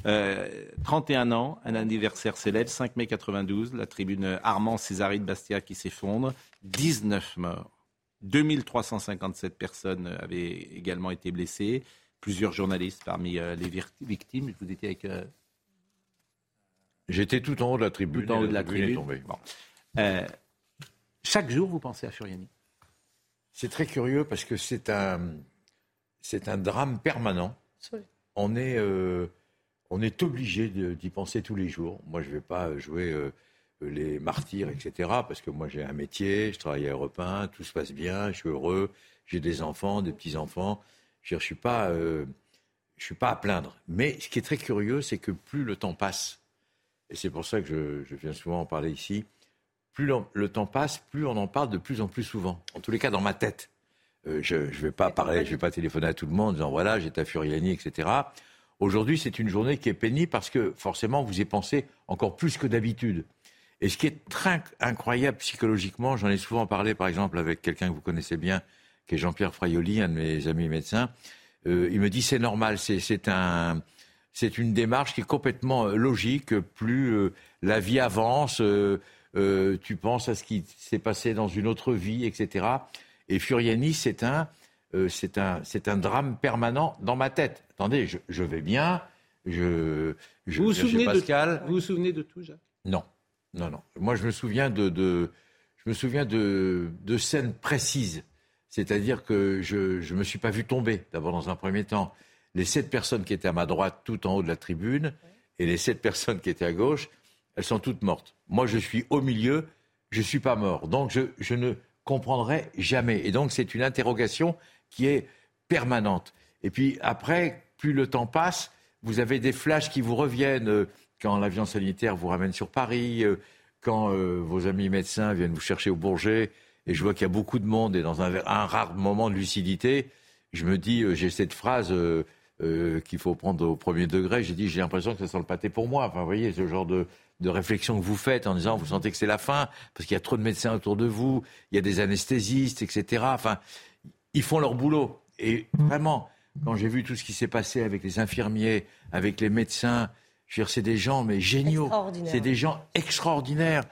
Speaker 1: euh, 31 ans, un anniversaire célèbre, 5 mai 92, la tribune Armand Césari de Bastia qui s'effondre, 19 morts. 2357 personnes avaient également été blessées, plusieurs journalistes parmi euh, les victimes. Vous étiez avec euh,
Speaker 22: J'étais tout en haut de la tribune.
Speaker 1: tout en haut de la tribune.
Speaker 22: tombée.
Speaker 1: Bon. Euh, chaque jour, vous pensez à Furiani?
Speaker 22: C'est très curieux parce que c'est un, c'est un drame permanent. On est, euh, on est obligé d'y penser tous les jours. Moi, je ne vais pas jouer euh, les martyrs, etc. Parce que moi, j'ai un métier, je travaille à Europe 1, tout se passe bien, je suis heureux, j'ai des enfants, des petits-enfants. Je ne suis, pas, euh, je suis pas à plaindre. Mais ce qui est très curieux, c'est que plus le temps passe, et c'est pour ça que je, je viens souvent en parler ici, plus le temps passe, plus on en parle de plus en plus souvent. En tous les cas, dans ma tête. Euh, je ne vais pas parler, je vais pas téléphoner à tout le monde en disant voilà, j'étais à Furiani, etc. Aujourd'hui, c'est une journée qui est pénible parce que forcément, vous y pensez encore plus que d'habitude. Et ce qui est très incroyable psychologiquement, j'en ai souvent parlé par exemple avec quelqu'un que vous connaissez bien, qui est Jean-Pierre Fraioli, un de mes amis médecins. Euh, il me dit c'est normal, c'est c'est un, c'est une démarche qui est complètement euh, logique. Plus la vie avance, euh, tu penses à ce qui s'est passé dans une autre vie, etc. Et Furiani, c'est un, euh, c'est un, c'est un drame permanent dans ma tête. Attendez, je, je vais bien, je, je
Speaker 1: vous, vous souvenez de, vous vous souvenez de tout, Jacques?
Speaker 22: Non, non, non. Moi, je me souviens de, de je me souviens de, de scènes précises. C'est-à-dire que je ne me suis pas vu tomber, d'abord dans un premier temps. Les sept personnes qui étaient à ma droite, tout en haut de la tribune, et les sept personnes qui étaient à gauche, elles sont toutes mortes. Moi, je suis au milieu, je ne suis pas mort. Donc, je, ne comprendrai jamais. Et donc, c'est une interrogation qui est permanente. Et puis, après, plus le temps passe, vous avez des flashs qui vous reviennent euh, quand l'avion sanitaire vous ramène sur Paris, euh, quand euh, vos amis médecins viennent vous chercher au Bourget, et je vois qu'il y a beaucoup de monde, et dans un, rare moment de lucidité, je me dis, j'ai cette phrase qu'il faut prendre au premier degré, j'ai dit, j'ai l'impression que ça sent le pâté pour moi. Enfin, vous voyez, ce genre de, de réflexion que vous faites en disant, vous sentez que c'est la fin, parce qu'il y a trop de médecins autour de vous, il y a des anesthésistes, etc. Enfin, ils font leur boulot. Et vraiment, quand j'ai vu tout ce qui s'est passé avec les infirmiers, avec les médecins, je veux dire, c'est des gens mais géniaux. C'est des gens extraordinaires.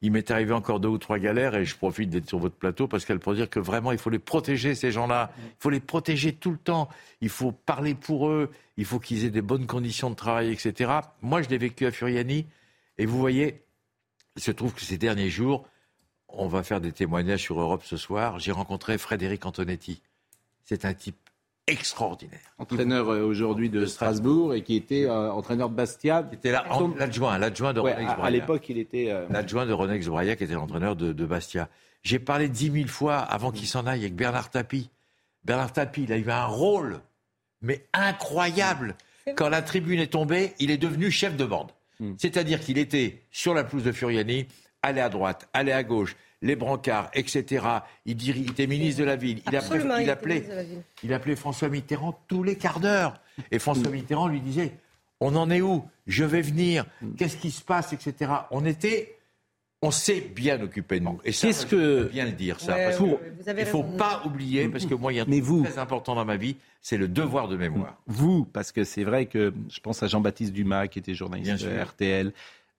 Speaker 22: Il m'est arrivé encore deux ou trois galères et je profite d'être sur votre plateau parce qu'elle pour dire que vraiment il faut les protéger ces gens-là. Il faut les protéger tout le temps. Il faut parler pour eux. Il faut qu'ils aient des bonnes conditions de travail, etc. Moi, je l'ai vécu à Furiani et vous voyez, il se trouve que ces derniers jours, on va faire des témoignages sur Europe ce soir. J'ai rencontré Frédéric Antonetti. C'est un type extraordinaire.
Speaker 1: Entraîneur euh, aujourd'hui de Strasbourg et qui était euh, entraîneur de Bastia.
Speaker 22: Il était là, en- l'adjoint, l'adjoint de
Speaker 1: Ouais,
Speaker 22: René
Speaker 1: à, à l'époque, il était. euh,
Speaker 22: L'adjoint de René Xbraya, qui était l'entraîneur de, de Bastia. J'ai parlé dix mille fois avant qu'il s'en aille avec Bernard Tapie. Bernard Tapie, il a eu un rôle, mais incroyable. Quand la tribune est tombée, il est devenu chef de bande.
Speaker 1: Hmm.
Speaker 22: C'est-à-dire qu'il était sur la pelouse de Furiani, allait à droite, allait à gauche, les brancards, etc. Il, était ministre de la ville. Il, appelait-
Speaker 21: Absolument,
Speaker 22: il appelait,
Speaker 21: ministre de la ville.
Speaker 22: il appelait François Mitterrand tous les quarts d'heure. Et François Mitterrand lui disait On en est où? Je vais venir. Qu'est-ce qui se passe? Etc. On était. On s'est bien occupé de nous. Et ça,
Speaker 1: Qu'est-ce
Speaker 22: je
Speaker 1: que-
Speaker 22: bien le dire, ça.
Speaker 21: Ouais,
Speaker 22: parce
Speaker 21: ouais,
Speaker 22: que
Speaker 21: vous avez
Speaker 22: il ne faut
Speaker 21: raison.
Speaker 22: pas oublier, parce que moi, il y a un
Speaker 1: Mais
Speaker 22: truc
Speaker 1: vous-
Speaker 22: très important dans ma vie, c'est le devoir de mémoire.
Speaker 1: Vous, parce que c'est vrai que je pense à Jean-Baptiste Dumas, qui était
Speaker 22: Bien
Speaker 1: journaliste
Speaker 22: sûr.
Speaker 1: de RTL.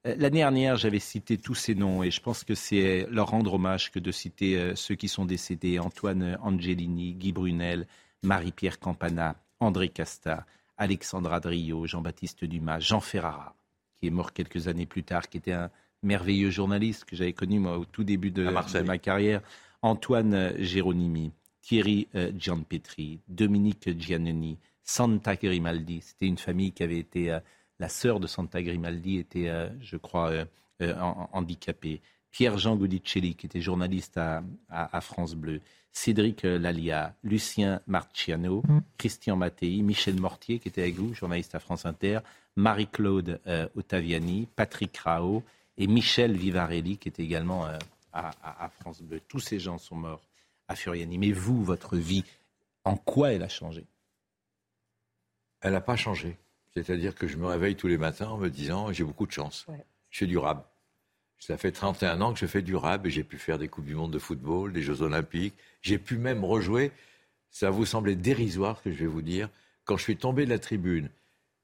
Speaker 1: Euh, L'année dernière, j'avais cité tous ces noms et je pense que c'est leur rendre hommage que de citer euh, ceux qui sont décédés Antoine Angelini, Guy Brunel, Marie-Pierre Campana, André Casta, Alexandra Drio, Jean-Baptiste Dumas, Jean Ferrara, qui est mort quelques années plus tard, qui était un merveilleux journaliste que j'avais connu moi au tout début de, ma carrière, Antoine euh, Géronimi, Thierry euh, Gianpetri, Dominique Giannini, Santa Grimaldi. C'était une famille qui avait été. euh, la sœur de Santa Grimaldi était, euh, je crois, euh, euh, handicapée. Pierre-Jean Goudicelli, qui était journaliste à, à France Bleu, Cédric Lalia, Lucien Marciano, Christian Mattei, Michel Mortier, qui était avec vous, journaliste à France Inter, Marie-Claude euh, Ottaviani, Patrick Rao et Michel Vivarelli, qui était également euh, à, France Bleu. Tous ces gens sont morts à Furiani. Mais vous, votre vie, en quoi elle a changé?
Speaker 22: Elle n'a pas changé. C'est-à-dire que je me réveille tous les matins en me disant j'ai beaucoup de chance. Je suis durable. Ça fait 31 ans que je fais du rab et j'ai pu faire des Coupes du Monde de football, des Jeux Olympiques. J'ai pu même rejouer. Ça vous semblait dérisoire ce que je vais vous dire. Quand je suis tombé de la tribune,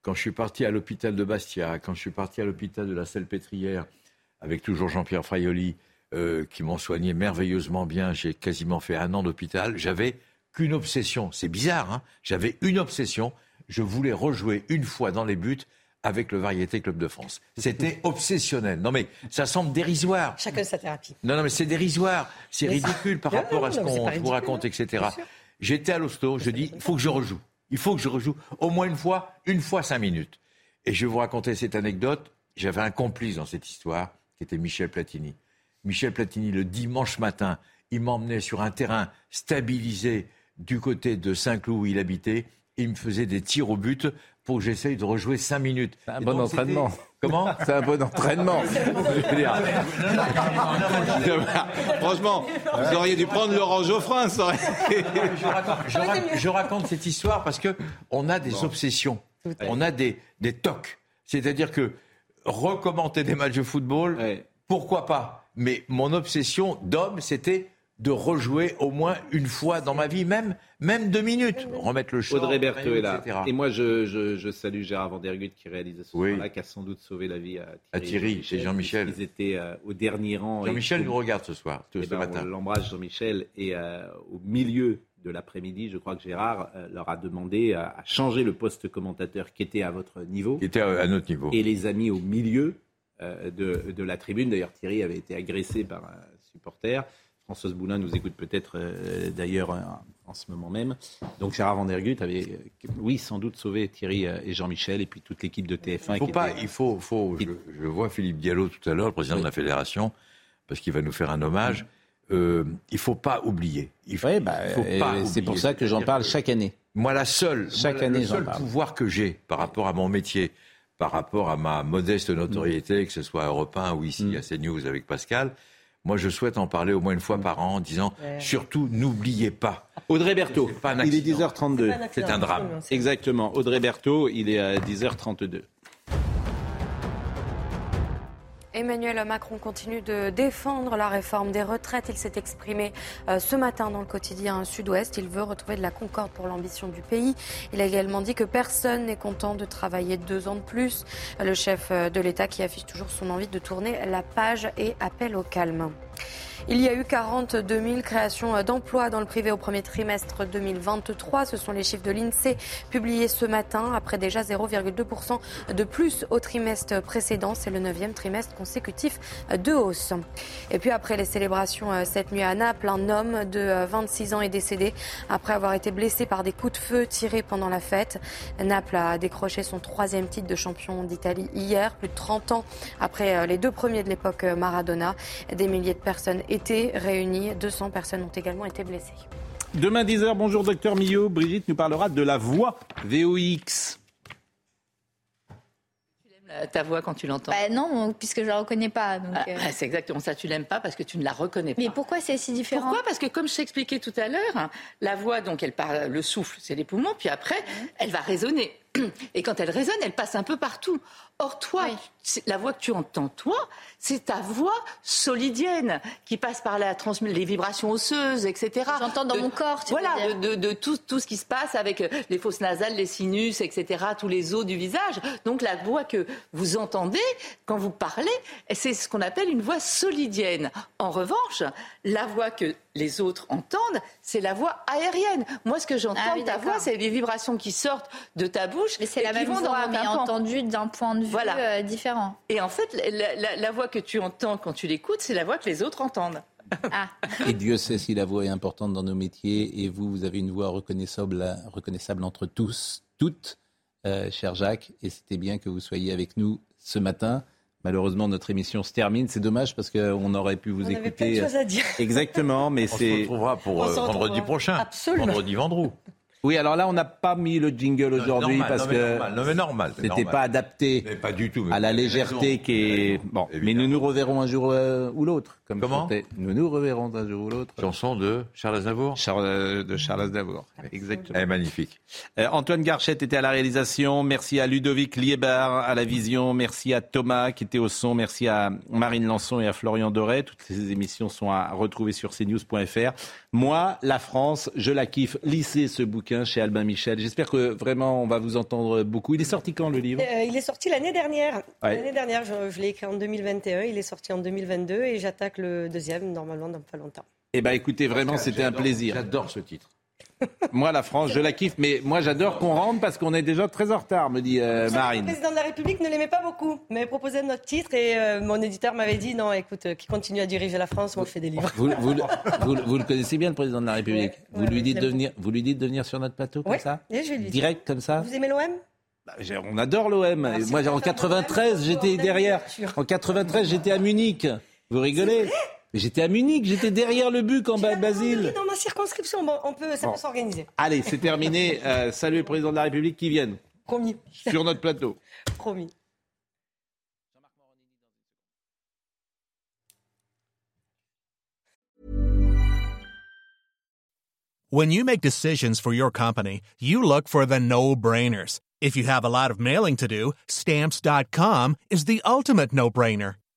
Speaker 22: quand je suis parti à l'hôpital de Bastia, quand je suis parti à l'hôpital de la Selle-Pétrière, avec toujours Jean-Pierre Fraioli, euh, qui m'ont soigné merveilleusement bien, j'ai quasiment fait un an d'hôpital, j'avais qu'une obsession. C'est bizarre, hein J'avais une obsession. Je voulais rejouer une fois dans les buts avec le Variété Club de France. C'était (laughs) obsessionnel. Non mais ça semble dérisoire.
Speaker 21: Chacun sa thérapie.
Speaker 22: Non, non, mais c'est dérisoire. C'est ridicule par rapport à ce qu'on vous raconte, etc. J'étais à l'hosto, je dis, il faut que je rejoue. Il faut que je rejoue au moins une fois, une fois cinq minutes. Et je vais vous raconter cette anecdote. J'avais un complice dans cette histoire, qui était Michel Platini. Michel Platini, le dimanche matin, il m'emmenait sur un terrain stabilisé du côté de Saint-Cloud où il habitait. Il me faisait des tirs au but pour que j'essaye de rejouer 5 minutes. (laughs)
Speaker 1: C'est un bon entraînement.
Speaker 22: Comment (laughs)
Speaker 1: C'est un bon entraînement.
Speaker 23: Franchement, vous auriez dû prendre Laurent Geoffrin. Ça aurait...
Speaker 22: je, raconte, je, raconte, je, raconte, cette histoire parce que on a des bon. obsessions, on a des, des tocs. C'est-à-dire que recommenter des matchs de football, ouais. pourquoi pas? Mais mon obsession d'homme, c'était de rejouer au moins une fois dans ma vie, même, même deux minutes, remettre le short,
Speaker 1: Audrey Berthaud est là. Etc. Et moi, je, je, je, salue Gérard Vandergut qui réalise ce oui. là qui a sans doute sauvé la vie à
Speaker 22: Thierry, chez Jean-Michel.
Speaker 1: Ils étaient euh, au dernier rang.
Speaker 22: Jean-Michel nous regarde ce soir, ce
Speaker 1: ben,
Speaker 22: matin.
Speaker 1: On l'embrasse, Jean-Michel. Et euh, au milieu de l'après-midi, je crois que Gérard euh, leur a demandé à, à, changer le poste commentateur qui était à votre niveau.
Speaker 22: Qui était à, à notre niveau.
Speaker 1: Et les a mis au milieu euh, de, de la tribune. D'ailleurs, Thierry avait été agressé par un supporter. Françoise Boulin nous écoute peut-être euh, d'ailleurs euh, en ce moment même. Donc Gérard Vandergut avait, euh, oui, sans doute sauvé Thierry euh, et Jean-Michel et puis toute l'équipe de TF1.
Speaker 22: Il faut
Speaker 1: qui
Speaker 22: pas,
Speaker 1: était...
Speaker 22: il faut, faut je, je, vois Philippe Diallo tout à l'heure, le président oui. de la fédération, parce qu'il va nous faire un hommage. Euh, il faut pas oublier. Il faut,
Speaker 1: oui, bah, c'est pour ça que j'en parle chaque année.
Speaker 22: Moi, la seule,
Speaker 1: chaque
Speaker 22: moi,
Speaker 1: année,
Speaker 22: le seul pouvoir que j'ai par rapport à mon métier, par rapport à ma modeste notoriété, mmh. que ce soit à Europe 1 ou ici mmh. à CNews avec Pascal, moi, je souhaite en parler au moins une fois par an en disant ouais. surtout n'oubliez pas.
Speaker 1: Audrey Berthaud, il est 10h32.
Speaker 22: C'est un drame.
Speaker 1: Exactement. Audrey Berthaud, il est à 10h32.
Speaker 4: Emmanuel Macron continue de défendre la réforme des retraites. Il s'est exprimé euh, ce matin dans le quotidien Sud-Ouest. Il veut retrouver de la concorde pour l'ambition du pays. Il a également dit que personne n'est content de travailler deux ans de plus. Le chef de l'État qui affiche toujours son envie de tourner la page et appelle au calme. Il y a eu 42 000 créations d'emplois dans le privé au premier trimestre 2023. Ce sont les chiffres de l'INSEE publiés ce matin, après déjà 0,2% de plus au trimestre précédent. C'est le neuvième trimestre consécutif de hausse. Et puis après les célébrations cette nuit à Naples, un homme de 26 ans est décédé après avoir été blessé par des coups de feu tirés pendant la fête. Naples a décroché son troisième titre de champion d'Italie hier, plus de 30 ans après les deux premiers de l'époque Maradona. Des milliers de personnes étaient réunies. 200 personnes ont également été blessées.
Speaker 1: Demain 10h, bonjour docteur Millot. Brigitte nous parlera de la voix VOX.
Speaker 24: Ta voix quand tu l'entends
Speaker 25: bah Non, puisque je la reconnais pas.
Speaker 24: Ah, euh... C'est exactement ça, tu l'aimes pas parce que tu ne la reconnais pas.
Speaker 25: Mais pourquoi c'est si différent?
Speaker 24: Pourquoi? Parce que comme je t'expliquais tout à l'heure, la voix, donc elle part, le souffle, c'est les poumons, puis après, mmh. elle va résonner. (clears throat) Et quand elle résonne, elle passe un peu partout. Or, toi, oui. la voix que tu entends, toi, c'est ta voix solidienne qui passe par la les vibrations osseuses, etc.
Speaker 25: J'entends dans
Speaker 24: de,
Speaker 25: mon corps, tu
Speaker 24: Voilà, de, de, de, tout, tout ce qui se passe avec euh, les fosses nasales, les sinus, etc., tous les os du visage. Donc, la voix que vous entendez quand vous parlez, c'est ce qu'on appelle une voix solidienne. En revanche, la voix que les autres entendent, c'est la voix aérienne. Moi, ce que j'entends ah, oui, ta voix, c'est les vibrations qui sortent de ta bouche.
Speaker 25: Mais c'est la même voix, mais entendue d'un point de vue voilà. euh, différent.
Speaker 24: Et en fait, la, la, la voix que tu entends quand tu l'écoutes, c'est la voix que les autres entendent.
Speaker 25: Ah.
Speaker 1: Et Dieu sait si la voix est importante dans nos métiers. Et vous, vous avez une voix reconnaissable, reconnaissable entre tous, toutes, euh, cher Jacques. Et c'était bien que vous soyez avec nous ce matin. Malheureusement, notre émission se termine. C'est dommage parce qu'on aurait pu vous
Speaker 21: On avait
Speaker 1: écouter.
Speaker 21: plein de choses à dire.
Speaker 1: Exactement, mais
Speaker 22: On se
Speaker 1: c'est.
Speaker 22: retrouvera pour euh, vendredi prochain.
Speaker 21: Absolument.
Speaker 22: Vendredi Vendroux.
Speaker 1: Oui, alors là, on n'a pas mis le jingle aujourd'hui parce
Speaker 22: non, mais
Speaker 1: que
Speaker 22: normal, non, mais normal,
Speaker 1: c'était pas adapté
Speaker 22: Mais pas du tout.
Speaker 1: à la légèreté qui est. Bon, mais nous nous reverrons un jour euh, ou l'autre. Comme
Speaker 22: Comment
Speaker 1: chantait. Nous nous reverrons un jour ou l'autre.
Speaker 22: Chanson de Charles Aznavour
Speaker 1: Charles, euh, de Charles Aznavour. Exactement.
Speaker 22: Elle est magnifique.
Speaker 1: Euh, Antoine Garchette était à la réalisation. Merci à Ludovic Liebar à la vision. Merci à Thomas qui était au son. Merci à Marine Lançon et à Florian Doré. Toutes ces émissions sont à retrouver sur cnews.fr. Moi, la France, je la kiffe. Lissez ce bouquin chez Albin Michel. J'espère que vraiment on va vous entendre beaucoup. Il est sorti quand le livre?
Speaker 21: Euh, il est sorti l'année dernière.
Speaker 1: Ouais.
Speaker 21: L'année dernière, je, je l'ai écrit en 2021. Il est sorti en 2022 et j'attaque le deuxième normalement dans pas longtemps.
Speaker 1: Eh ben, écoutez, vraiment, c'était un plaisir.
Speaker 22: J'adore ce titre. (laughs)
Speaker 1: Moi, la France, je la kiffe, mais moi, j'adore qu'on rentre parce qu'on est déjà très en retard, me dit euh,
Speaker 21: Le
Speaker 1: Marine.
Speaker 21: président de la République ne l'aimait pas beaucoup, mais proposé notre titre et euh, mon éditeur m'avait dit non, écoute, euh, qui continue à diriger la France, moi je fais des livres.
Speaker 1: Vous, vous- (laughs) vous- vous le connaissez bien, le président de la République. vous,
Speaker 21: ouais,
Speaker 1: lui dites de venir, vous lui dites de venir sur notre plateau, comme
Speaker 21: Ouais,
Speaker 1: ça
Speaker 21: et je lui dire.
Speaker 1: Direct, comme ça
Speaker 21: Vous aimez l'OM
Speaker 1: Bah, On adore l'OM.
Speaker 21: Ah, si
Speaker 1: Moi, en
Speaker 21: êtes
Speaker 1: 93,
Speaker 21: un
Speaker 1: j'étais derrière. En 93, j'étais à Munich. Vous rigolez Mais J'étais à Munich, j'étais derrière le but en bas Basile.
Speaker 21: Dans ma circonscription, bon, on peut, ça
Speaker 1: Bon.
Speaker 21: peut s'organiser.
Speaker 1: Allez, c'est (laughs) terminé. Euh, salut le président de la République qui vienne
Speaker 21: Promis.
Speaker 1: sur notre plateau. (laughs)
Speaker 21: Promis.
Speaker 26: When you make decisions for your company, you look for the no brainers. If you have a lot of mailing to do, stamps.com is the ultimate no brainer.